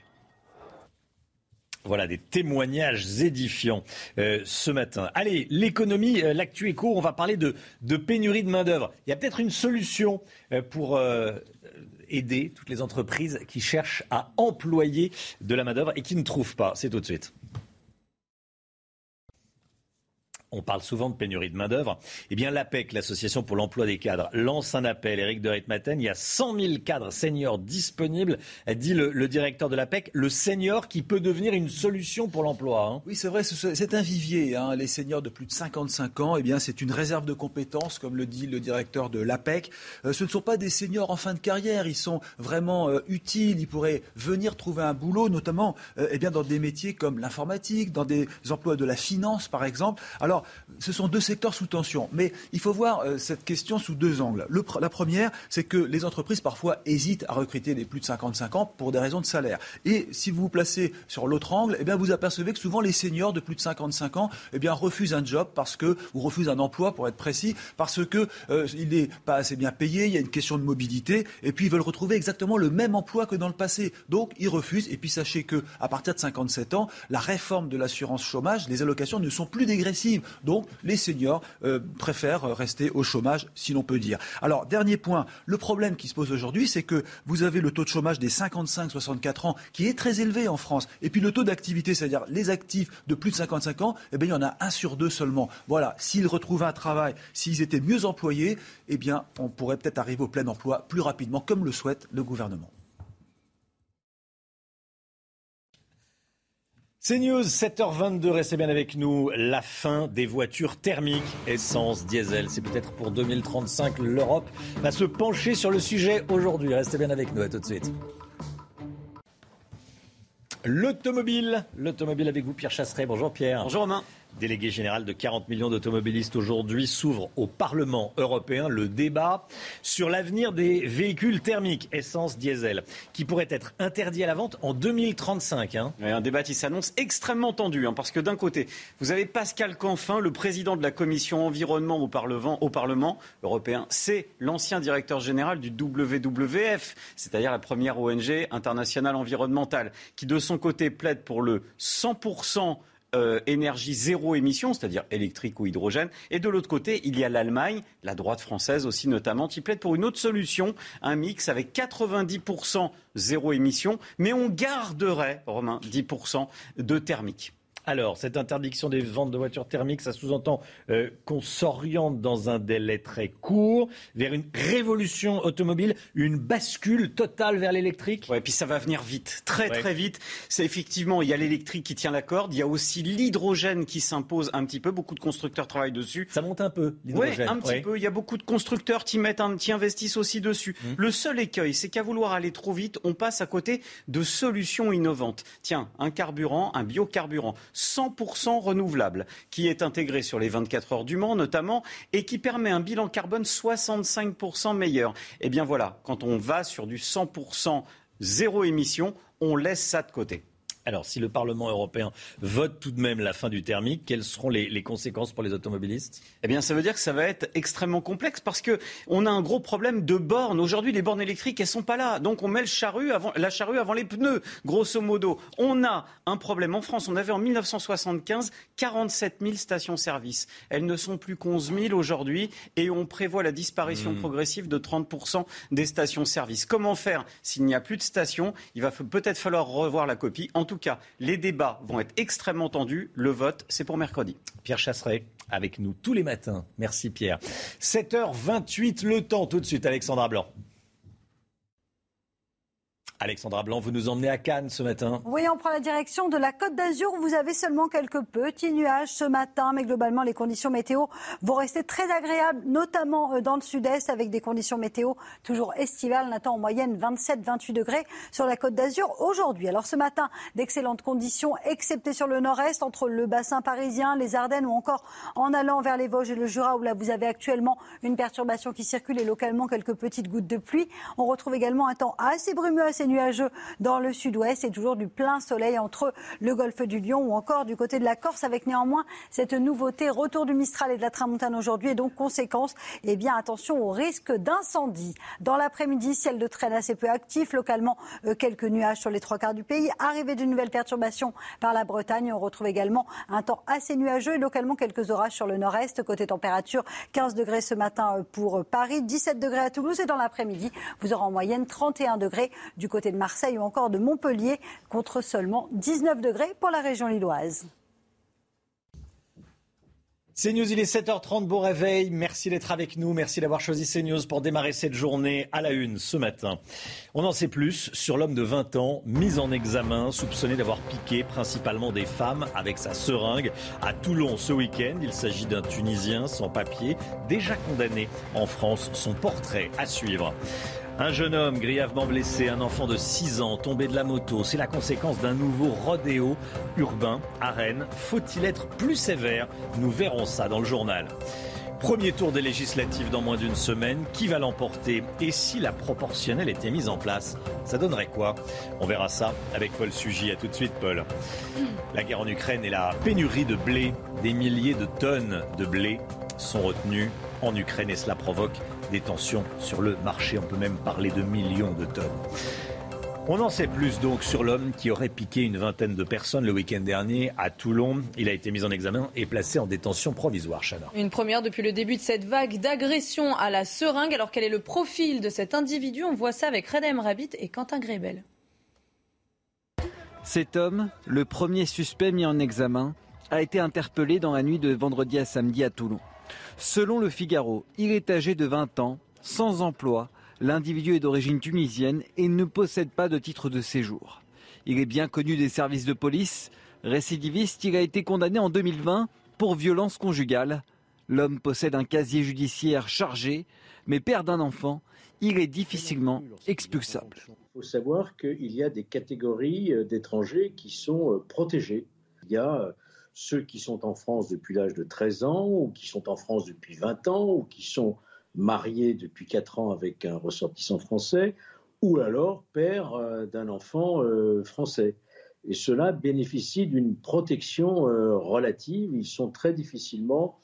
Voilà des témoignages édifiants euh, ce matin. Allez, l'économie, euh, l'actu éco, on va parler de, de pénurie de main-d'œuvre. Il y a peut-être une solution euh, pour euh, aider toutes les entreprises qui cherchent à employer de la main-d'œuvre et qui ne trouvent pas. C'est tout de suite. On parle souvent de pénurie de main-d'œuvre. Eh bien, l'APEC, l'Association pour l'emploi des cadres, lance un appel. Éric de Ritmaten, il y a 100 000 cadres seniors disponibles, dit le, le directeur de l'APEC. Le senior qui peut devenir une solution pour l'emploi. Hein. Oui, c'est vrai, c'est un vivier. Hein. Les seniors de plus de 55 ans, eh bien, c'est une réserve de compétences, comme le dit le directeur de l'APEC. Euh, ce ne sont pas des seniors en fin de carrière. Ils sont vraiment euh, utiles. Ils pourraient venir trouver un boulot, notamment euh, eh bien, dans des métiers comme l'informatique, dans des emplois de la finance, par exemple. Alors, ce sont deux secteurs sous tension. Mais il faut voir euh, cette question sous deux angles. Le, la première, c'est que les entreprises parfois hésitent à recruter des plus de 55 ans pour des raisons de salaire. Et si vous vous placez sur l'autre angle, eh bien, vous apercevez que souvent les seniors de plus de 55 ans eh refusent un job parce que, ou refusent un emploi, pour être précis, parce que euh, il n'est pas assez bien payé, il y a une question de mobilité, et puis ils veulent retrouver exactement le même emploi que dans le passé. Donc ils refusent. Et puis sachez que à partir de 57 ans, la réforme de l'assurance chômage, les allocations ne sont plus dégressives. Donc les seniors euh, préfèrent rester au chômage, si l'on peut dire. Alors, dernier point, le problème qui se pose aujourd'hui, c'est que vous avez le taux de chômage des 55-64 ans qui est très élevé en France. Et puis le taux d'activité, c'est-à-dire les actifs de plus de 55 ans, eh bien, il y en a un sur deux seulement. Voilà, s'ils retrouvaient un travail, s'ils étaient mieux employés, eh bien, on pourrait peut-être arriver au plein emploi plus rapidement, comme le souhaite le gouvernement. C'est News, 7h22, restez bien avec nous. La fin des voitures thermiques, essence, diesel, c'est peut-être pour 2035. L'Europe va se pencher sur le sujet aujourd'hui. Restez bien avec nous, à tout de suite. L'automobile, l'automobile avec vous Pierre Chasseret. Bonjour Pierre. Bonjour Romain. Délégué général de 40 millions d'automobilistes aujourd'hui s'ouvre au Parlement européen le débat sur l'avenir des véhicules thermiques essence diesel qui pourraient être interdits à la vente en 2035. Hein. un débat qui s'annonce extrêmement tendu hein, parce que d'un côté, vous avez Pascal Canfin, le président de la commission environnement au Parlement, au Parlement européen. C'est l'ancien directeur général du WWF, c'est-à-dire la première ONG internationale environnementale, qui de son côté plaide pour le 100% euh, énergie zéro émission, c'est-à-dire électrique ou hydrogène. Et de l'autre côté, il y a l'Allemagne, la droite française aussi notamment, qui plaide pour une autre solution, un mix avec 90% zéro émission, mais on garderait, Romain, 10% de thermique. Alors, cette interdiction des ventes de voitures thermiques, ça sous-entend euh, qu'on s'oriente dans un délai très court vers une révolution automobile, une bascule totale vers l'électrique. Ouais, puis ça va venir vite, très très vite. C'est effectivement, il y a l'électrique qui tient la corde, il y a aussi l'hydrogène qui s'impose un petit peu. Beaucoup de constructeurs travaillent dessus. Ça monte un peu, l'hydrogène. Oui, un petit peu. Il y a beaucoup de constructeurs qui mettent, un, qui investissent aussi dessus. Mmh. Le seul écueil, c'est qu'à vouloir aller trop vite, on passe à côté de solutions innovantes. Tiens, un carburant, un biocarburant 100% renouvelable, qui est intégré sur les 24 heures du Mans notamment, et qui permet un bilan carbone 65% meilleur. Eh bien voilà, quand on va sur du 100% zéro émission, on laisse ça de côté. Alors, si le Parlement européen vote tout de même la fin du thermique, quelles seront les, conséquences pour les automobilistes? Eh bien, ça veut dire que ça va être extrêmement complexe parce que on a un gros problème de bornes. Aujourd'hui, les bornes électriques, elles sont pas là. Donc, on met le charrue avant, la charrue avant les pneus, grosso modo. On a un problème en France. On avait en 1975 47 000 stations-service. Elles ne sont plus qu'onze 000 aujourd'hui et on prévoit la disparition hmm. progressive de 30% des stations-service. Comment faire s'il n'y a plus de stations? Il va peut-être falloir revoir la copie. En tout tout cas, les débats vont être extrêmement tendus. Le vote, c'est pour mercredi. Pierre Chasseret, avec nous tous les matins. Merci Pierre. 7h28, le temps tout de suite, Alexandra Blanc. Alexandra Blanc, vous nous emmenez à Cannes ce matin. Oui, on prend la direction de la Côte d'Azur où vous avez seulement quelques petits nuages ce matin, mais globalement les conditions météo vont rester très agréables, notamment euh, dans le sud-est avec des conditions météo toujours estivales. On attend en moyenne 27-28 degrés sur la Côte d'Azur aujourd'hui. Alors ce matin, d'excellentes conditions, excepté sur le nord-est, entre le bassin parisien, les Ardennes ou encore en allant vers les Vosges et le Jura où là vous avez actuellement une perturbation qui circule et localement quelques petites gouttes de pluie. On retrouve également un temps assez brumeux, assez nuageux dans le sud-ouest et toujours du plein soleil entre le golfe du Lion ou encore du côté de la Corse avec néanmoins cette nouveauté, retour du Mistral et de la Tramontane aujourd'hui et donc conséquence, eh bien attention au risque d'incendie. Dans l'après-midi, ciel de traîne assez peu actif, localement euh, quelques nuages sur les trois quarts du pays, arrivée d'une nouvelle perturbation par la Bretagne, on retrouve également un temps assez nuageux et localement quelques orages sur le nord-est, côté température 15 degrés ce matin euh, pour Paris, 17 degrés à Toulouse et dans l'après-midi, vous aurez en moyenne 31 degrés du côté côté de Marseille ou encore de Montpellier, contre seulement 19 degrés pour la région lilloise. CNews, il est 7h30, beau réveil. Merci d'être avec nous. Merci d'avoir choisi CNews pour démarrer cette journée à la une ce matin. On en sait plus sur l'homme de 20 ans, mis en examen, soupçonné d'avoir piqué principalement des femmes avec sa seringue à Toulon ce week-end. Il s'agit d'un Tunisien sans papier, déjà condamné en France. Son portrait à suivre. Un jeune homme grièvement blessé, un enfant de 6 ans tombé de la moto. C'est la conséquence d'un nouveau rodéo urbain à Rennes. Faut-il être plus sévère? Nous verrons ça dans le journal. Premier tour des législatives dans moins d'une semaine. Qui va l'emporter? Et si la proportionnelle était mise en place, ça donnerait quoi? On verra ça avec Paul Sugy. À tout de suite, Paul. La guerre en Ukraine et la pénurie de blé. Des milliers de tonnes de blé sont retenues en Ukraine et cela provoque des tensions sur le marché. On peut même parler de millions de tonnes. On en sait plus donc sur l'homme qui aurait piqué une vingtaine de personnes le week-end dernier à Toulon. Il a été mis en examen et placé en détention provisoire. Chana. Une première depuis le début de cette vague d'agression à la seringue. Alors quel est le profil de cet individu? On voit ça avec Redem Rabbit et Quentin Grébel. Cet homme, le premier suspect mis en examen, a été interpellé dans la nuit de vendredi à samedi à Toulon. Selon le Figaro, il est âgé de 20 ans, sans emploi. L'individu est d'origine tunisienne et ne possède pas de titre de séjour. Il est bien connu des services de police. Récidiviste, il a été condamné en 2020 pour violence conjugale. L'homme possède un casier judiciaire chargé, mais père d'un enfant. il est difficilement expulsable. Il faut savoir qu'il y a des catégories euh, d'étrangers qui sont euh, protégés. Il y a euh, ceux qui sont en France depuis l'âge de 13 ans, ou qui sont en France depuis 20 ans, ou qui sont mariés depuis 4 ans avec un ressortissant français, ou alors père d'un enfant français. Et ceux-là bénéficient d'une protection relative. Ils sont très difficilement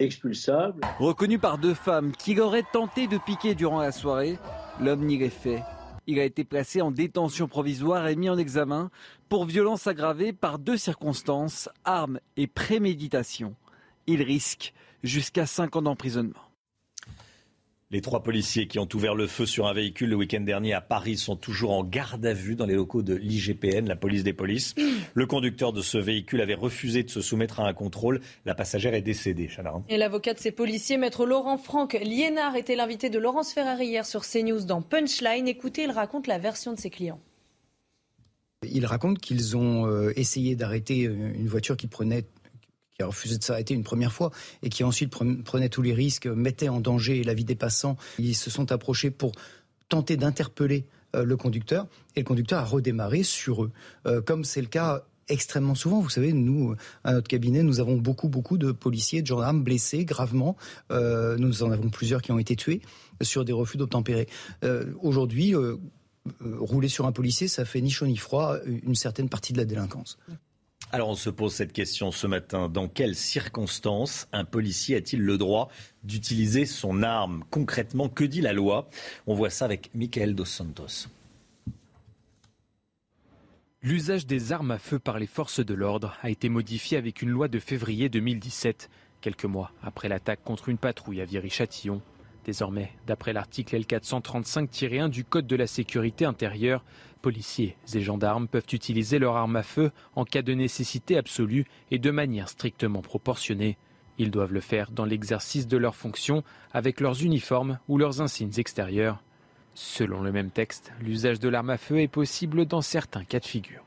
expulsables. Reconnu par deux femmes qui l'auraient tenté de piquer durant la soirée, l'homme n'y fait. Il a été placé en détention provisoire et mis en examen pour violence aggravée par deux circonstances, armes et préméditation. Il risque jusqu'à 5 ans d'emprisonnement. Les trois policiers qui ont ouvert le feu sur un véhicule le week-end dernier à Paris sont toujours en garde à vue dans les locaux de l'IGPN, la police des polices. Le conducteur de ce véhicule avait refusé de se soumettre à un contrôle. La passagère est décédée. Et l'avocat de ces policiers, maître Laurent Franck Liénard, était l'invité de Laurence Ferrari hier sur CNews dans Punchline. Écoutez, il raconte la version de ses clients. Il raconte qu'ils ont euh, essayé d'arrêter euh, une voiture qui prenait qui a refusé de s'arrêter une première fois et qui ensuite prenait tous les risques, mettait en danger la vie des passants. Ils se sont approchés pour tenter d'interpeller euh, le conducteur et le conducteur a redémarré sur eux, euh, comme c'est le cas extrêmement souvent. Vous savez, nous, à notre cabinet, nous avons beaucoup, beaucoup de policiers, de gendarmes blessés gravement. Euh, nous en avons plusieurs qui ont été tués sur des refus d'obtempérer. Aujourd'hui, rouler sur un policier, ça fait ni chaud ni froid une certaine partie de la délinquance. Alors on se pose cette question ce matin. Dans quelles circonstances un policier a-t-il le droit d'utiliser son arme? Concrètement, que dit la loi? On voit ça avec Michael Dos Santos. L'usage des armes à feu par les forces de l'ordre a été modifié avec une loi de février 2017, quelques mois après l'attaque contre une patrouille à Viry-Châtillon. Désormais, d'après l'article L435-1 du Code de la sécurité intérieure, policiers et gendarmes peuvent utiliser leur arme à feu en cas de nécessité absolue et de manière strictement proportionnée. Ils doivent le faire dans l'exercice de leurs fonctions avec leurs uniformes ou leurs insignes extérieurs. Selon le même texte, l'usage de l'arme à feu est possible dans certains cas de figure.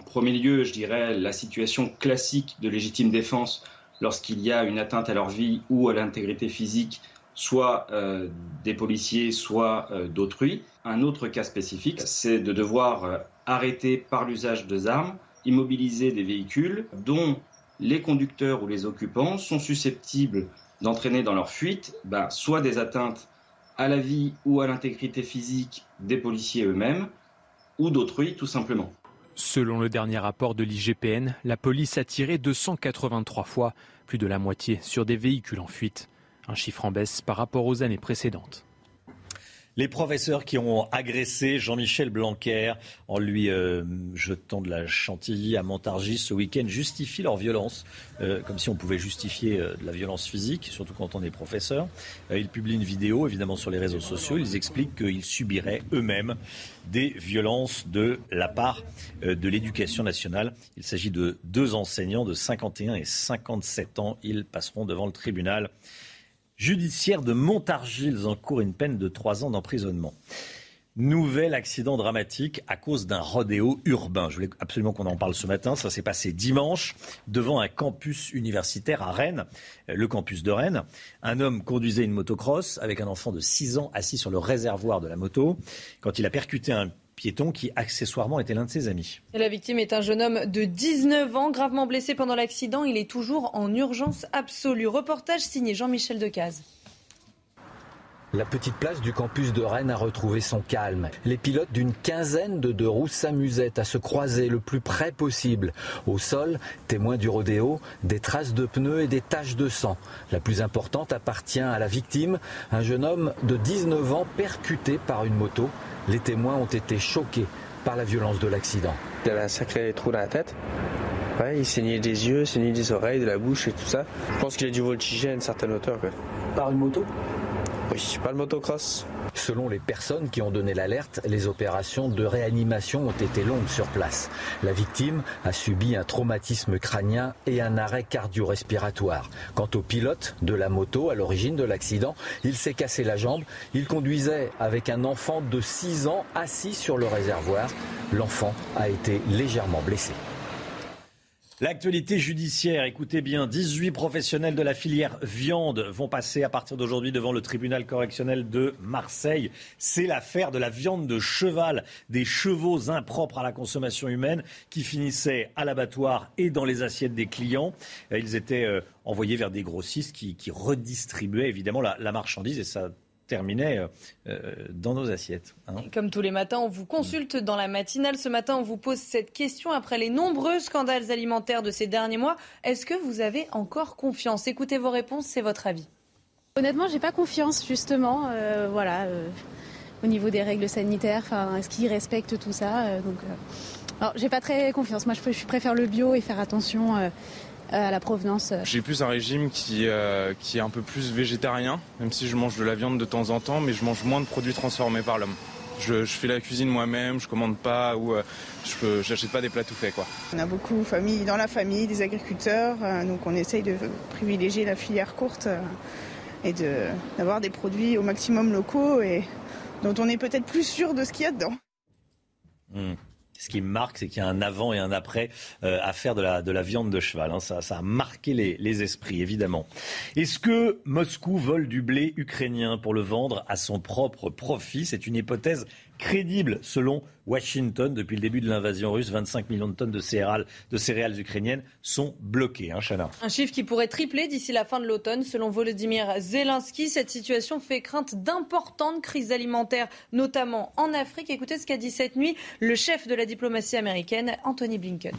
En premier lieu, je dirais la situation classique de légitime défense lorsqu'il y a une atteinte à leur vie ou à l'intégrité physique soit euh, des policiers, soit euh, d'autrui. Un autre cas spécifique, c'est de devoir euh, arrêter par l'usage des armes, immobiliser des véhicules dont les conducteurs ou les occupants sont susceptibles d'entraîner dans leur fuite ben, soit des atteintes à la vie ou à l'intégrité physique des policiers eux-mêmes, ou d'autrui tout simplement. Selon le dernier rapport de l'IGPN, la police a tiré 283 fois, plus de la moitié, sur des véhicules en fuite. Un chiffre en baisse par rapport aux années précédentes. Les professeurs qui ont agressé Jean-Michel Blanquer en lui euh, jetant de la chantilly à Montargis ce week-end justifient leur violence, euh, comme si on pouvait justifier euh, de la violence physique, surtout quand on est professeur. ils publient une vidéo, évidemment, sur les réseaux sociaux. Ils expliquent qu'ils subiraient eux-mêmes des violences de la part de l'éducation nationale. Il s'agit de deux enseignants de 51 et 57 ans. Ils passeront devant le tribunal judiciaire de Montargis encourt une peine de trois ans d'emprisonnement. Nouvel accident dramatique à cause d'un rodéo urbain. Je voulais absolument qu'on en parle ce matin. Ça s'est passé dimanche devant un campus universitaire à Rennes, le campus de Rennes. Un homme conduisait une motocross avec un enfant de 6 ans assis sur le réservoir de la moto. Quand il a percuté un piéton qui accessoirement était l'un de ses amis. la victime est un jeune homme de 19 ans, gravement blessé pendant l'accident. Il est toujours en urgence absolue. Reportage signé Jean-Michel Decaze. La petite place du campus de Rennes a retrouvé son calme. Les pilotes d'une quinzaine de deux roues s'amusaient à se croiser le plus près possible. Au sol, témoins du rodéo, des traces de pneus et des taches de sang. La plus importante appartient à la victime, un jeune homme de 19 ans percuté par une moto. Les témoins ont été choqués par la violence de l'accident. Il avait un sacré trou dans la tête. il saignait des yeux, saignait des oreilles, de la bouche et tout ça. Je pense qu'il a dû voltiger à une certaine hauteur. Par une moto? Oui, pas le motocross. Selon les personnes qui ont donné l'alerte, les opérations de réanimation ont été longues sur place. La victime a subi un traumatisme crânien et un arrêt cardio-respiratoire. Quant au pilote de la moto à l'origine de l'accident, il s'est cassé la jambe. Il conduisait avec un enfant de 6 ans assis sur le réservoir. L'enfant a été légèrement blessé. L'actualité judiciaire, écoutez bien, 18 professionnels de la filière viande vont passer à partir d'aujourd'hui devant le tribunal correctionnel de Marseille. C'est l'affaire de la viande de cheval, des chevaux impropres à la consommation humaine qui finissaient à l'abattoir et dans les assiettes des clients. Ils étaient euh, envoyés vers des grossistes qui, redistribuaient évidemment la, la marchandise et ça terminait euh, euh, dans nos assiettes. Hein. Comme tous les matins, on vous consulte dans la matinale. Ce matin, on vous pose cette question après les nombreux scandales alimentaires de ces derniers mois. Est-ce que vous avez encore confiance? Écoutez vos réponses, c'est votre avis. Honnêtement, j'ai pas confiance justement. Euh, voilà, au niveau des règles sanitaires, est-ce qu'ils respectent tout ça Donc, alors, j'ai pas très confiance. Moi, je, je préfère le bio et faire attention à la provenance. J'ai plus un régime qui, euh, qui est un peu plus végétarien, même si je mange de la viande de temps en temps, mais je mange moins de produits transformés par l'homme. Je, fais la cuisine moi-même, je commande pas ou euh, je n'achète pas des plats tout faits. Quoi. On a beaucoup famille, dans la famille des agriculteurs, euh, donc on essaye de privilégier la filière courte et d'avoir des produits au maximum locaux et dont on est peut-être plus sûr de ce qu'il y a dedans. Mmh ce qui marque, c'est qu'il y a un avant et un après euh, à faire de la, de la viande de cheval. Hein. Ça, ça, a marqué les, les esprits, évidemment. Est-ce que Moscou vole du blé ukrainien pour le vendre à son propre profit? C'est une hypothèse crédible selon Washington. Depuis le début de l'invasion russe, 25 millions de tonnes de céréales, de céréales ukrainiennes sont bloquées. Hein, Un chiffre qui pourrait tripler d'ici la fin de l'automne. Selon Volodymyr Zelensky, cette situation fait crainte d'importantes crises alimentaires, notamment en Afrique. Écoutez ce qu'a dit cette nuit le chef de la diplomatie américaine, Anthony Blinken.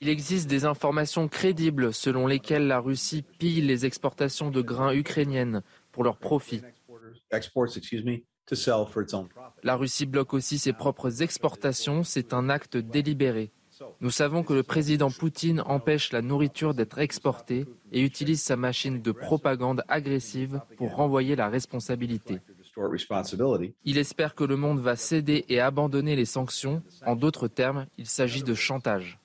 Il existe des informations crédibles selon lesquelles la Russie pille les exportations de grains ukrainiennes pour leur profit. La Russie bloque aussi ses propres exportations, c'est un acte délibéré. Nous savons que le président Poutine empêche la nourriture d'être exportée et utilise sa machine de propagande agressive pour renvoyer la responsabilité. Il espère que le monde va céder et abandonner les sanctions. En d'autres termes, il s'agit de chantage.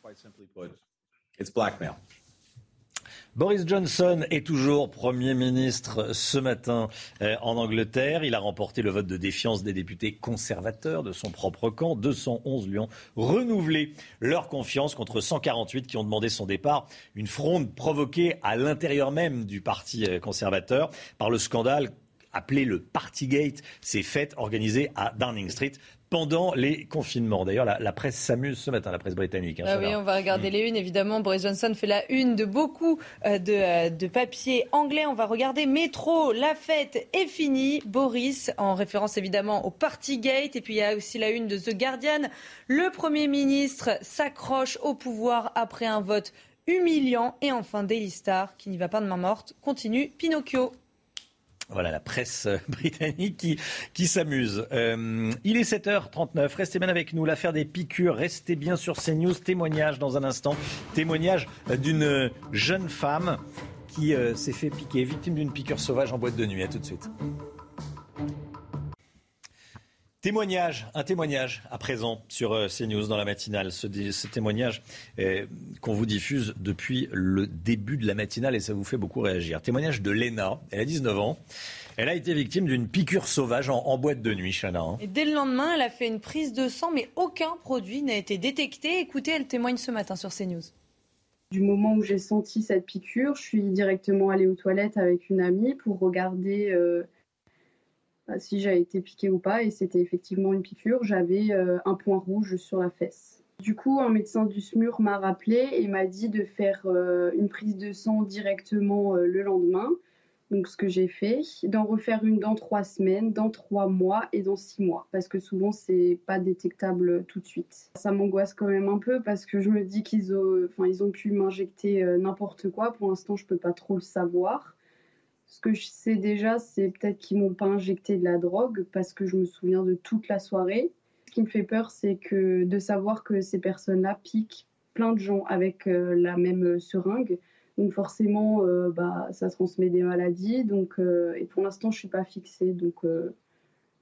Boris Johnson est toujours Premier ministre ce matin euh, en Angleterre. Il a remporté le vote de défiance des députés conservateurs de son propre camp. 211 lui ont renouvelé leur confiance contre 148 qui ont demandé son départ. Une fronde provoquée à l'intérieur même du Parti euh, conservateur par le scandale appelé le Partygate, ces fêtes organisées à Downing Street pendant les confinements. D'ailleurs, la, presse s'amuse ce matin, la presse britannique. Hein, ah oui, on va regarder mm. les unes. Évidemment, Boris Johnson fait la une de beaucoup euh, de, euh, de papiers anglais. On va regarder Métro. La fête est finie. Boris, en référence évidemment au Partygate. Et puis il y a aussi la une de The Guardian. Le Premier ministre s'accroche au pouvoir après un vote humiliant. Et enfin, Daily Star, qui n'y va pas de main morte, continue Pinocchio. Voilà la presse euh, britannique qui, s'amuse. Euh, il est 7h39. Restez bien avec nous. L'affaire des piqûres. Restez bien sur CNews. Témoignage dans un instant. Témoignage d'une jeune femme qui euh, s'est fait piquer, victime d'une piqûre sauvage en boîte de nuit. À tout de suite. Témoignage, un témoignage à présent sur euh, CNews dans la matinale. Ce, témoignage qu'on vous diffuse depuis le début de la matinale et ça vous fait beaucoup réagir. Témoignage de Léna, elle a 19 ans. Elle a été victime d'une piqûre sauvage en, boîte de nuit, Chana. Hein. Et dès le lendemain, elle a fait une prise de sang, mais aucun produit n'a été détecté. Écoutez, elle témoigne ce matin sur CNews. Du moment où j'ai senti cette piqûre, je suis directement allée aux toilettes avec une amie pour regarder. Euh, si j'avais été piquée ou pas, et c'était effectivement une piqûre, j'avais euh, un point rouge sur la fesse. Du coup, un médecin du SMUR m'a rappelé et m'a dit de faire euh, une prise de sang directement euh, le lendemain. Donc, ce que j'ai fait, d'en refaire une dans trois semaines, dans trois mois et dans six mois, parce que souvent c'est pas détectable tout de suite. Ça m'angoisse quand même un peu parce que je me dis qu'ils ont, ils ont pu m'injecter n'importe quoi. Pour l'instant, je peux pas trop le savoir. Ce que je sais déjà, c'est peut-être qu'ils m'ont pas injecté de la drogue parce que je me souviens de toute la soirée. Ce qui me fait peur, c'est que de savoir que ces personnes-là piquent plein de gens avec euh, la même seringue. Donc forcément, euh, bah, ça transmet des maladies. Donc, euh, et pour l'instant, je suis pas fixée, donc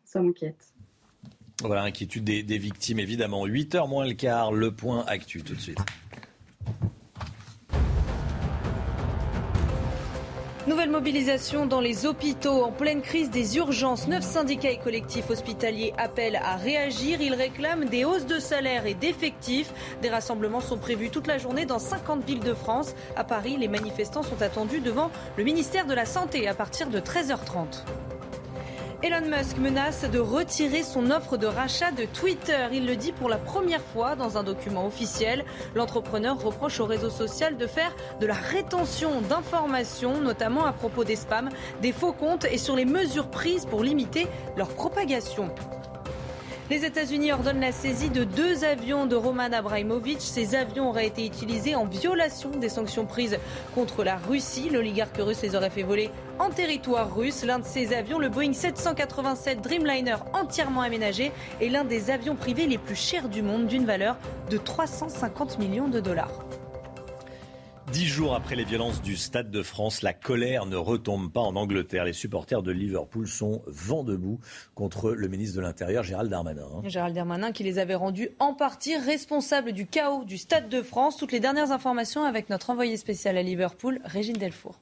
ça m'inquiète. Voilà, inquiétude des, des victimes, évidemment. 8h moins le quart, le point actu tout de suite. Nouvelle mobilisation dans les hôpitaux en pleine crise des urgences. Neuf syndicats et collectifs hospitaliers appellent à réagir. Ils réclament des hausses de salaire et d'effectifs. Des rassemblements sont prévus toute la journée dans 50 villes de France. À Paris, les manifestants sont attendus devant le ministère de la Santé à partir de 13h30. Elon Musk menace de retirer son offre de rachat de Twitter. Il le dit pour la première fois dans un document officiel. L'entrepreneur reproche au réseau social de faire de la rétention d'informations, notamment à propos des spams, des faux comptes et sur les mesures prises pour limiter leur propagation. Les États-Unis ordonnent la saisie de deux avions de Roman Abramovich. Ces avions auraient été utilisés en violation des sanctions prises contre la Russie. L'oligarque russe les aurait fait voler en territoire russe. L'un de ces avions, le Boeing 787 Dreamliner entièrement aménagé, est l'un des avions privés les plus chers du monde d'une valeur de 350 millions de dollars. Dix jours après les violences du Stade de France, la colère ne retombe pas en Angleterre. Les supporters de Liverpool sont vent debout contre le ministre de l'Intérieur, Gérald Darmanin. Gérald Darmanin qui les avait rendus en partie responsables du chaos du Stade de France. Toutes les dernières informations avec notre envoyé spécial à Liverpool, Régine Delfour.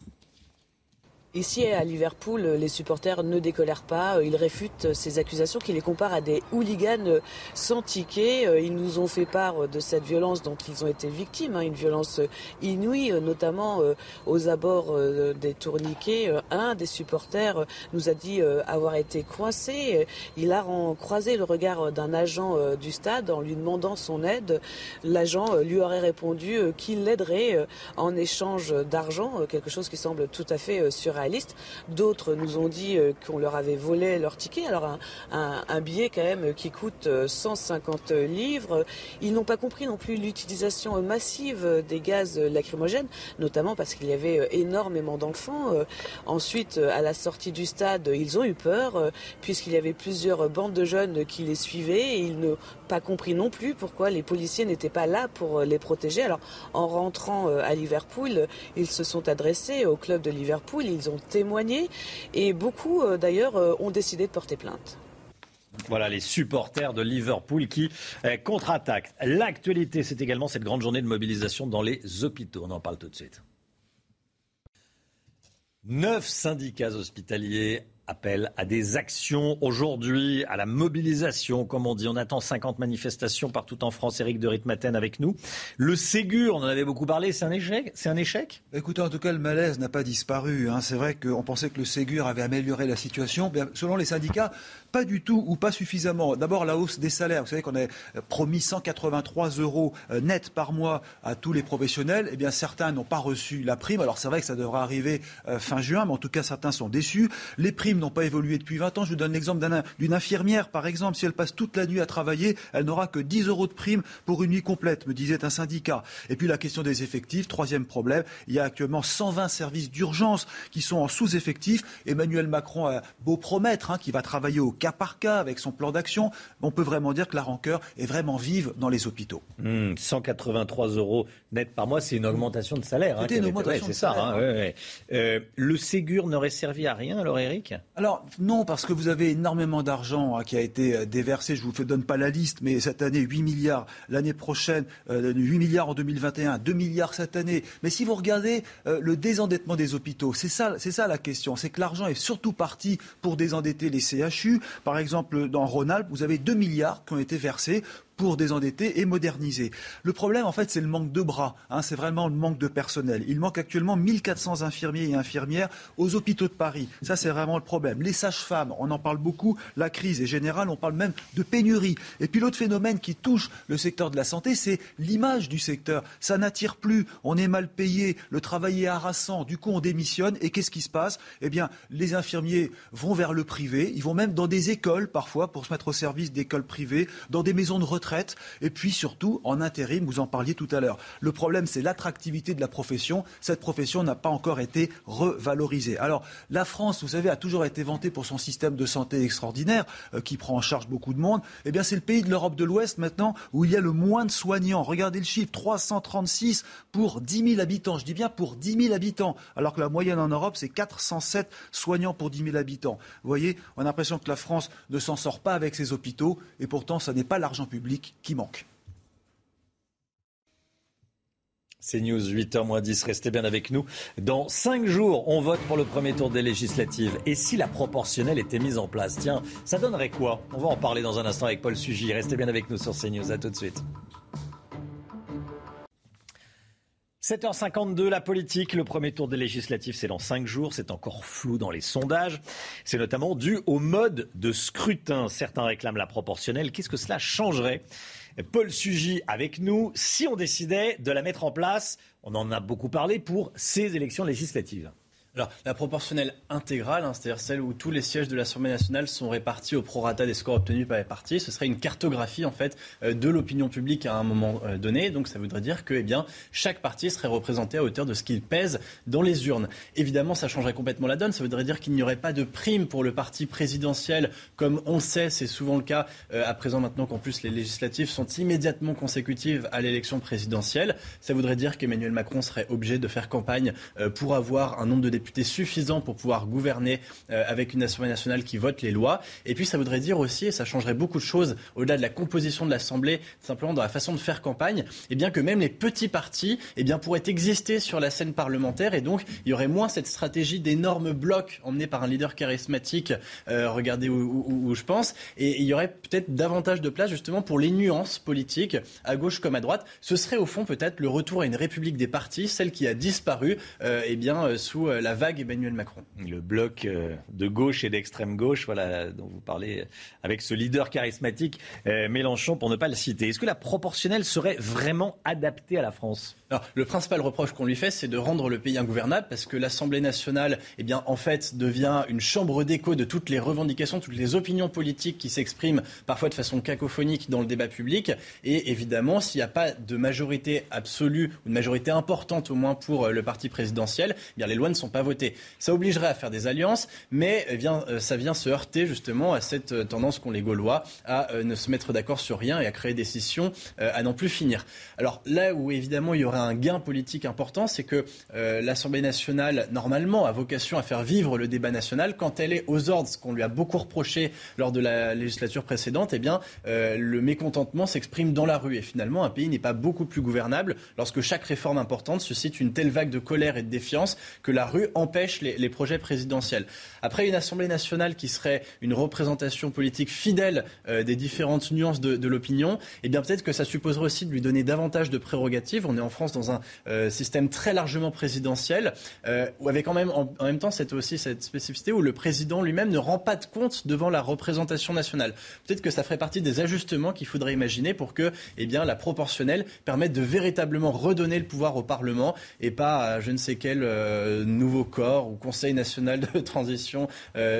Ici à Liverpool, les supporters ne décolèrent pas. Ils réfutent ces accusations qui les comparent à des hooligans sans ticket. Ils nous ont fait part de cette violence dont ils ont été victimes, hein, une violence inouïe, notamment euh, aux abords euh, des tourniquets. Un des supporters nous a dit euh, avoir été coincé. Il a croisé le regard d'un agent du stade en lui demandant son aide. L'agent lui aurait répondu qu'il l'aiderait en échange d'argent, quelque chose qui semble tout à fait sur D'autres nous ont dit euh, qu'on leur avait volé leur ticket. Alors un, billet quand même qui coûte 150 euh, livres. Ils n'ont pas compris non plus l'utilisation massive des gaz lacrymogènes, notamment parce qu'il y avait euh, énormément d'enfants. Ensuite, à la sortie du stade, ils ont eu peur puisqu'il y avait plusieurs bandes de jeunes qui les suivaient ils n'ont pas compris non plus pourquoi les policiers n'étaient pas là pour les protéger. Alors en rentrant à Liverpool, ils se sont adressés au club de Liverpool. Ont témoigné et beaucoup euh, d'ailleurs euh, ont décidé de porter plainte. Voilà les supporters de Liverpool qui euh, contre-attaquent. L'actualité, c'est également cette grande journée de mobilisation dans les hôpitaux. On en parle tout de suite. Neuf syndicats hospitaliers appellent à des actions aujourd'hui, à la mobilisation, comme on dit. On attend 50 manifestations partout en France. Éric de Ritmaten avec nous. Le Ségur, on en avait beaucoup parlé, c'est un échec C'est un échec? Écoutez, en tout cas, le malaise n'a pas disparu. Hein. C'est vrai qu'on pensait que le Ségur avait amélioré la situation. Selon les syndicats, pas du tout ou pas suffisamment. D'abord, la hausse des salaires. Vous savez qu'on a promis 183 euros euh, net par mois à tous les professionnels. Eh bien, certains n'ont pas reçu la prime. Alors, c'est vrai que ça devra arriver euh, fin juin, mais en tout cas, certains sont déçus. Les primes n'ont pas évolué depuis 20 ans. Je vous donne l'exemple d'une infirmière, par exemple. Si elle passe toute la nuit à travailler, elle n'aura que 10 euros de prime pour une nuit complète, me disait un syndicat. Et puis, la question des effectifs. Troisième problème, il y a actuellement 120 services d'urgence qui sont en sous-effectif. Emmanuel Macron a beau promettre hein, qu'il va travailler au cas par cas avec son plan d'action, on peut vraiment dire que la rancœur est vraiment vive dans les hôpitaux. 183 hmm, euros net par mois, c'est une augmentation de salaire. Hein, une augmentation de ça. Hein, euh, le Ségur n'aurait servi à rien alors, Eric Alors, non, parce que vous avez énormément d'argent hein, qui a été euh, déversé. Je ne vous donne pas la liste, mais cette année, 8 milliards. L'année prochaine, 8 euh, milliards en 2021, 2 milliards cette année. Mais si vous regardez le désendettement des hôpitaux, c'est ça, c'est ça la question. C'est que l'argent est surtout parti pour désendetter les CHU. Par exemple, dans Rhône-Alpes, vous avez 2 milliards qui ont été versés pour désendetter et moderniser. Le problème, en fait, c'est le manque de bras. Hein, c'est vraiment le manque de personnel. Il manque actuellement 1400 infirmiers et infirmières aux hôpitaux de Paris. Ça, c'est vraiment le problème. Les sages-femmes, on en parle beaucoup. La crise est générale. On parle même de pénurie. Et puis l'autre phénomène qui touche le secteur de la santé, c'est l'image du secteur. Ça n'attire plus. On est mal payé. Le travail est harassant. Du coup, on démissionne. Et qu'est-ce qui se passe? Eh bien, les infirmiers vont vers le privé. Ils vont même dans des écoles, parfois, pour se mettre au service d'écoles privées, dans des maisons de retraite et puis surtout en intérim, vous en parliez tout à l'heure. Le problème, c'est l'attractivité de la profession. Cette profession n'a pas encore été revalorisée. Alors, la France, vous savez, a toujours été vantée pour son système de santé extraordinaire, euh, qui prend en charge beaucoup de monde. Eh bien, c'est le pays de l'Europe de l'Ouest maintenant où il y a le moins de soignants. Regardez le chiffre, 336 pour 10 000 habitants. Je dis bien pour 10 000 habitants, alors que la moyenne en Europe, c'est 407 soignants pour 10 000 habitants. Vous voyez, on a l'impression que la France ne s'en sort pas avec ses hôpitaux, et pourtant, ce n'est pas l'argent public qui manque. C'est News 8h 10. Restez bien avec nous. Dans 5 jours, on vote pour le premier tour des législatives. Et si la proportionnelle était mise en place Tiens, ça donnerait quoi? On va en parler dans un instant avec Paul Sugy. Restez bien avec nous sur CNews. À tout de suite. 7h52, la politique. Le premier tour des législatives, c'est dans 5 jours. C'est encore flou dans les sondages. C'est notamment dû au mode de scrutin. Certains réclament la proportionnelle. Qu'est-ce que cela changerait? Paul Sugy avec nous. Si on décidait de la mettre en place, on en a beaucoup parlé pour ces élections législatives. Alors, la proportionnelle intégrale, hein, c'est-à-dire celle où tous les sièges de l'Assemblée nationale sont répartis au prorata des scores obtenus par les partis, ce serait une cartographie en fait euh, de l'opinion publique à un moment euh, donné. Donc, ça voudrait dire que, eh bien, chaque parti serait représenté à hauteur de ce qu'il pèse dans les urnes. Évidemment, ça changerait complètement la donne. Ça voudrait dire qu'il n'y aurait pas de prime pour le parti présidentiel, comme on sait, c'est souvent le cas euh, à présent maintenant qu'en plus les législatives sont immédiatement consécutives à l'élection présidentielle. Ça voudrait dire qu'Emmanuel Macron serait obligé de faire campagne pour avoir un nombre de députés suffisant pour pouvoir gouverner euh, avec une Assemblée nationale qui vote les lois. Et puis ça voudrait dire aussi, et ça changerait beaucoup de choses au-delà de la composition de l'Assemblée, simplement dans la façon de faire campagne, eh bien que même les petits partis eh bien, pourraient exister sur la scène parlementaire et donc il y aurait moins cette stratégie d'énormes blocs emmenés par un leader charismatique, euh, regardez où, je pense, et il y aurait peut-être davantage de place justement pour les nuances politiques, à gauche comme à droite. Ce serait au fond peut-être le retour à une république des partis, celle qui a disparu euh, eh bien, sous la vague Emmanuel Macron. Le bloc euh, de gauche et d'extrême gauche, voilà, dont vous parlez avec ce leader charismatique euh, Mélenchon, pour ne pas le citer. Est-ce que la proportionnelle serait vraiment adaptée à la France? Le principal reproche qu'on lui fait, c'est de rendre le pays ingouvernable parce que l'Assemblée nationale, eh bien, en fait, devient une chambre d'écho de toutes les revendications, toutes les opinions politiques qui s'expriment parfois de façon cacophonique dans le débat public. Et évidemment, s'il n'y a pas de majorité absolue ou de majorité importante au moins pour euh, le parti présidentiel, eh bien, les lois ne sont pas votées. Ça obligerait à faire des alliances, mais eh euh, ça vient se heurter justement à cette euh, tendance qu'ont les Gaulois à ne se mettre d'accord sur rien et à créer des scissions à n'en plus finir. Alors là où évidemment il y aura un gain politique important, c'est que euh, l'Assemblée nationale, normalement, a vocation à faire vivre le débat national. Quand elle est aux ordres, ce qu'on lui a beaucoup reproché lors de la législature précédente, eh bien, euh, le mécontentement s'exprime dans la rue. Et finalement, un pays n'est pas beaucoup plus gouvernable lorsque chaque réforme importante suscite une telle vague de colère et de défiance que la rue empêche les, projets présidentiels. Après, une Assemblée nationale qui serait une représentation politique fidèle euh, des différentes nuances de, l'opinion, eh bien, peut-être que ça supposerait aussi de lui donner davantage de prérogatives. On est en France dans un euh, système très largement présidentiel, euh, où avec quand même en, même temps c'est aussi cette spécificité où le président lui-même ne rend pas de compte devant la représentation nationale. Peut-être que ça ferait partie des ajustements qu'il faudrait imaginer pour que eh bien, la proportionnelle permette de véritablement redonner le pouvoir au Parlement et pas à je ne sais quel euh, nouveau corps ou Conseil national de transition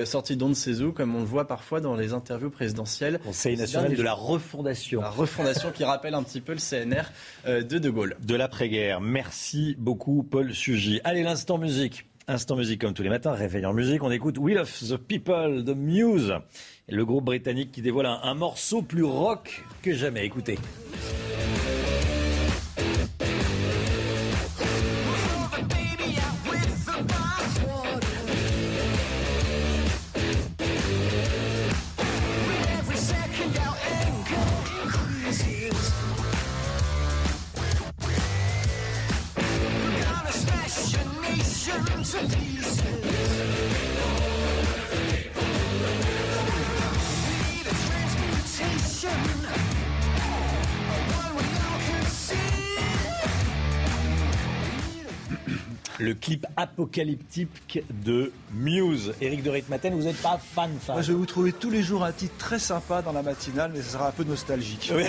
sorti d'on ne sait où, comme on le voit parfois dans les interviews présidentielles. Conseil national de la refondation. La refondation qui rappelle un petit peu le CNR de De Gaulle. De la Merci beaucoup, Paul Sugy. Allez, l'instant musique. Instant musique comme tous les matins, réveil en musique, on écoute Will of the People de Muse, le groupe britannique qui dévoile un morceau plus rock que jamais. Écoutez. Listen! Le clip apocalyptique de Muse. Eric de Ritmaten, vous n'êtes pas fan, fan Moi, Je vais vous trouver tous les jours un titre très sympa dans la matinale, mais ce sera un peu nostalgique.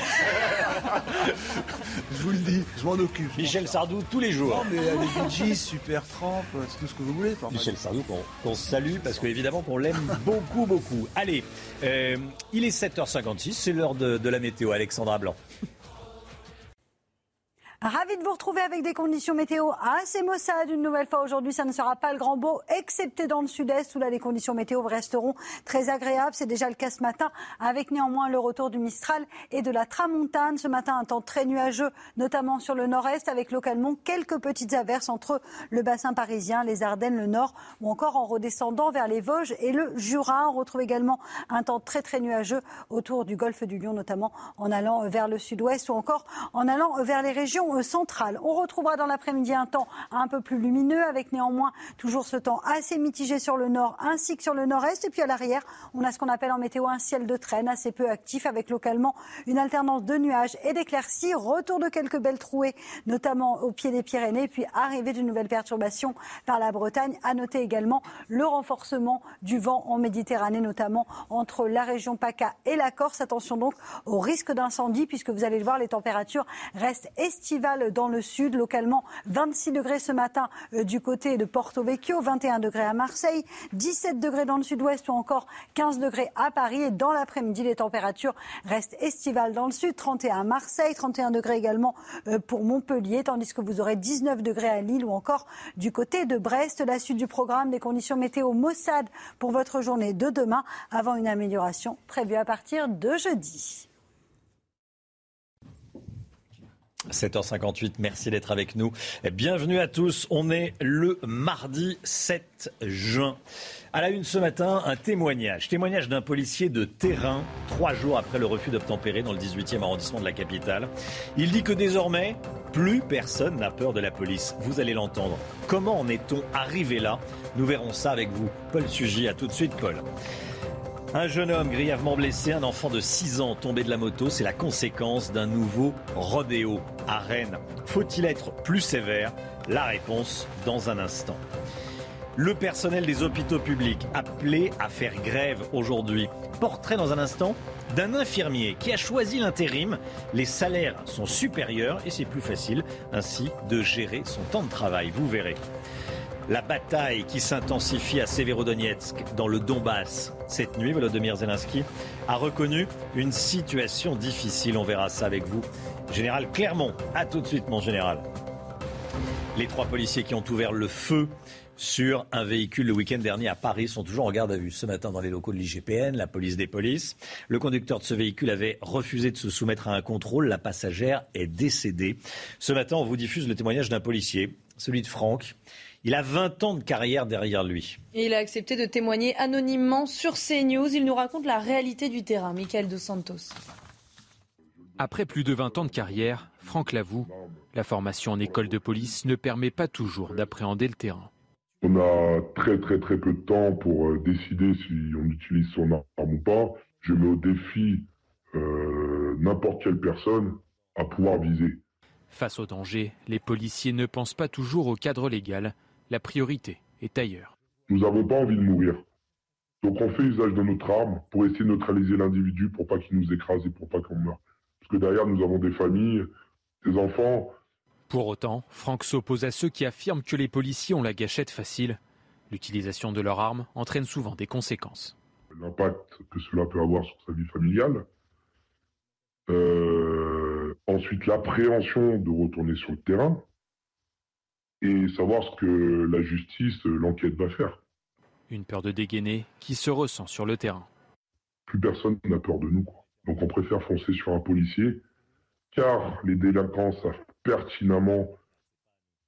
je vous le dis, je m'en occupe. Michel Sardou, tous les jours. Non, mais les Bee Super Tramp, c'est tout ce que vous voulez. Michel Sardou, qu'on salue, parce qu'évidemment qu'on l'aime beaucoup, beaucoup. Allez, euh, il est 7h56, c'est l'heure de, de la météo. Alexandra Blanc. Ravi de vous retrouver avec des conditions météo assez maussades une nouvelle fois aujourd'hui. Ça ne sera pas le grand beau, excepté dans le sud-est où là les conditions météo resteront très agréables. C'est déjà le cas ce matin avec néanmoins le retour du Mistral et de la Tramontane. Ce matin, un temps très nuageux, notamment sur le nord-est avec localement quelques petites averses entre le bassin parisien, les Ardennes, le nord ou encore en redescendant vers les Vosges et le Jura. On retrouve également un temps très très nuageux autour du golfe du Lion, notamment en allant vers le sud-ouest ou encore en allant vers les régions région centrale. On retrouvera dans l'après-midi un temps un peu plus lumineux, avec néanmoins toujours ce temps assez mitigé sur le nord ainsi que sur le nord-est. Et puis à l'arrière, on a ce qu'on appelle en météo un ciel de traîne assez peu actif, avec localement une alternance de nuages et d'éclaircies. Retour de quelques belles trouées, notamment au pied des Pyrénées, puis arrivée d'une nouvelle perturbation par la Bretagne. À noter également le renforcement du vent en Méditerranée, notamment entre la région PACA et la Corse. Attention donc au risque d'incendie, puisque vous allez le voir, les températures restent estivales dans le sud. Localement, 26 degrés ce matin euh, du côté de Porto Vecchio, 21 degrés à Marseille, 17 degrés dans le sud-ouest ou encore 15 degrés à Paris. Et dans l'après-midi, les températures restent estivales dans le sud, 31 à Marseille, 31 degrés également euh, pour Montpellier, tandis que vous aurez 19 degrés à Lille ou encore du côté de Brest. La suite du programme des conditions météo Mossad pour votre journée de demain avant une amélioration prévue à partir de jeudi. 7h58, merci d'être avec nous. Bienvenue à tous. On est le mardi 7 juin. À la une ce matin, un témoignage. Témoignage d'un policier de terrain, trois jours après le refus d'obtempérer dans le 18e arrondissement de la capitale. Il dit que désormais, plus personne n'a peur de la police. Vous allez l'entendre. Comment en est-on arrivé là? Nous verrons ça avec vous. Paul Sugy, à tout de suite, Paul. Un jeune homme grièvement blessé, un enfant de 6 ans tombé de la moto, c'est la conséquence d'un nouveau rodéo à Rennes. Faut-il être plus sévère? La réponse dans un instant. Le personnel des hôpitaux publics appelé à faire grève aujourd'hui. Portrait dans un instant d'un infirmier qui a choisi l'intérim. Les salaires sont supérieurs et c'est plus facile ainsi de gérer son temps de travail. Vous verrez. La bataille qui s'intensifie à Severodonetsk, dans le Donbass. Cette nuit, Volodymyr Zelensky a reconnu une situation difficile. On verra ça avec vous. Général Clermont, à tout de suite, mon général. Les trois policiers qui ont ouvert le feu sur un véhicule le week-end dernier à Paris sont toujours en garde à vue. Ce matin, dans les locaux de l'IGPN, la police des polices, le conducteur de ce véhicule avait refusé de se soumettre à un contrôle. La passagère est décédée. Ce matin, on vous diffuse le témoignage d'un policier, celui de Franck. Il a 20 ans de carrière derrière lui. Et il a accepté de témoigner anonymement sur CNews. Il nous raconte la réalité du terrain. Michael Dos Santos. Après plus de 20 ans de carrière, Franck l'avoue, la formation en école de police ne permet pas toujours d'appréhender le terrain. On a très très très peu de temps pour euh, décider si on utilise son arme ou pas. Je mets au défi euh, n'importe quelle personne à pouvoir viser. Face au danger, les policiers ne pensent pas toujours au cadre légal. La priorité est ailleurs. Nous n'avons pas envie de mourir. Donc on fait usage de notre arme pour essayer de neutraliser l'individu pour pas qu'il nous écrase et pour pas qu'on meure. Parce que derrière, nous avons des familles, des enfants. Pour autant, Franck s'oppose à ceux qui affirment que les policiers ont la gâchette facile. L'utilisation de leur arme entraîne souvent des conséquences. L'impact que cela peut avoir sur sa vie familiale. Euh, ensuite, l'appréhension de retourner sur le terrain et savoir ce que la justice, l'enquête va faire. Une peur de dégainer qui se ressent sur le terrain. Plus personne n'a peur de nous. Quoi. Donc on préfère foncer sur un policier, car les délinquants savent pertinemment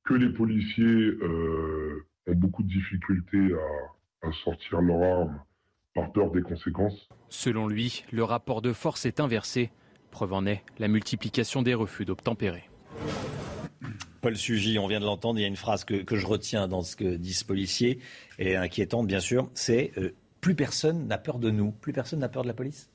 que les policiers euh, ont beaucoup de difficultés à, à sortir leur arme par peur des conséquences. Selon lui, le rapport de force est inversé. Preuve en est la multiplication des refus d'obtempérer. Paul Sugy, on vient de l'entendre, il y a une phrase que, je retiens dans ce que dit ce policier, et inquiétante bien sûr, c'est euh, plus personne n'a peur de nous, plus personne n'a peur de la police?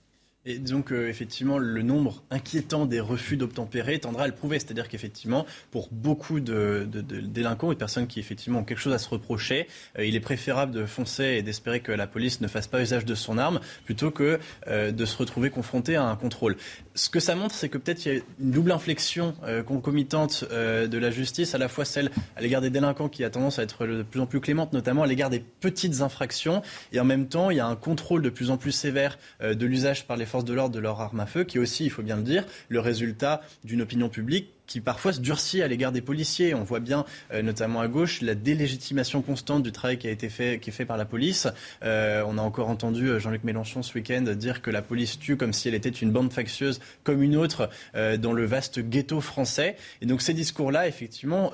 Et disons qu'effectivement, le nombre inquiétant des refus d'obtempérer tendra à le prouver. C'est-à-dire qu'effectivement, pour beaucoup de, délinquants et de personnes qui effectivement ont quelque chose à se reprocher, euh, il est préférable de foncer et d'espérer que la police ne fasse pas usage de son arme plutôt que euh, de se retrouver confronté à un contrôle. Ce que ça montre, c'est que peut-être il y a une double inflexion euh, concomitante euh, de la justice, à la fois celle à l'égard des délinquants qui a tendance à être de plus en plus clémente, notamment à l'égard des petites infractions, et en même temps, il y a un contrôle de plus en plus sévère euh, de l'usage par les de l'ordre de leur arme à feu, qui est aussi, il faut bien le dire, le résultat d'une opinion publique qui parfois se durcit à l'égard des policiers. On voit bien, euh, notamment à gauche, la délégitimation constante du travail qui a été fait, qui est fait par la police. Euh, on a encore entendu euh, Jean-Luc Mélenchon ce week-end dire que la police tue comme si elle était une bande factieuse comme une autre dans le vaste ghetto français. Et donc ces discours-là, effectivement,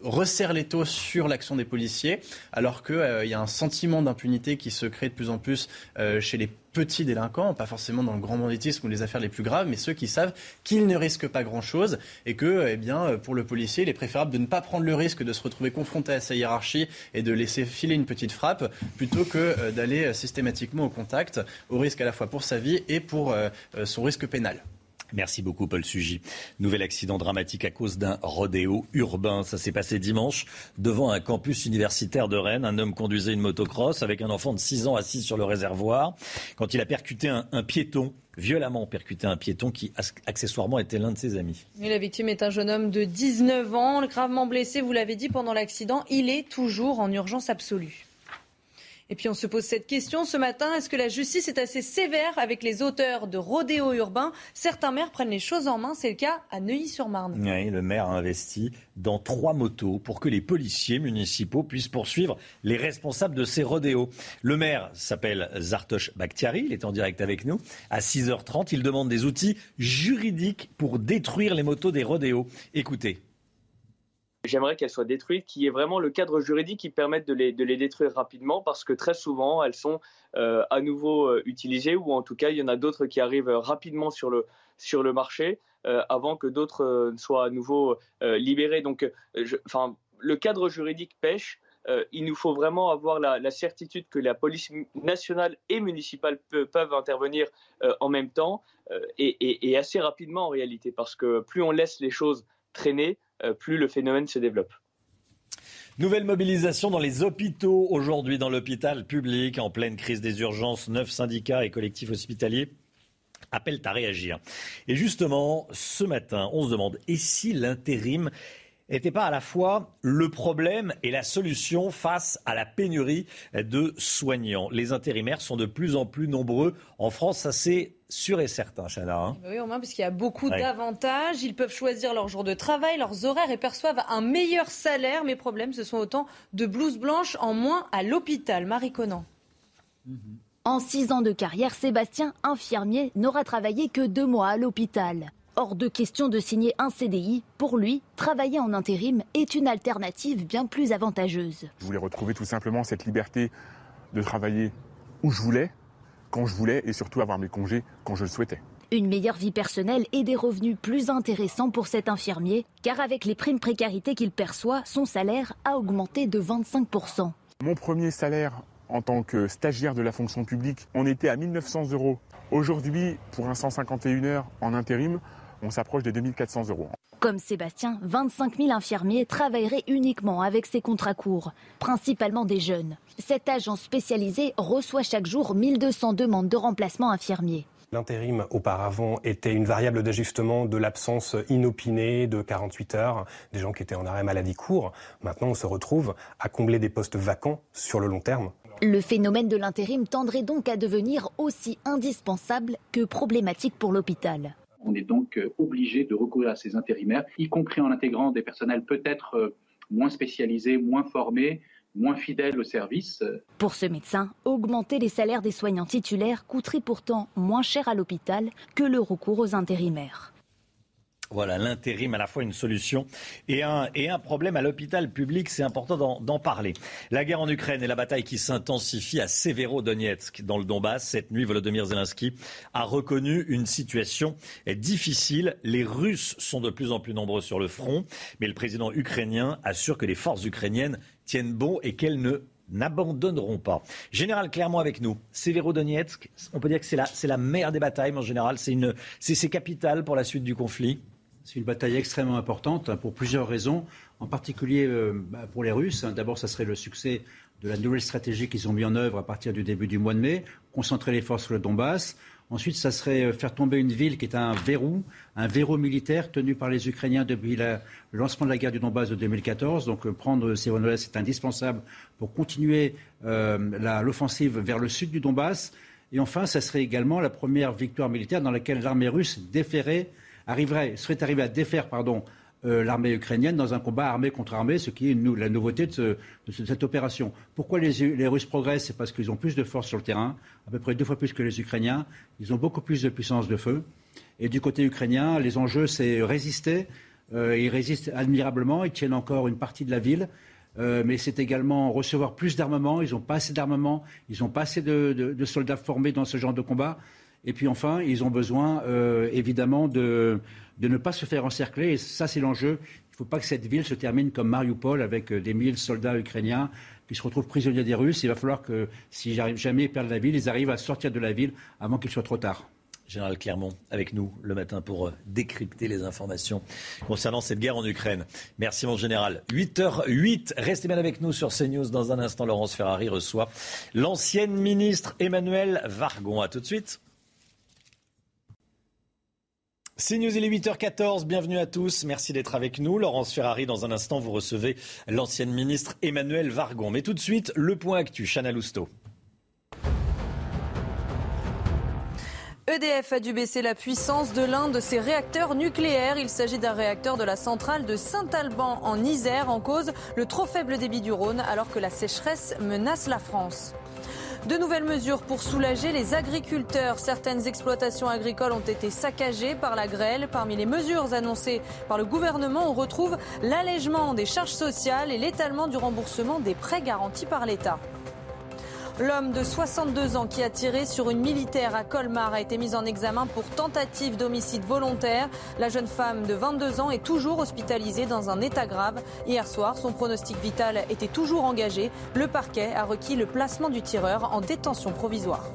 resserrent les taux sur l'action des policiers, alors qu'il y a un sentiment d'impunité qui se crée de plus en plus chez les petits délinquants, pas forcément dans le grand banditisme ou les affaires les plus graves, mais ceux qui savent qu'ils ne risquent pas grand-chose et que eh bien, pour le policier, il est préférable de ne pas prendre le risque de se retrouver confronté à sa hiérarchie et de laisser filer une petite frappe plutôt que d'aller systématiquement au contact, au risque à la fois pour sa vie et pour son risque pénal. Merci beaucoup, Paul Sugy. Nouvel accident dramatique à cause d'un rodéo urbain. Ça s'est passé dimanche devant un campus universitaire de Rennes. Un homme conduisait une motocross avec un enfant de 6 ans assis sur le réservoir quand il a percuté un, piéton violemment percuté un piéton qui accessoirement était l'un de ses amis. la victime est un jeune homme de 19 ans, gravement blessé, vous l'avez dit, pendant l'accident. Il est toujours en urgence absolue. Et puis on se pose cette question ce matin, est-ce que la justice est assez sévère avec les auteurs de rodéo urbain Certains maires prennent les choses en main, c'est le cas à Neuilly-sur-Marne. Oui, le maire a investi dans trois motos pour que les policiers municipaux puissent poursuivre les responsables de ces rodéos. Le maire s'appelle Zartosh Bakhtiari, il est en direct avec nous. À 6h30, il demande des outils juridiques pour détruire les motos des rodéos. Écoutez. J'aimerais qu'elles soient détruites, qu'il y ait vraiment le cadre juridique qui permette de les, de les détruire rapidement parce que très souvent elles sont euh, à nouveau euh, utilisées ou en tout cas il y en a d'autres qui arrivent rapidement sur le, sur le marché euh, avant que d'autres soient à nouveau libérés. Donc enfin, le cadre juridique pêche. il nous faut vraiment avoir la, certitude que la police nationale et municipale peuvent intervenir en même temps et, et assez rapidement en réalité parce que plus on laisse les choses traîner, euh, plus le phénomène se développe. Nouvelle mobilisation dans les hôpitaux aujourd'hui dans l'hôpital public en pleine crise des urgences. Neuf syndicats et collectifs hospitaliers appellent à réagir. Et justement, ce matin, on se demande et si l'intérim n'était pas à la fois le problème et la solution face à la pénurie de soignants? Les intérimaires sont de plus en plus nombreux en France, ça c'est sûr et certain, Chana. Hein. oui, au moins, parce qu'il y a beaucoup d'avantages. Ils peuvent choisir leur jour de travail, leurs horaires et perçoivent un meilleur salaire. Mes problèmes, ce sont autant de blouses blanches en moins à l'hôpital. Marie Conan. En six ans de carrière, Sébastien, infirmier, n'aura travaillé que deux mois à l'hôpital. Hors de question de signer un CDI. Pour lui, travailler en intérim est une alternative bien plus avantageuse. Je voulais retrouver tout simplement cette liberté de travailler où je voulais, quand je voulais et surtout avoir mes congés quand je le souhaitais. Une meilleure vie personnelle et des revenus plus intéressants pour cet infirmier, car avec les primes précarité qu'il perçoit, son salaire a augmenté de 25%. Mon premier salaire en tant que stagiaire de la fonction publique, on était à 1900 euros. Aujourd'hui, pour un 151 heures en intérim, on s'approche des 2400 euros. Comme Sébastien, 25 000 infirmiers travailleraient uniquement avec ces contrats courts, principalement des jeunes. Cette agence spécialisée reçoit chaque jour 1200 demandes de remplacement infirmiers. L'intérim auparavant était une variable d'ajustement de l'absence inopinée de 48 heures, des gens qui étaient en arrêt maladie court. Maintenant, on se retrouve à combler des postes vacants sur le long terme. Le phénomène de l'intérim tendrait donc à devenir aussi indispensable que problématique pour l'hôpital. On est donc euh, obligé de recourir à ces intérimaires, y compris en intégrant des personnels peut-être euh, moins spécialisés, moins formés, moins fidèles au service. Pour ce médecin, augmenter les salaires des soignants titulaires coûterait pourtant moins cher à l'hôpital que le recours aux intérimaires. Voilà, l'intérim à la fois une solution et un, problème à l'hôpital public. C'est important d'en parler. La guerre en Ukraine et la bataille qui s'intensifie à Severodonetsk, dans le Donbass. Cette nuit, Volodymyr Zelensky a reconnu une situation difficile. Les Russes sont de plus en plus nombreux sur le front, mais le président ukrainien assure que les forces ukrainiennes tiennent bon et qu'elles ne n'abandonneront pas. Général, clairement avec nous, Severodonetsk, on peut dire que c'est la, la mère des batailles, en général. C'est, capital pour la suite du conflit. C'est une bataille extrêmement importante hein, pour plusieurs raisons, en particulier euh, bah, pour les Russes. Hein. D'abord, ça serait le succès de la nouvelle stratégie qu'ils ont mis en œuvre à partir du début du mois de mai, concentrer les forces sur le Donbass. Ensuite, ça serait euh, faire tomber une ville qui est un verrou, un verrou militaire tenu par les Ukrainiens depuis le lancement de la guerre du Donbass de 2014. Donc, euh, prendre Severodonetsk est indispensable pour continuer l'offensive vers le sud du Donbass. Et enfin, ça serait également la première victoire militaire dans laquelle l'armée russe déférait arriverait, serait arrivé à défaire pardon, euh, l'armée ukrainienne dans un combat armé contre armée, ce qui est la nouveauté de, cette opération. Pourquoi les, Russes progressent? C'est parce qu'ils ont plus de force sur le terrain, à peu près deux fois plus que les Ukrainiens. Ils ont beaucoup plus de puissance de feu. Et du côté ukrainien, les enjeux, c'est résister. Euh, ils résistent admirablement, ils tiennent encore une partie de la ville. Euh, mais c'est également recevoir plus d'armement. Ils n'ont pas assez d'armement, ils n'ont pas assez de, soldats formés dans ce genre de combat. Et puis enfin, ils ont besoin euh, évidemment de, ne pas se faire encercler. Et ça, c'est l'enjeu. Il ne faut pas que cette ville se termine comme Mariupol avec euh, des mille soldats ukrainiens qui se retrouvent prisonniers des Russes. Il va falloir que, si jamais ils perdent la ville, ils arrivent à sortir de la ville avant qu'il soit trop tard. Général Clermont, avec nous le matin pour euh, décrypter les informations concernant cette guerre en Ukraine. Merci mon général. 8h08, restez bien avec nous sur CNews. Dans un instant, Laurence Ferrari reçoit l'ancienne ministre Emmanuel Vargon. A tout de suite. CNews, il est 8h14. Bienvenue à tous. Merci d'être avec nous. Laurence Ferrari, dans un instant, vous recevez l'ancienne ministre Emmanuel Vargon. Mais tout de suite, le point actu. Chana Lousteau. EDF a dû baisser la puissance de l'un de ses réacteurs nucléaires. Il s'agit d'un réacteur de la centrale de Saint-Alban en Isère, en cause le trop faible débit du Rhône, alors que la sécheresse menace la France. De nouvelles mesures pour soulager les agriculteurs. Certaines exploitations agricoles ont été saccagées par la grêle. Parmi les mesures annoncées par le gouvernement, on retrouve l'allègement des charges sociales et l'étalement du remboursement des prêts garantis par l'État. L'homme de 62 ans qui a tiré sur une militaire à Colmar a été mis en examen pour tentative d'homicide volontaire. La jeune femme de 22 ans est toujours hospitalisée dans un état grave. Hier soir, son pronostic vital était toujours engagé. Le parquet a requis le placement du tireur en détention provisoire.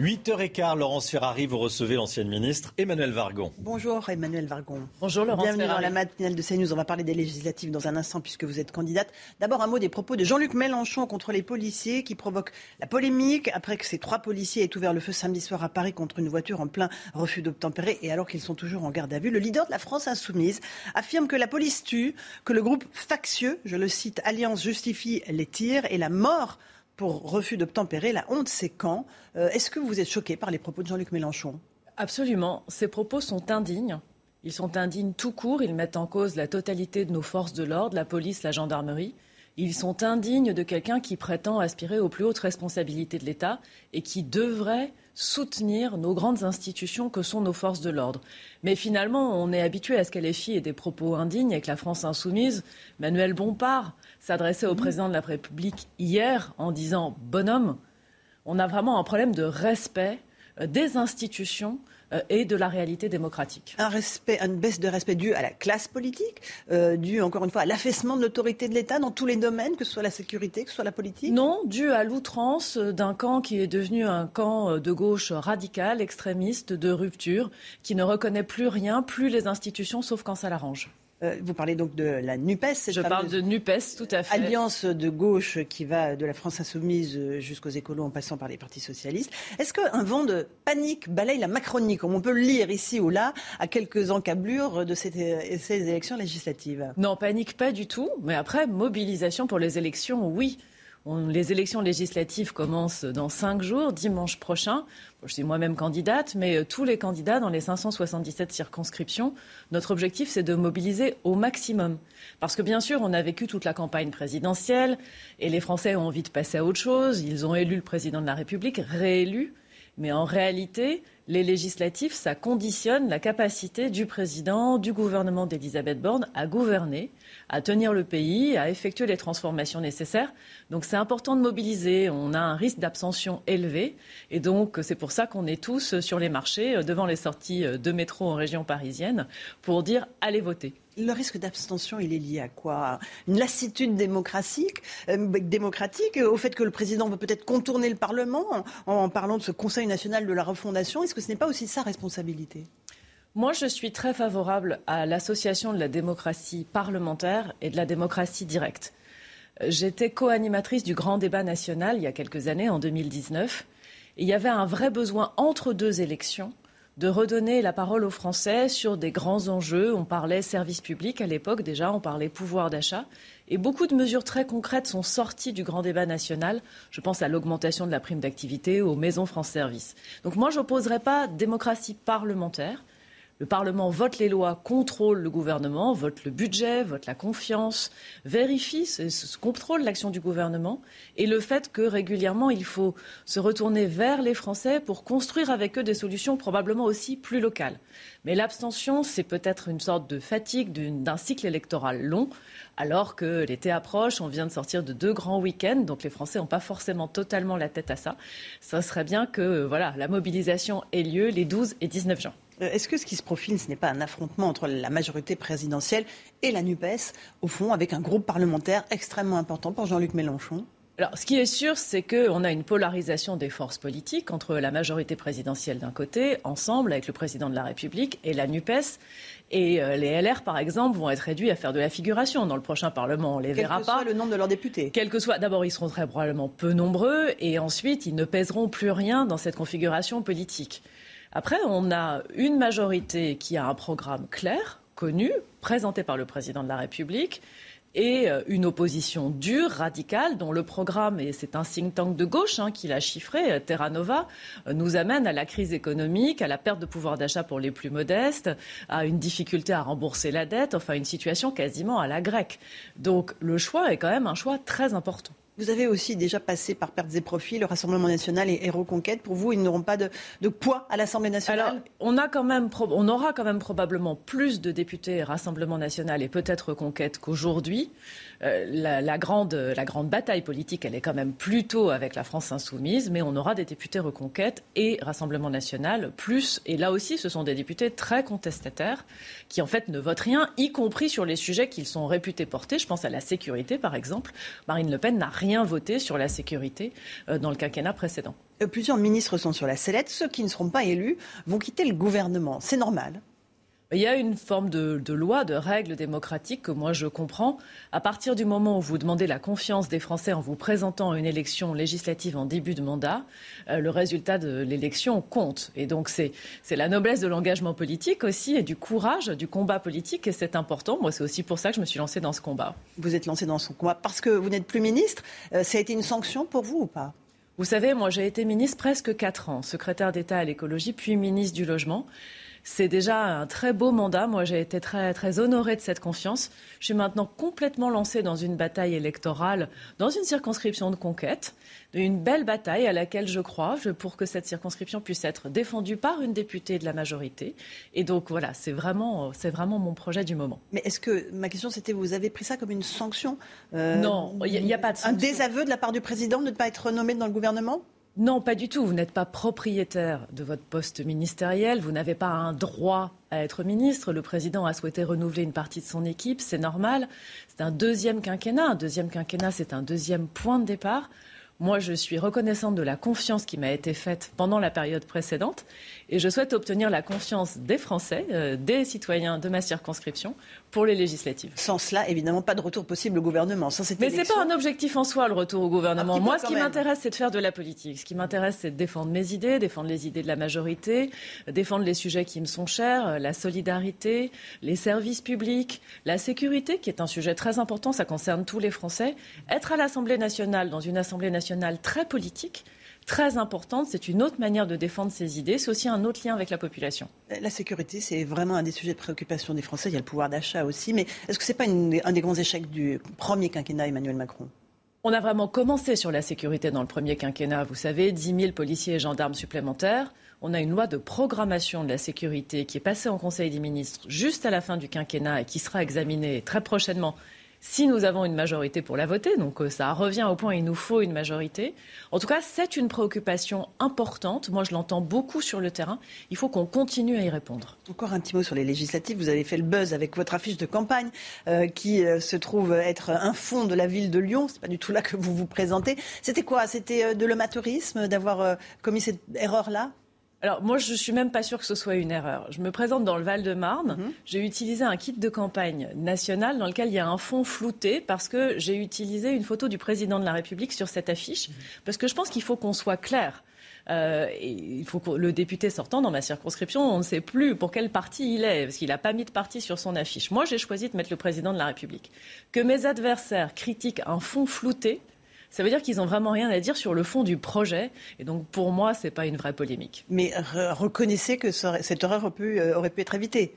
8h15, Laurence Ferrari, vous recevez l'ancienne ministre Emmanuel Vargon. Bonjour Emmanuel Vargon. Bonjour Laurence Bienvenue Ferrari. dans la matinale de CNews. On va parler des législatives dans un instant puisque vous êtes candidate. D'abord un mot des propos de Jean-Luc Mélenchon contre les policiers qui provoquent la polémique après que ces trois policiers aient ouvert le feu samedi soir à Paris contre une voiture en plein refus d'obtempérer et alors qu'ils sont toujours en garde à vue. Le leader de la France insoumise affirme que la police tue, que le groupe factieux, je le cite, Alliance justifie les tirs et la mort pour refus d'obtempérer. La honte, c'est quand Euh, Est-ce que vous êtes choqué par les propos de Jean-Luc Mélenchon? Absolument. Ces propos sont indignes. Ils sont indignes tout court. Ils mettent en cause la totalité de nos forces de l'ordre, la police, la gendarmerie. Ils sont indignes de quelqu'un qui prétend aspirer aux plus hautes responsabilités de l'État et qui devrait soutenir nos grandes institutions que sont nos forces de l'ordre. Mais finalement, on est habitué à ce qu'elle ait des propos indignes avec la France insoumise. Manuel Bompard s'adressait au président de la République hier en disant bonhomme. On a vraiment un problème de respect euh, des institutions euh, et de la réalité démocratique. Un respect, une baisse de respect due à la classe politique, euh, due encore une fois à l'affaissement de l'autorité de l'État dans tous les domaines, que ce soit la sécurité, que ce soit la politique? Non, dû à l'outrance d'un camp qui est devenu un camp de gauche radical, extrémiste, de rupture, qui ne reconnaît plus rien, plus les institutions, sauf quand ça l'arrange. Euh, vous parlez donc de la NUPES. cette Je parle de NUPES, tout à fait. Alliance de gauche qui va de la France insoumise euh, jusqu'aux écolos en passant par les partis socialistes. Est-ce qu'un vent de panique balaye la Macronie, comme on peut le lire ici ou là, à quelques encablures de cette- euh, ces élections législatives? Non, panique pas du tout. Mais après, mobilisation pour les élections, oui. Les élections législatives commencent dans cinq jours, dimanche prochain. Je suis moi-même candidate, mais euh, tous les candidats dans les 577 circonscriptions, notre objectif, c'est de mobiliser au maximum. Parce que bien sûr, on a vécu toute la campagne présidentielle et les Français ont envie de passer à autre chose. Ils ont élu le président de la République, réélu. Mais en réalité, les législatives, ça conditionne la capacité du président, du gouvernement d'Elisabeth Borne à gouverner, à tenir le pays, à effectuer les transformations nécessaires. Donc c'est important de mobiliser. On a un risque d'abstention élevé. Et donc c'est pour ça qu'on est tous sur les marchés, euh, devant les sorties euh, de métro en région parisienne, pour dire allez voter. Le risque d'abstention, il est lié à quoi? Une lassitude démocratique, euh, démocratique, au fait que le président veut peut-être contourner le Parlement en, parlant de ce Conseil national de la refondation. Est-ce que ce n'est pas aussi sa responsabilité? Moi, je suis très favorable à l'association de la démocratie parlementaire et de la démocratie directe. Euh, J'étais co-animatrice du grand débat national il y a quelques années, en 2019. Et il y avait un vrai besoin entre deux élections de redonner la parole aux Français sur des grands enjeux. On parlait service public à l'époque déjà, on parlait pouvoir d'achat. Et beaucoup de mesures très concrètes sont sorties du grand débat national. Je pense à l'augmentation de la prime d'activité, aux maisons France Service. Donc moi, je n'opposerai pas démocratie parlementaire. Le Parlement vote les lois, contrôle le gouvernement, vote le budget, vote la confiance, vérifie, contrôle l'action du gouvernement et le fait que régulièrement il faut se retourner vers les Français pour construire avec eux des solutions probablement aussi plus locales. Mais l'abstention, c'est peut-être une sorte de fatigue d'un cycle électoral long, alors que l'été approche, on vient de sortir de deux grands week-ends, donc les Français n'ont pas forcément totalement la tête à ça. Ça serait bien que voilà, la mobilisation ait lieu les 12 et 19 juin. Euh, est-ce que ce qui se profile, ce n'est pas un affrontement entre la majorité présidentielle et la NUPES, au fond, avec un groupe parlementaire extrêmement important pour Jean-Luc Mélenchon? Alors, ce qui est sûr, c'est qu'on a une polarisation des forces politiques entre la majorité présidentielle d'un côté, ensemble avec le président de la République, et la NUPES. Et euh, les LR, par exemple, vont être réduits à faire de la figuration dans le prochain Parlement. On les verra pas. Quel que soit le nombre de leurs députés. Quel que soit. D'abord, ils seront très probablement peu nombreux, et ensuite, ils ne pèseront plus rien dans cette configuration politique. Après, on a une majorité qui a un programme clair, connu, présenté par le président de la République, et euh, une opposition dure, radicale, dont le programme, et c'est un think tank de gauche hein, qui l'a chiffré, euh, Terra Nova, euh, nous amène à la crise économique, à la perte de pouvoir d'achat pour les plus modestes, à une difficulté à rembourser la dette, enfin une situation quasiment à la grecque. Donc le choix est quand même un choix très important. Vous avez aussi déjà passé par pertes et profits, le Rassemblement national et, Reconquête. Pour vous, ils n'auront pas de, poids à l'Assemblée nationale Alors, on, a quand même, on aura quand même probablement plus de députés Rassemblement national et peut-être Reconquête qu'aujourd'hui. Euh, la, grande, la grande bataille politique, elle est quand même plutôt avec la France insoumise, mais on aura des députés Reconquête et Rassemblement national, plus, et là aussi, ce sont des députés très contestataires qui, en fait, ne votent rien, y compris sur les sujets qu'ils sont réputés porter. Je pense à la sécurité, par exemple. Marine Le Pen n'a rien voté sur la sécurité euh, dans le quinquennat précédent. Euh, plusieurs ministres sont sur la sellette. Ceux qui ne seront pas élus vont quitter le gouvernement. C'est normal. Il y a une forme de, loi, de règle démocratique que moi je comprends. À partir du moment où vous demandez la confiance des Français en vous présentant une élection législative en début de mandat, euh, le résultat de l'élection compte. Et donc c'est la noblesse de l'engagement politique aussi et du courage du combat politique et c'est important. Moi c'est aussi pour ça que je me suis lancée dans ce combat. Vous êtes lancée dans ce combat parce que vous n'êtes plus ministre. Euh, ça a été une sanction pour vous ou pas? Vous savez, moi j'ai été ministre presque quatre ans, secrétaire d'État à l'écologie, puis ministre du logement. C'est déjà un très beau mandat. Moi, j'ai été très, très honorée de cette confiance. Je suis maintenant complètement lancée dans une bataille électorale, dans une circonscription de conquête, une belle bataille à laquelle je crois pour que cette circonscription puisse être défendue par une députée de la majorité. Et donc, voilà, c'est vraiment, c'est vraiment mon projet du moment. Mais est-ce que, ma question, c'était, vous avez pris ça comme une sanction euh, Non, il n'y a, pas de sanction. Un désaveu de la part du président de ne pas être nommé dans le gouvernement? Non, pas du tout. Vous n'êtes pas propriétaire de votre poste ministériel. Vous n'avez pas un droit à être ministre. Le président a souhaité renouveler une partie de son équipe. C'est normal. C'est un deuxième quinquennat. Un deuxième quinquennat, c'est un deuxième point de départ. Moi, je suis reconnaissante de la confiance qui m'a été faite pendant la période précédente et je souhaite obtenir la confiance des Français, euh, des citoyens de ma circonscription pour les législatives. Sans cela, évidemment, pas de retour possible au gouvernement. Mais ce n'est pas un objectif en soi, le retour au gouvernement. Moi, ce qui m'intéresse, c'est de faire de la politique. Ce qui m'intéresse, c'est de défendre mes idées, défendre les idées de la majorité, défendre les sujets qui me sont chers, euh, la solidarité, les services publics, la sécurité, qui est un sujet très important, ça concerne tous les Français. Être à l'Assemblée nationale, dans une Assemblée nationale, très politique très importante. C'est une autre manière de défendre ses idées. C'est aussi un autre lien avec la population. La sécurité, c'est vraiment un des sujets de préoccupation des Français. Il y a le pouvoir d'achat aussi. Mais est-ce que ce n'est pas un des grands échecs du premier quinquennat Emmanuel Macron? On a vraiment commencé sur la sécurité dans le premier quinquennat. Vous savez, 10 000 policiers et gendarmes supplémentaires. On a une loi de programmation de la sécurité qui est passée en Conseil des ministres juste à la fin du quinquennat et qui sera examinée très prochainement si nous avons une majorité pour la voter. Donc euh, ça revient au point, il nous faut une majorité. En tout cas, c'est une préoccupation importante. Moi, je l'entends beaucoup sur le terrain. Il faut qu'on continue à y répondre. Encore un petit mot sur les législatives. Vous avez fait le buzz avec votre affiche de campagne euh, qui euh, se trouve être un fond de la ville de Lyon. C'est pas du tout là que vous vous présentez. C'était quoi? C'était de l'amateurisme d'avoir commis cette erreur-là? Alors moi, je suis même pas sûre que ce soit une erreur. Je me présente dans le Val-de-Marne. Mhm. J'ai utilisé un kit de campagne national dans lequel il y a un fond flouté parce que j'ai utilisé une photo du président de la République sur cette affiche. Mhm. Parce que je pense qu'il faut qu'on soit clair. Euh, il faut que le député sortant dans ma circonscription, on ne sait plus pour quel parti il est, parce qu'il n'a pas mis de parti sur son affiche. Moi, j'ai choisi de mettre le président de la République. Que mes adversaires critiquent un fond flouté, ça veut dire qu'ils n'ont vraiment rien à dire sur le fond du projet. Et donc, pour moi, ce n'est pas une vraie polémique. Mais reconnaissez que cette horreur aurait pu, aurait pu être évitée.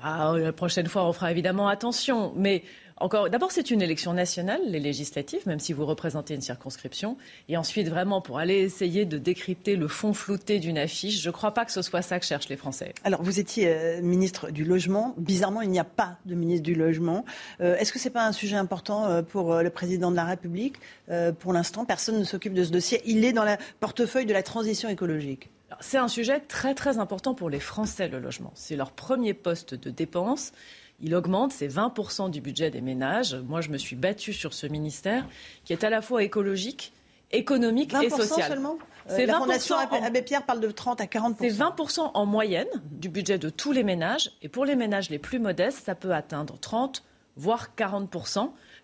Ah, la prochaine fois, on fera évidemment attention. Mais encore, d'abord, c'est une élection nationale, les législatives, même si vous représentez une circonscription. Et ensuite, vraiment, pour aller essayer de décrypter le fond flouté d'une affiche, je ne crois pas que ce soit ça que cherchent les Français. Alors, vous étiez euh, ministre du Logement. Bizarrement, il n'y a pas de ministre du Logement. Euh, est-ce que ce n'est pas un sujet important euh, pour le président de la République? Pour l'instant, personne ne s'occupe de ce dossier. Il est dans le portefeuille de la transition écologique. C'est un sujet très très important pour les Français, le logement. C'est leur premier poste de dépense il augmente, c'est 20% du budget des ménages. Moi, je me suis battue sur ce ministère qui est à la fois écologique, économique et social. seulement? Euh, c'est La Fondation Abbé Pierre parle de 30 à 40 C'est 20 en moyenne du budget de tous les ménages. Et pour les ménages les plus modestes, ça peut atteindre 30 voire 40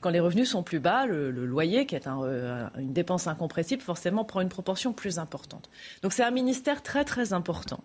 quand les revenus sont plus bas, le, loyer, qui est euh, une dépense incompressible, forcément prend une proportion plus importante. Donc c'est un ministère très très important.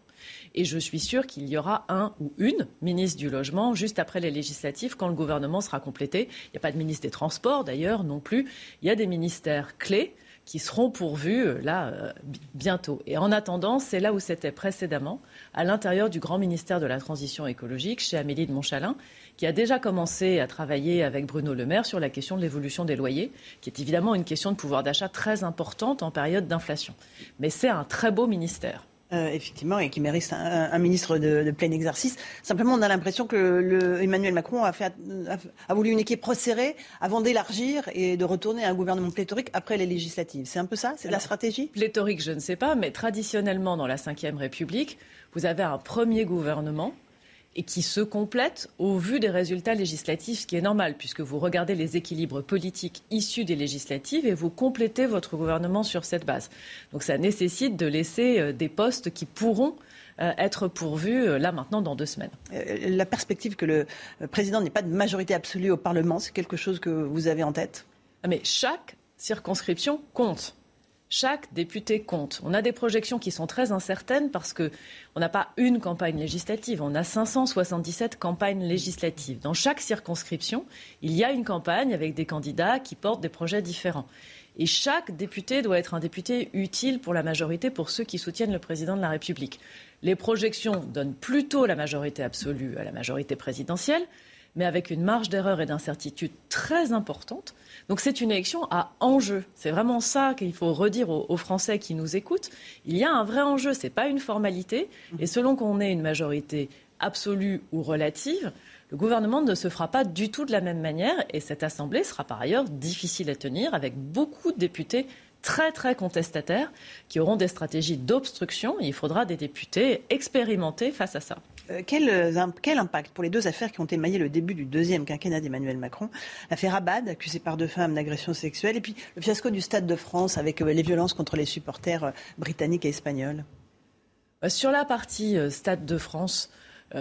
Et je suis sûre qu'il y aura un ou une ministre du Logement juste après les législatives, quand le gouvernement sera complété. Il n'y a pas de ministre des Transports d'ailleurs non plus. Il y a des ministères clés qui seront pourvus euh, là euh, bientôt. Et en attendant, c'est là où c'était précédemment, à l'intérieur du grand ministère de la Transition écologique, chez Amélie de Montchalin, qui a déjà commencé à travailler avec Bruno Le Maire sur la question de l'évolution des loyers, qui est évidemment une question de pouvoir d'achat très importante en période d'inflation. Mais c'est un très beau ministère. Euh, effectivement, et qui mérite un, ministre de, plein exercice. Simplement, on a l'impression que le, Emmanuel Macron a, fait, a, voulu une équipe resserrée avant d'élargir et de retourner à un gouvernement pléthorique après les législatives. C'est un peu ça? C'est la stratégie? Pléthorique, je ne sais pas, mais traditionnellement, dans la Ve République, vous avez un premier gouvernement et qui se complète au vu des résultats législatifs, ce qui est normal, puisque vous regardez les équilibres politiques issus des législatives et vous complétez votre gouvernement sur cette base. Donc ça nécessite de laisser euh, des postes qui pourront euh, être pourvus euh, là maintenant dans deux semaines. La perspective que le président n'ait pas de majorité absolue au Parlement, c'est quelque chose que vous avez en tête? Ah, Mais chaque circonscription compte chaque député compte. On a des projections qui sont très incertaines parce qu'on n'a pas une campagne législative, on a 577 campagnes législatives. Dans chaque circonscription, il y a une campagne avec des candidats qui portent des projets différents. Et chaque député doit être un député utile pour la majorité, pour ceux qui soutiennent le président de la République. Les projections donnent plutôt la majorité absolue à la majorité présidentielle, mais avec une marge d'erreur et d'incertitude très importante donc c'est une élection à enjeu. C'est vraiment ça qu'il faut redire aux, Français qui nous écoutent. Il y a un vrai enjeu, ce n'est pas une formalité. Et selon qu'on ait une majorité absolue ou relative, le gouvernement ne se fera pas du tout de la même manière. Et cette Assemblée sera par ailleurs difficile à tenir avec beaucoup de députés très très contestataires qui auront des stratégies d'obstruction. Il faudra des députés expérimentés face à ça. Euh, quel, euh, quel, impact pour les deux affaires qui ont émaillé le début du deuxième quinquennat d'Emmanuel Macron L'affaire Abad, accusée par deux femmes d'agression sexuelle, et puis le fiasco du Stade de France avec euh, les violences contre les supporters britanniques et espagnols? Sur la partie Stade de France,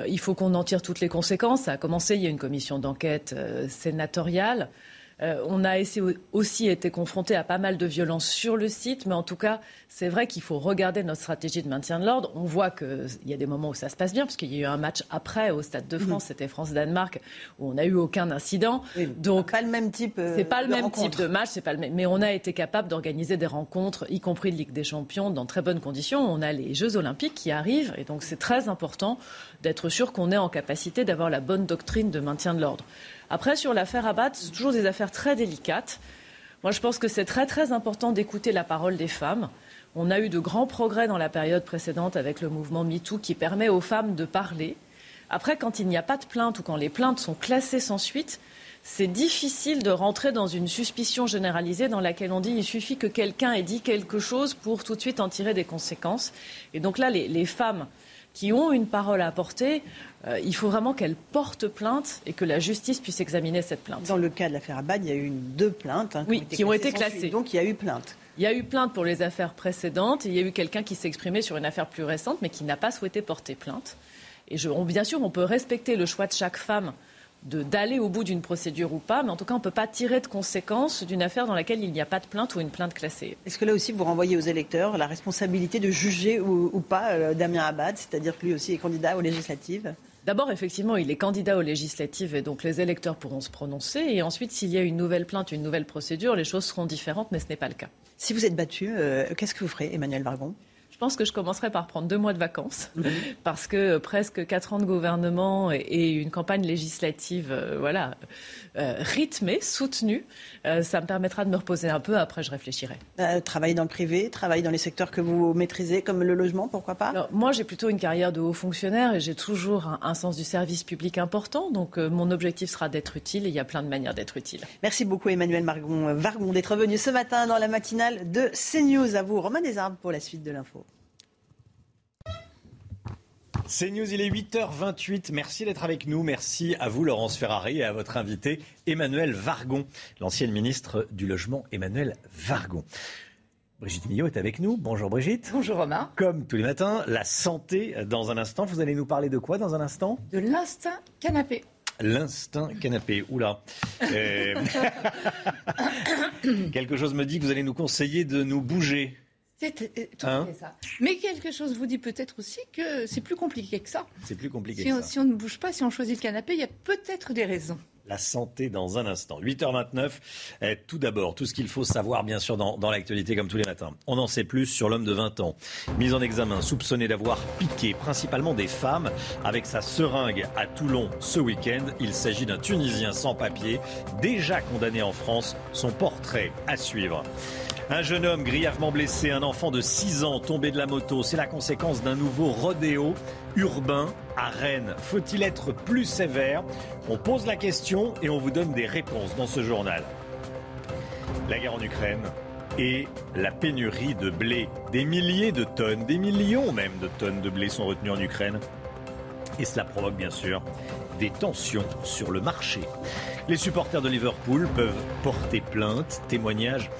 il faut qu'on en tire toutes les conséquences. Ça a commencé, il y a une commission d'enquête sénatoriale. Euh, on a aussi été confronté à pas mal de violences sur le site, mais en tout cas, c'est vrai qu'il faut regarder notre stratégie de maintien de l'ordre. On voit qu'il y a des moments où ça se passe bien, parce qu'il y a eu un match après au Stade de France, c'était France-Danemark, où on n'a eu aucun incident. Donc, pas le même type. Euh, c'est pas le même type de match, c'est pas le même. Mais on a été capable d'organiser des rencontres, y compris de Ligue des Champions, dans très bonnes conditions. On a les Jeux Olympiques qui arrivent, et donc c'est très important d'être sûr qu'on est en capacité d'avoir la bonne doctrine de maintien de l'ordre. Après, sur l'affaire Abad, c'est toujours des affaires très délicates. Moi, je pense que c'est très, très important d'écouter la parole des femmes. On a eu de grands progrès dans la période précédente avec le mouvement MeToo qui permet aux femmes de parler. Après, quand il n'y a pas de plainte ou quand les plaintes sont classées sans suite, c'est difficile de rentrer dans une suspicion généralisée dans laquelle on dit il suffit que quelqu'un ait dit quelque chose pour tout de suite en tirer des conséquences. Et donc là, les, les femmes qui ont une parole à apporter, euh, il faut vraiment qu'elles portent plainte et que la justice puisse examiner cette plainte. Dans le cas de l'affaire Abad, il y a eu deux plaintes hein, qui, ont été, classées. Donc il y a eu plainte. Il y a eu plainte pour les affaires précédentes et il y a eu quelqu'un qui s'est exprimé sur une affaire plus récente mais qui n'a pas souhaité porter plainte. Et je, bien sûr, on peut respecter le choix de chaque femme d'aller au bout d'une procédure ou pas, mais en tout cas, on ne peut pas tirer de conséquences d'une affaire dans laquelle il n'y a pas de plainte ou une plainte classée. Est-ce que là aussi, vous renvoyez aux électeurs la responsabilité de juger ou, pas euh, Damien Abad, c'est-à-dire que lui aussi est candidat aux législatives? D'abord, effectivement, il est candidat aux législatives et donc les électeurs pourront se prononcer. Et ensuite, s'il y a une nouvelle plainte, une nouvelle procédure, les choses seront différentes, mais ce n'est pas le cas. Si vous êtes battu, euh, qu'est-ce que vous ferez, Emmanuel Vargon? Je pense que je commencerai par prendre deux mois de vacances, mhm. parce que presque quatre ans de gouvernement et une campagne législative, euh, voilà, euh, rythmée, soutenue, euh, ça me permettra de me reposer un peu. Après, je réfléchirai. travailler dans le privé, travailler dans les secteurs que vous maîtrisez, comme le logement, pourquoi pas? Moi, j'ai plutôt une carrière de haut fonctionnaire et j'ai toujours un, sens du service public important. Donc, mon objectif sera d'être utile et il y a plein de manières d'être utile. Merci beaucoup, Emmanuel Margon, Vargon, d'être venu ce matin dans la matinale de CNews. À vous, Romain Desarbes, pour la suite de l'info. C'est News, il est 8h28. Merci d'être avec nous. Merci à vous, Laurence Ferrari, et à votre invité, Emmanuel Vargon, l'ancienne ministre du Logement, Emmanuel Vargon. Brigitte Millot est avec nous. Bonjour Brigitte. Bonjour Romain. Comme tous les matins, la santé dans un instant. Vous allez nous parler de quoi dans un instant? De l'instinct canapé. L'instinct canapé. Oula. Euh, quelque chose me dit que vous allez nous conseiller de nous bouger. C'est euh, tout hein fait ça. Mais quelque chose vous dit peut-être aussi que c'est plus compliqué que ça. C'est plus compliqué si que on, ça. Si on ne bouge pas, si on choisit le canapé, il y a peut-être des raisons la santé dans un instant. 8h29, eh, tout d'abord, tout ce qu'il faut savoir bien sûr dans, dans l'actualité comme tous les matins. On en sait plus sur l'homme de 20 ans, mis en examen, soupçonné d'avoir piqué principalement des femmes avec sa seringue à Toulon ce week-end. Il s'agit d'un Tunisien sans papier, déjà condamné en France, son portrait à suivre. Un jeune homme grièvement blessé, un enfant de 6 ans tombé de la moto. C'est la conséquence d'un nouveau rodéo urbain à Rennes. Faut-il être plus sévère? On pose la question et on vous donne des réponses dans ce journal. La guerre en Ukraine et la pénurie de blé. Des milliers de tonnes, des millions même de tonnes de blé sont retenues en Ukraine. Et cela provoque bien sûr des tensions sur le marché. Les supporters de Liverpool peuvent porter plainte. Témoignage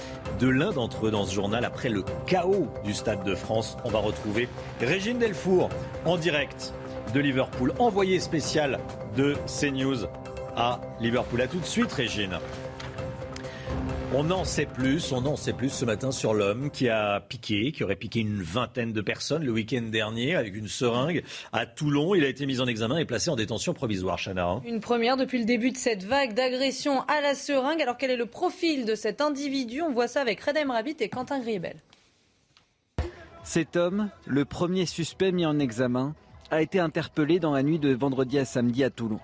de l'un d'entre eux dans ce journal après le chaos du Stade de France. On va retrouver Régine Delfour en direct de Liverpool, envoyé spécial de CNews à Liverpool. A tout de suite, Régine. On en sait plus, on en sait plus ce matin sur l'homme qui a piqué, qui aurait piqué une vingtaine de personnes le week-end dernier avec une seringue à Toulon. Il a été mis en examen et placé en détention provisoire, Chana. Hein. Une première depuis le début de cette vague d'agression à la seringue. Alors quel est le profil de cet individu? On voit ça avec Redem Rabbit et Quentin Griebel. Cet homme, le premier suspect mis en examen, a été interpellé dans la nuit de vendredi à samedi à Toulon.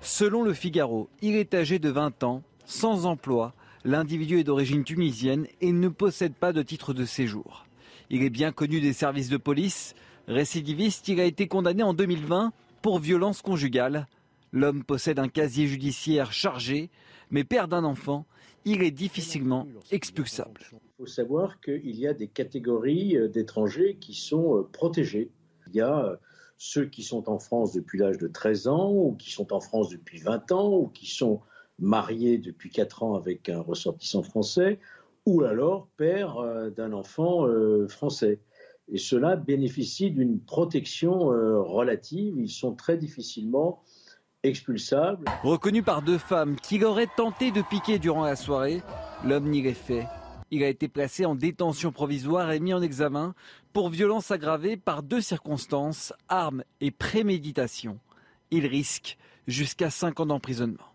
Selon le Figaro, il est âgé de 20 ans, sans emploi, L'individu est d'origine tunisienne et ne possède pas de titre de séjour. Il est bien connu des services de police. Récidiviste, il a été condamné en 2020 pour violence conjugale. L'homme possède un casier judiciaire chargé, mais père d'un enfant, il est difficilement expulsable. Il faut savoir qu'il y a des catégories euh, d'étrangers qui sont euh, protégés. Il y a euh, ceux qui sont en France depuis l'âge de 13 ans, ou qui sont en France depuis 20 ans, ou qui sont marié depuis 4 ans avec un ressortissant français, ou alors père euh, d'un enfant euh, français. Et cela bénéficie d'une protection euh, relative. Ils sont très difficilement expulsables. Reconnu par deux femmes qui auraient tenté de piquer durant la soirée, l'homme n'y est fait. Il a été placé en détention provisoire et mis en examen pour violence aggravée par deux circonstances, armes et préméditation. Il risque jusqu'à 5 ans d'emprisonnement.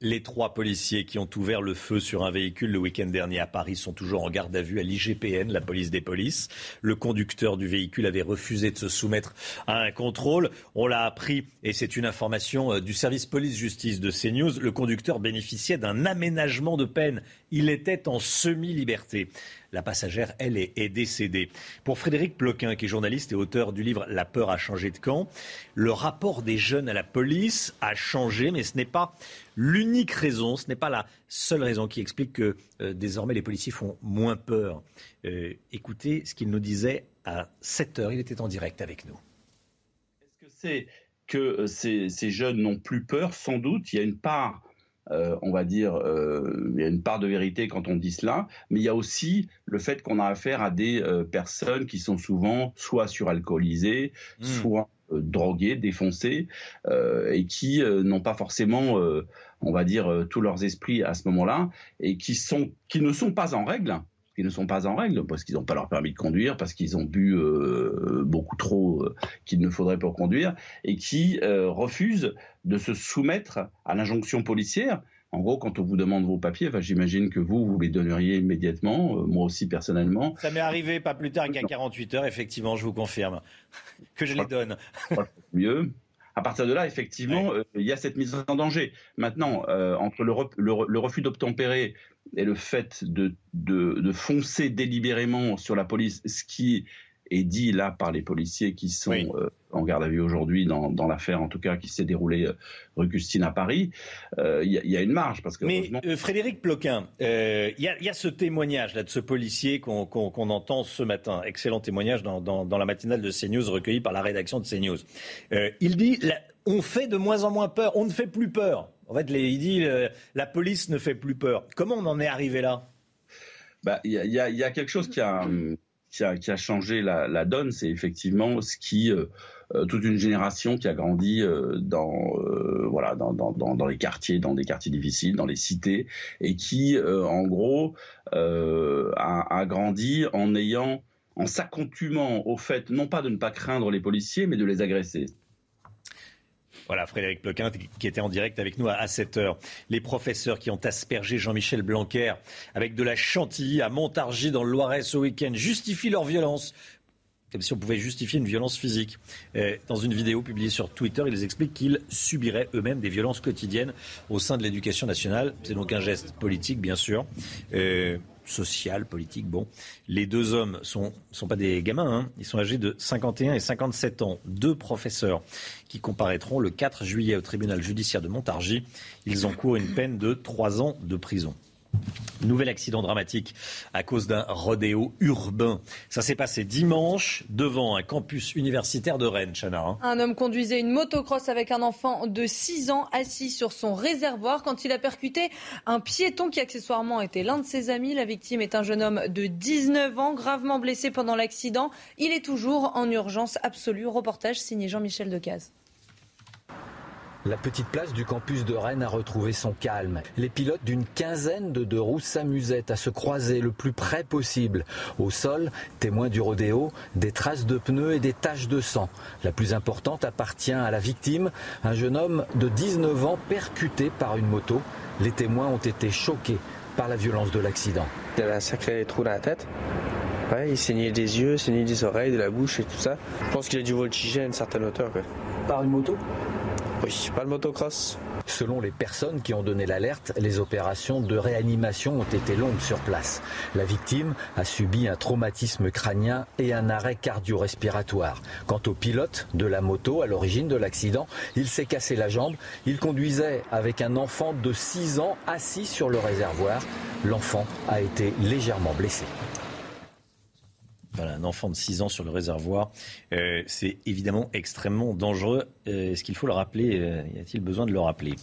Les trois policiers qui ont ouvert le feu sur un véhicule le week-end dernier à Paris sont toujours en garde à vue à l'IGPN, la police des polices. Le conducteur du véhicule avait refusé de se soumettre à un contrôle. On l'a appris, et c'est une information euh, du service police-justice de CNews, le conducteur bénéficiait d'un aménagement de peine. Il était en semi-liberté. La passagère, elle, est, décédée. Pour Frédéric Ploquin, qui est journaliste et auteur du livre La peur a changé de camp, le rapport des jeunes à la police a changé, mais ce n'est pas l'unique raison, ce n'est pas la seule raison qui explique que euh, désormais les policiers font moins peur. Euh, écoutez ce qu'il nous disait à 7 heures. Il était en direct avec nous. Est-ce que c'est que euh, ces jeunes n'ont plus peur? Sans doute. Il y a une part euh, on va dire, euh, il y a une part de vérité quand on dit cela, mais il y a aussi le fait qu'on a affaire à des euh, personnes qui sont souvent soit suralcoolisées, hmm. soit droguées, défoncées, et qui n'ont pas forcément, on va dire, tous leurs esprits à ce moment-là, et qui, sont, qui ne sont pas en règle, qui ne sont pas en règle, parce qu'ils n'ont pas leur permis de conduire, parce qu'ils ont bu euh, beaucoup trop euh, qu'il ne faudrait pas conduire, et qui euh, refusent de se soumettre à l'injonction policière. En gros, quand on vous demande vos papiers, enfin, j'imagine que vous, vous les donneriez immédiatement, moi aussi personnellement. Ça m'est arrivé pas plus tard qu'à 48 heures, effectivement, je vous confirme, que je les donne. Mieux à partir de là, effectivement, il y a cette mise en danger. Maintenant, entre le, le refus d'obtempérer et le fait de, de, foncer délibérément sur la police, ce qui est dit là par les policiers qui sont euh, en garde à vue aujourd'hui dans, dans l'affaire, en tout cas qui s'est déroulée euh, rue Custine à Paris, euh, il y, a une marge. Parce que Mais Frédéric Ploquin, il y, y, a ce témoignage là de ce policier qu'on entend ce matin, excellent témoignage dans, dans, dans, la matinale de CNews recueilli par la rédaction de CNews. il dit on fait de moins en moins peur, on ne fait plus peur. En fait, il dit la police ne fait plus peur. Comment on en est arrivé là? Bah, Il y, a, quelque chose qui a, qui a, changé la, donne, c'est effectivement ce qui euh, euh, toute une génération qui a grandi dans voilà dans, dans, les quartiers, dans des quartiers difficiles, dans les cités, et qui en gros a, a, grandi en ayant en s'accoutumant au fait non pas de ne pas craindre les policiers, mais de les agresser. Voilà, Frédéric Ploquin qui était en direct avec nous à 7 heures. Les professeurs qui ont aspergé Jean-Michel Blanquer avec de la chantilly à Montargis dans le Loiret ce week-end justifient leur violence comme si on pouvait justifier une violence physique. Dans une vidéo publiée sur Twitter, ils expliquent qu'ils subiraient eux-mêmes des violences quotidiennes au sein de l'éducation nationale. C'est donc un geste politique, bien sûr social, politique. Bon, les deux hommes sont sont pas des gamins, hein. ils sont âgés de 51 et 57 ans. Deux professeurs qui comparaîtront le 4 juillet au tribunal judiciaire de Montargis. Ils encourent une peine de trois ans de prison. Nouvel accident dramatique à cause d'un rodéo urbain. Ça s'est passé dimanche devant un campus universitaire de Rennes, Chana. Hein. Un homme conduisait une motocross avec un enfant de 6 ans assis sur son réservoir quand il a percuté un piéton qui accessoirement était l'un de ses amis. La victime est un jeune homme de 19 ans, gravement blessé pendant l'accident. Il est toujours en urgence absolue. Reportage signé Jean-Michel Decaze. La petite place du campus de Rennes a retrouvé son calme. Les pilotes d'une quinzaine de deux roues s'amusaient à se croiser le plus près possible. Au sol, témoins du rodéo, des traces de pneus et des taches de sang. La plus importante appartient à la victime, un jeune homme de 19 ans percuté par une moto. Les témoins ont été choqués par la violence de l'accident. Il a un sacré trou dans la tête. il saignait des yeux, saignait des oreilles, de la bouche et tout ça. Je pense qu'il a dû voltiger à une certaine hauteur. Par une moto? Oui, pas le motocross. Selon les personnes qui ont donné l'alerte, les opérations de réanimation ont été longues sur place. La victime a subi un traumatisme crânien et un arrêt cardio-respiratoire. Quant au pilote de la moto à l'origine de l'accident, il s'est cassé la jambe. Il conduisait avec un enfant de 6 ans assis sur le réservoir. L'enfant a été légèrement blessé un enfant de 6 ans sur le réservoir, euh, c'est évidemment extrêmement dangereux. Euh, est-ce qu'il faut le rappeler euh, Y a-t-il besoin de le rappeler?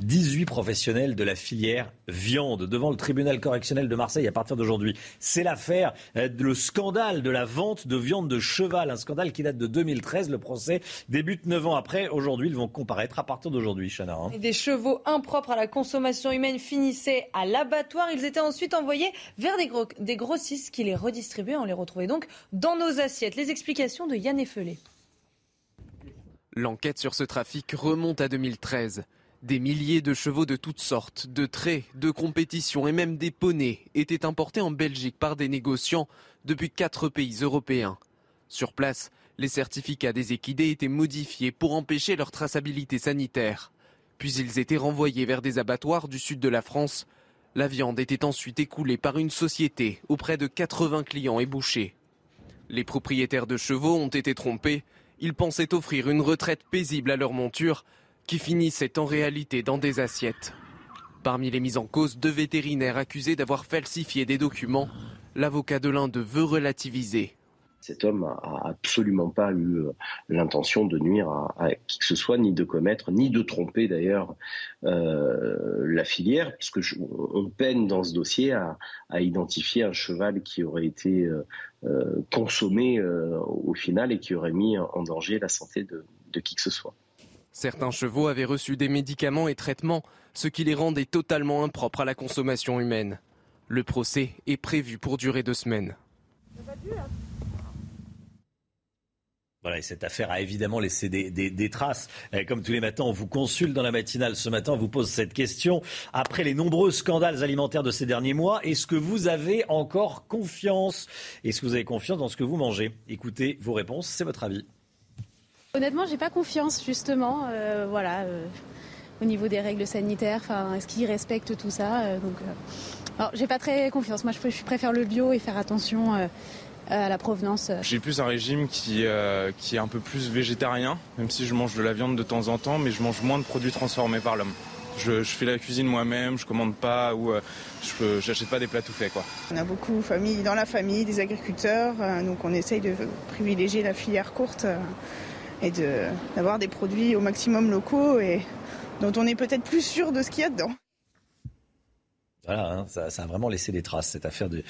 18 professionnels de la filière viande devant le tribunal correctionnel de Marseille à partir d'aujourd'hui. C'est l'affaire, le scandale de la vente de viande de cheval, un scandale qui date de 2013. Le procès débute 9 ans après. Aujourd'hui, ils vont comparaître à partir d'aujourd'hui, Chana. Hein. Des chevaux impropres à la consommation humaine finissaient à l'abattoir. Ils étaient ensuite envoyés vers des, des grossistes qui les redistribuaient. On les retrouvait donc dans nos assiettes. Les explications de Yann Effelé. L'enquête sur ce trafic remonte à 2013. Des milliers de chevaux de toutes sortes, de traits, de compétitions et même des poneys étaient importés en Belgique par des négociants depuis quatre pays européens. Sur place, les certificats des équidés étaient modifiés pour empêcher leur traçabilité sanitaire. Puis ils étaient renvoyés vers des abattoirs du sud de la France. La viande était ensuite écoulée par une société auprès de 80 clients et. Les propriétaires de chevaux ont été trompés. Ils pensaient offrir une retraite paisible à leur monture, qui finissait en réalité dans des assiettes. Parmi les mises en cause, deux vétérinaires accusés d'avoir falsifié des documents. L'avocat de l'un de veut relativiser. Cet homme a absolument pas eu euh, l'intention de nuire à, qui que ce soit, ni de commettre, ni de tromper d'ailleurs euh, la filière, puisque on peine dans ce dossier à, identifier un cheval qui aurait été euh, consommé au final et qui aurait mis en danger la santé de, de qui que ce soit. Certains chevaux avaient reçu des médicaments et traitements, ce qui les rendait totalement impropres à la consommation humaine. Le procès est prévu pour durer deux semaines. Voilà, et cette affaire a évidemment laissé des, traces. Comme tous les matins, on vous consulte dans la matinale. Ce matin, on vous pose cette question. Après les nombreux scandales alimentaires de ces derniers mois, est-ce que vous avez encore confiance? Est-ce que vous avez confiance dans ce que vous mangez? Écoutez vos réponses, c'est votre avis. Honnêtement, j'ai pas confiance, justement. Euh, voilà, euh, au niveau des règles sanitaires, est-ce qu'ils respectent tout ça euh, Donc, j'ai pas très confiance. Moi, je, préfère le bio et faire attention à la provenance. J'ai plus un régime qui, euh, qui est un peu plus végétarien, même si je mange de la viande de temps en temps, mais je mange moins de produits transformés par l'homme. Je, fais la cuisine moi-même, je commande pas ou euh, je n'achète pas des plats tout faits. Quoi. On a beaucoup famille, dans la famille des agriculteurs, euh, donc on essaye de privilégier la filière courte et d'avoir des produits au maximum locaux et dont on est peut-être plus sûr de ce qu'il y a dedans. Voilà, hein, ça, a vraiment laissé des traces, cette affaire de,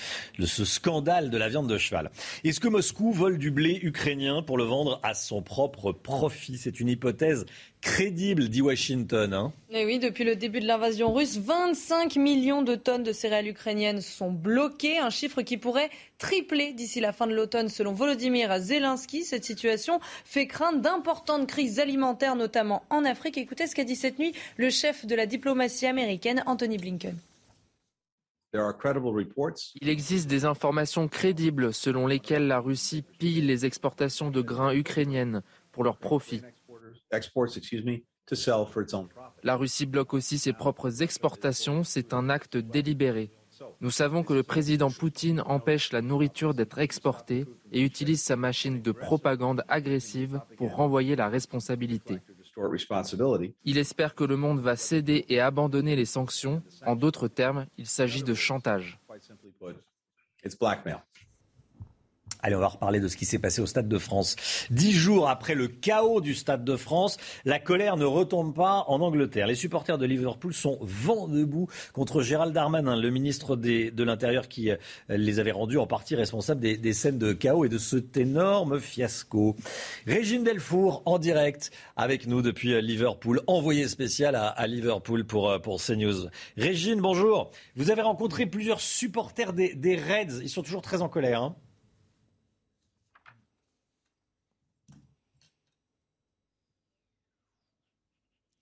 ce scandale de la viande de cheval. Est-ce que Moscou vole du blé ukrainien pour le vendre à son propre profit? C'est une hypothèse crédible, dit Washington. Hein. Et oui, depuis le début de l'invasion russe, 25 millions de tonnes de céréales ukrainiennes sont bloquées, un chiffre qui pourrait tripler d'ici la fin de l'automne selon Volodymyr Zelensky. Cette situation fait craindre d'importantes crises alimentaires, notamment en Afrique. Écoutez ce qu'a dit cette nuit le chef de la diplomatie américaine, Anthony Blinken. Il existe des informations crédibles selon lesquelles la Russie pille les exportations de grains ukrainiennes pour leur profit. La Russie bloque aussi ses propres exportations, c'est un acte délibéré. Nous savons que le président Poutine empêche la nourriture d'être exportée et utilise sa machine de propagande agressive pour renvoyer la responsabilité. Il espère que le monde va céder et abandonner les sanctions. En d'autres termes, il s'agit de chantage. Allez, on va reparler de ce qui s'est passé au Stade de France. Dix jours après le chaos du Stade de France, la colère ne retombe pas en Angleterre. Les supporters de Liverpool sont vent debout contre Gérald Darmanin, le ministre de l'Intérieur qui euh, les avait rendus en partie responsables des, scènes de chaos et de cet énorme fiasco. Régine Delfour en direct avec nous depuis euh, Liverpool, envoyée spéciale à, Liverpool pour, euh, pour CNews. Régine, bonjour. Vous avez rencontré plusieurs supporters des, des Reds. Ils sont toujours très en colère. Hein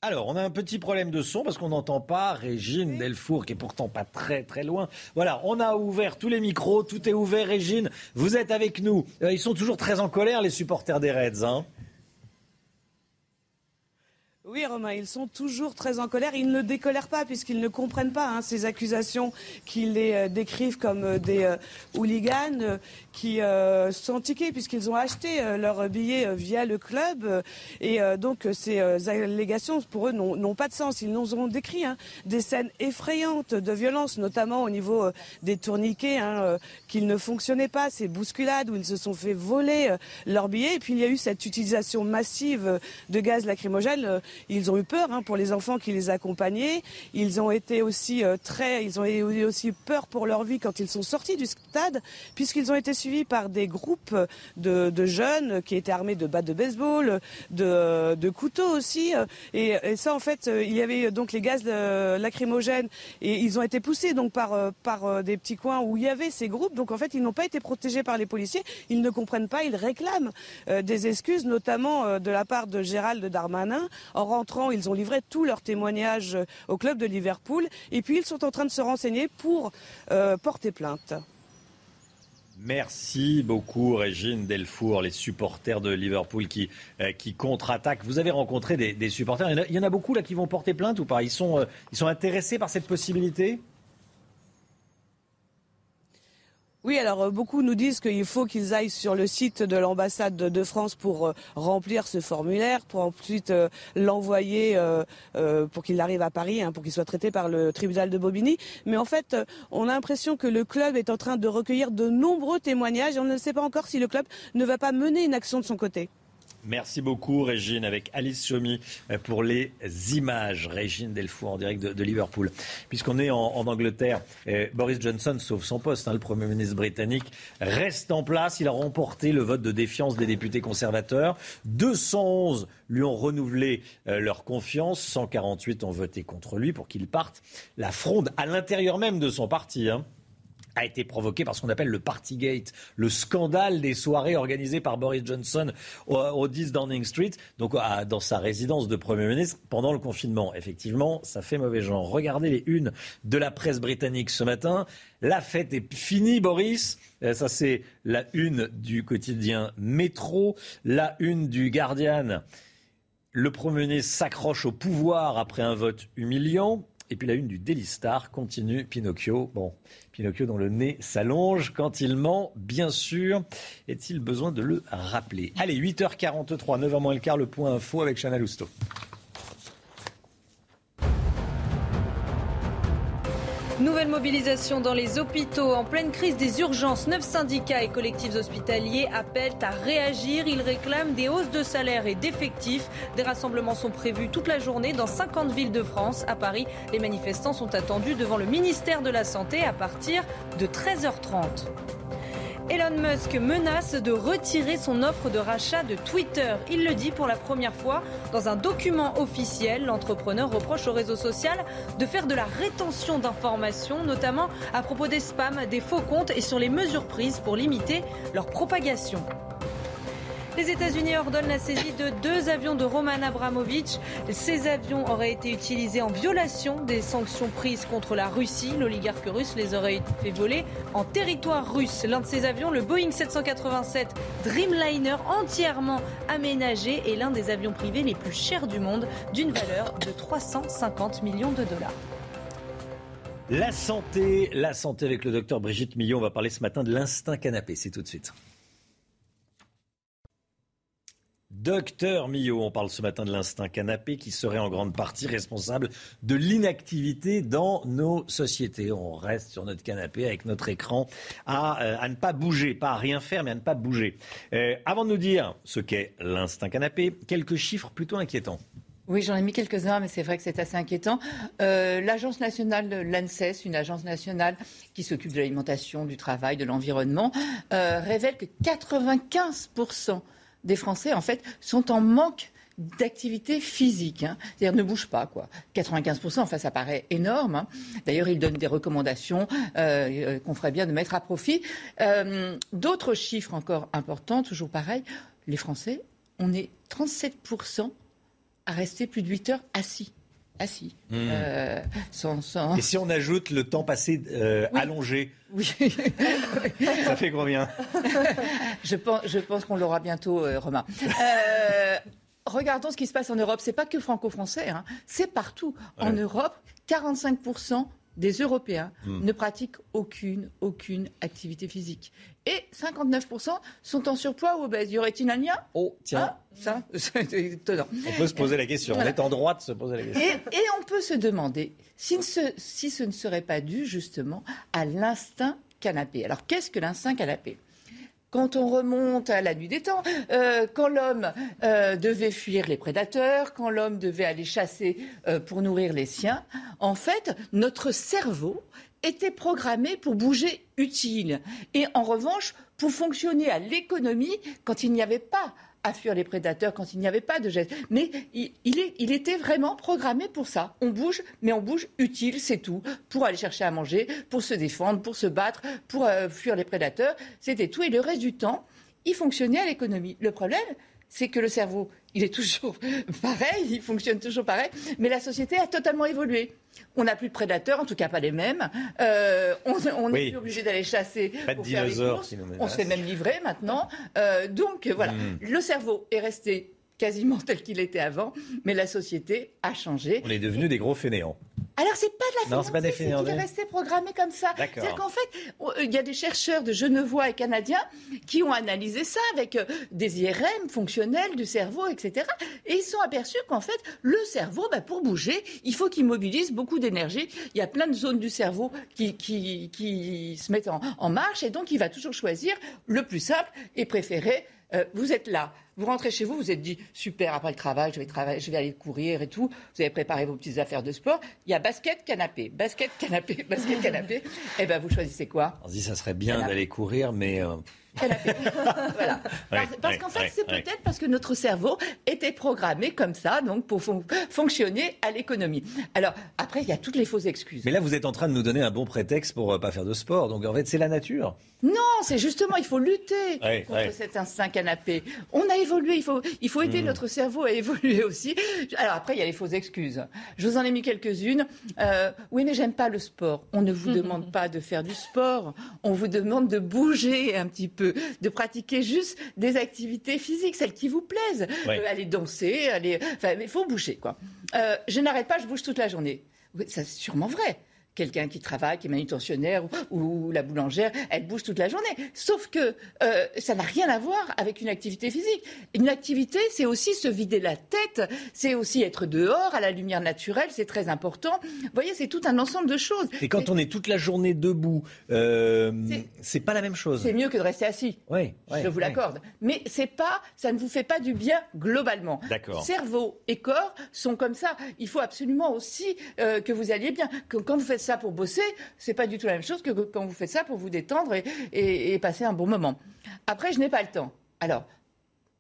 Alors, on a un petit problème de son parce qu'on n'entend pas Régine Delfour, qui est pourtant pas très très loin. Voilà, on a ouvert tous les micros, tout est ouvert. Régine, vous êtes avec nous. Euh, ils sont toujours très en colère, les supporters des Reds. Hein oui, Romain, ils sont toujours très en colère. Ils ne décolèrent pas puisqu'ils ne comprennent pas hein, ces accusations qui les euh, décrivent comme euh, des hooligans qui sont tickets puisqu'ils ont acheté leur billet via le club. et donc, ces allégations, pour eux, n'ont pas de sens. Ils nous ont décrit hein, des scènes effrayantes de violence, notamment au niveau des tourniquets, hein, qu'ils ne fonctionnaient pas, ces bousculades où ils se sont fait voler leurs billets. Et puis, il y a eu cette utilisation massive de gaz lacrymogène ils ont eu peur hein, pour les enfants qui les accompagnaient. Ils ont été aussi euh, très, ils ont eu aussi peur pour leur vie quand ils sont sortis du stade, puisqu'ils ont été suivis par des groupes de, jeunes qui étaient armés de battes de baseball, de, couteaux aussi. Et, ça, en fait, euh, il y avait donc les gaz lacrymogènes et ils ont été poussés donc par, euh, par des petits coins où il y avait ces groupes. Donc en fait, ils n'ont pas été protégés par les policiers. Ils ne comprennent pas. Ils réclament des excuses, notamment de la part de Gérald Darmanin. En rentrant, ils ont livré tous leurs témoignages au club de Liverpool et puis ils sont en train de se renseigner pour euh, porter plainte. Merci beaucoup Régine Delfour, les supporters de Liverpool qui, euh, qui contre-attaquent. Vous avez rencontré des, supporters, il y, en a, beaucoup là qui vont porter plainte ou pas? Ils sont, euh, ils sont intéressés par cette possibilité? Oui, alors euh, beaucoup nous disent qu'il faut qu'ils aillent sur le site de l'ambassade de France pour euh, remplir ce formulaire, pour ensuite euh, l'envoyer pour qu'il arrive à Paris, hein, pour qu'il soit traité par le tribunal de Bobigny. Mais en fait, on a l'impression que le club est en train de recueillir de nombreux témoignages et on ne sait pas encore si le club ne va pas mener une action de son côté. Merci beaucoup, Régine, avec Alice Chomy euh, pour les images. Régine Delfour en direct de, Liverpool. Puisqu'on est en, Angleterre, euh, Boris Johnson sauve son poste. Hein, le Premier ministre britannique reste en place. Il a remporté le vote de défiance des députés conservateurs. 211 lui ont renouvelé euh, leur confiance. 148 ont voté contre lui pour qu'il parte. La fronde à l'intérieur même de son parti. Hein. A été provoqué par ce qu'on appelle le Partygate, le scandale des soirées organisées par Boris Johnson au, 10 Downing Street, donc dans sa résidence de Premier ministre pendant le confinement. Effectivement, ça fait mauvais genre. Regardez les unes de la presse britannique ce matin. La fête est finie, Boris. Euh, ça, c'est la une du quotidien Métro, la une du Guardian. Le Premier ministre s'accroche au pouvoir après un vote humiliant. Et puis la une du Daily Star continue Pinocchio. Bon, Pinocchio dont le nez s'allonge quand il ment, bien sûr. Est-il besoin de le rappeler? Allez, 8h43, 9h moins le quart, le point info avec Chana Lousteau. Nouvelle mobilisation dans les hôpitaux. En pleine crise des urgences, neuf syndicats et collectifs hospitaliers appellent à réagir. Ils réclament des hausses de salaire et d'effectifs. Des rassemblements sont prévus toute la journée dans 50 villes de France. À Paris, les manifestants sont attendus devant le ministère de la Santé à partir de 13h30. Elon Musk menace de retirer son offre de rachat de Twitter. Il le dit pour la première fois dans un document officiel. L'entrepreneur reproche au réseau social de faire de la rétention d'informations, notamment à propos des spams, des faux comptes et sur les mesures prises pour limiter leur propagation. Les États-Unis ordonnent la saisie de deux avions de Roman Abramovich. Ces avions auraient été utilisés en violation des sanctions prises contre la Russie. L'oligarque russe les aurait fait voler en territoire russe. L'un de ces avions, le Boeing 787 Dreamliner, entièrement aménagé, est l'un des avions privés les plus chers du monde, d'une valeur de 350 millions de dollars. La santé, la santé avec le docteur Brigitte Millon. On va parler ce matin de l'instinct canapé. C'est tout de suite. Docteur Millot, on parle ce matin de l'instinct canapé qui serait en grande partie responsable de l'inactivité dans nos sociétés. On reste sur notre canapé avec notre écran à, euh, ne pas bouger, pas à rien faire, mais à ne pas bouger. Euh, avant de nous dire ce qu'est l'instinct canapé, quelques chiffres plutôt inquiétants. Oui, j'en ai mis quelques-uns, mais c'est vrai que c'est assez inquiétant. Euh, l'agence nationale, l'ANSES, une agence nationale qui s'occupe de l'alimentation, du travail, de l'environnement, révèle que 95 des Français, en fait, sont en manque d'activité physique, hein. c'est-à-dire ne bougent pas. Quoi. 95%, enfin ça paraît énorme. Hein. D'ailleurs, ils donnent des recommandations euh, euh, qu'on ferait bien de mettre à profit. Euh, d'autres chiffres encore importants, toujours pareil, les Français, on est 37% à rester plus de 8 heures assis assis. Hmm. Euh, Et si on ajoute le temps passé euh, allongé Oui. Ça fait combien? Je pense, je pense qu'on l'aura bientôt, euh, Romain. regardons ce qui se passe en Europe. C'est pas que franco-français, hein. c'est partout. En Europe, 45 des Européens hmm. ne pratiquent aucune, aucune activité physique. Et 59% sont en surpoiz ou obèses. Y aurait-il un lien? Oh, tiens. Ah, ça, c'est étonnant. On peut se poser la question. On est en droit de se poser la question. Et, et on peut se demander si ce, si ce ne serait pas dû justement à l'instinct canapé. Alors, qu'est-ce que l'instinct canapé? Quand on remonte à la nuit des temps, euh, quand l'homme euh, devait fuir les prédateurs, quand l'homme devait aller chasser euh, pour nourrir les siens, en fait, notre cerveau était programmé pour bouger utile. Et en revanche, pour fonctionner à l'économie quand il n'y avait pas à fuir les prédateurs quand il n'y avait pas de geste. Mais il, il, était vraiment programmé pour ça. On bouge, mais on bouge utile, c'est tout. Pour aller chercher à manger, pour se défendre, pour se battre, pour euh, fuir les prédateurs. C'était tout. Et le reste du temps, il fonctionnait à l'économie. Le problème, c'est que le cerveau, il est toujours pareil, il fonctionne toujours pareil, mais la société a totalement évolué. On n'a plus de prédateurs, en tout cas pas les mêmes. Euh, on plus obligé d'aller chasser pas pour faire les courses. On se fait même livrer maintenant. Euh, donc voilà, hmm. le cerveau est resté quasiment tel qu'il était avant, mais la société a changé. On est devenus des gros fainéants. Alors c'est pas de la fainéance, c'est qu'il est resté programmé comme ça. C'est-à-dire qu'en fait, il y a des chercheurs de Genevois et Canadiens qui ont analysé ça avec euh, des IRM fonctionnels du cerveau, etc. Et ils sont aperçus qu'en fait, le cerveau, bah, pour bouger, il faut qu'il mobilise beaucoup d'énergie. Il y a plein de zones du cerveau qui, qui, qui se mettent en, en marche et donc il va toujours choisir le plus simple et préférer euh, vous êtes là, vous rentrez chez vous, vous êtes dit super après le travail, je vais travailler, je vais aller courir et tout. Vous avez préparé vos petites affaires de sport. Il y a basket canapé, basket canapé, basket canapé. Eh ben vous choisissez quoi? On se dit ça serait bien d'aller courir, mais euh, canapé. voilà. Ouais, Parce ouais, qu'en fait, ouais, c'est ouais. peut-être parce que notre cerveau était programmé comme ça, donc pour fon- fonctionner à l'économie. Alors, après, il y a toutes les fausses excuses. Mais là, vous êtes en train de nous donner un bon prétexte pour euh, pas faire de sport. Donc en fait, c'est la nature. Non, c'est justement, il faut lutter Ouais, contre ouais. cet instinct canapé. On a évolué, il faut, il faut aider Mhm. notre cerveau à évoluer aussi. Alors après, il y a les fausses excuses. Je vous en ai mis quelques-unes. Euh, oui, mais j'aime pas le sport. On ne vous demande pas de faire du sport. On vous demande de bouger un petit peu, de pratiquer juste des activités physiques, celles qui vous plaisent. Ouais. Euh, aller danser, aller, enfin, il faut bouger, quoi. Euh, je n'arrête pas, je bouge toute la journée. Oui, ça, c'est sûrement vrai. Quelqu'un qui travaille, qui est manutentionnaire ou, ou la boulangère, elle bouge toute la journée. Sauf que euh, ça n'a rien à voir avec une activité physique. Une activité, c'est aussi se vider la tête, c'est aussi être dehors à la lumière naturelle, c'est très important. Vous voyez, c'est tout un ensemble de choses. Et quand on est toute la journée debout, euh, c'est pas la même chose. C'est mieux que de rester assis. Oui, je vous l'accorde. Mais c'est pas, ça ne vous fait pas du bien globalement. D'accord. Cerveau et corps sont comme ça. Il faut absolument aussi euh, que vous alliez bien. Que quand vous faites ça pour bosser, c'est pas du tout la même chose que quand vous faites ça pour vous détendre et, et- et passer un bon moment. Après, je n'ai pas le temps. Alors.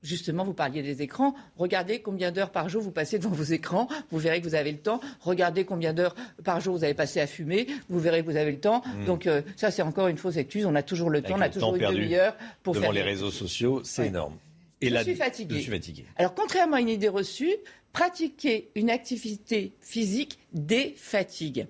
Justement, vous parliez des écrans. Regardez combien d'heures par jour vous passez devant vos écrans. Vous verrez que vous avez le temps. Regardez combien d'heures par jour vous avez passé à fumer. Vous verrez que vous avez le temps. Mm. Donc euh, ça, c'est encore une fausse excuse. On a toujours le temps. On a le toujours temps une demi-heure pour devant faire les réseaux sociaux, c'est énorme. Et Je là, suis fatiguée. Je suis fatigué. Alors, contrairement à une idée reçue, pratiquer une activité physique défatigue.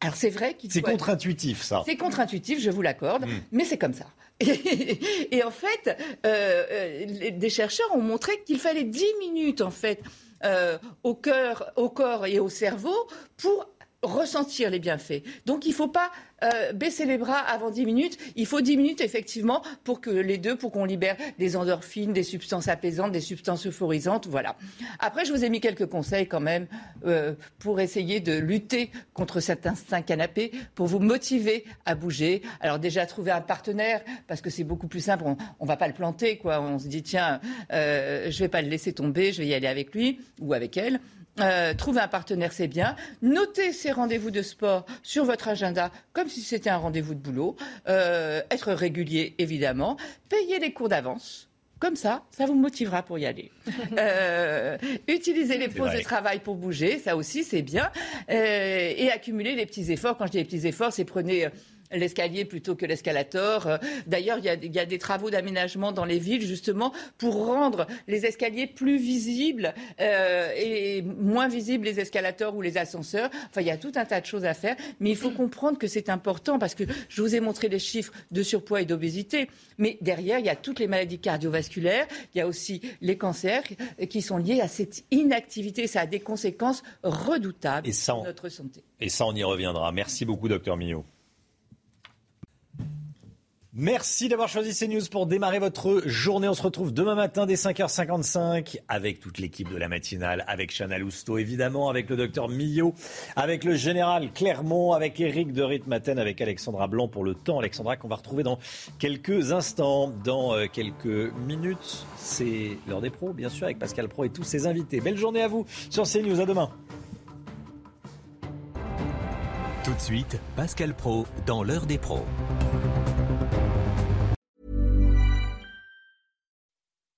Alors, c'est vrai qu'il C'est contre-intuitif, ça. C'est contre-intuitif, je vous l'accorde, Mm. mais c'est comme ça. Et, en fait, euh, euh, des chercheurs ont montré qu'il fallait 10 minutes, en fait, euh, au cœur, au corps et au cerveau pour ressentir les bienfaits. Donc il ne faut pas euh, baisser les bras avant 10 minutes. Il faut 10 minutes effectivement pour que les deux, pour qu'on libère des endorphines, des substances apaisantes, des substances euphorisantes. Voilà. Après, je vous ai mis quelques conseils quand même euh, pour essayer de lutter contre cet instinct canapé, pour vous motiver à bouger. Alors déjà trouver un partenaire parce que c'est beaucoup plus simple. On, on va pas le planter quoi. On se dit tiens, euh, je vais pas le laisser tomber, je vais y aller avec lui ou avec elle. Euh, trouver un partenaire, c'est bien. Notez ces rendez-vous de sport sur votre agenda comme si c'était un rendez-vous de boulot. Euh, être régulier, évidemment. Payer les cours d'avance. Comme ça, ça vous motivera pour y aller. Euh, utiliser les pauses de travail pour bouger, ça aussi c'est bien. Euh, et accumuler les petits efforts. Quand je dis les petits efforts, c'est prenez l'escalier plutôt que l'escalator. Euh, D'ailleurs, il y a, il y a des travaux d'aménagement dans les villes justement pour rendre les escaliers plus visibles euh, et moins visibles les escalators ou les ascenseurs. Enfin, il y a tout un tas de choses à faire, mais il faut comprendre que c'est important parce que je vous ai montré les chiffres de surpoids et d'obésité, mais derrière, il y a toutes les maladies cardiovasculaires, il y a aussi les cancers qui sont liés à cette inactivité. Ça a des conséquences redoutables Et ça, on- sur notre santé. Et ça, on y reviendra. Merci beaucoup, docteur Millot. Merci d'avoir choisi CNews pour démarrer votre journée. On se retrouve demain matin dès 5h55 avec toute l'équipe de la matinale, avec Chana Lousteau évidemment, avec le docteur Millot, avec le général Clermont, avec Eric de Ritmaten, avec Alexandra Blanc pour le temps. Alexandra qu'on va retrouver dans quelques instants, dans euh, quelques minutes. C'est l'heure des pros, bien sûr, avec Pascal Pro et tous ses invités. Belle journée à vous sur CNews. À demain. Tout de suite, Pascal Pro dans l'heure des pros.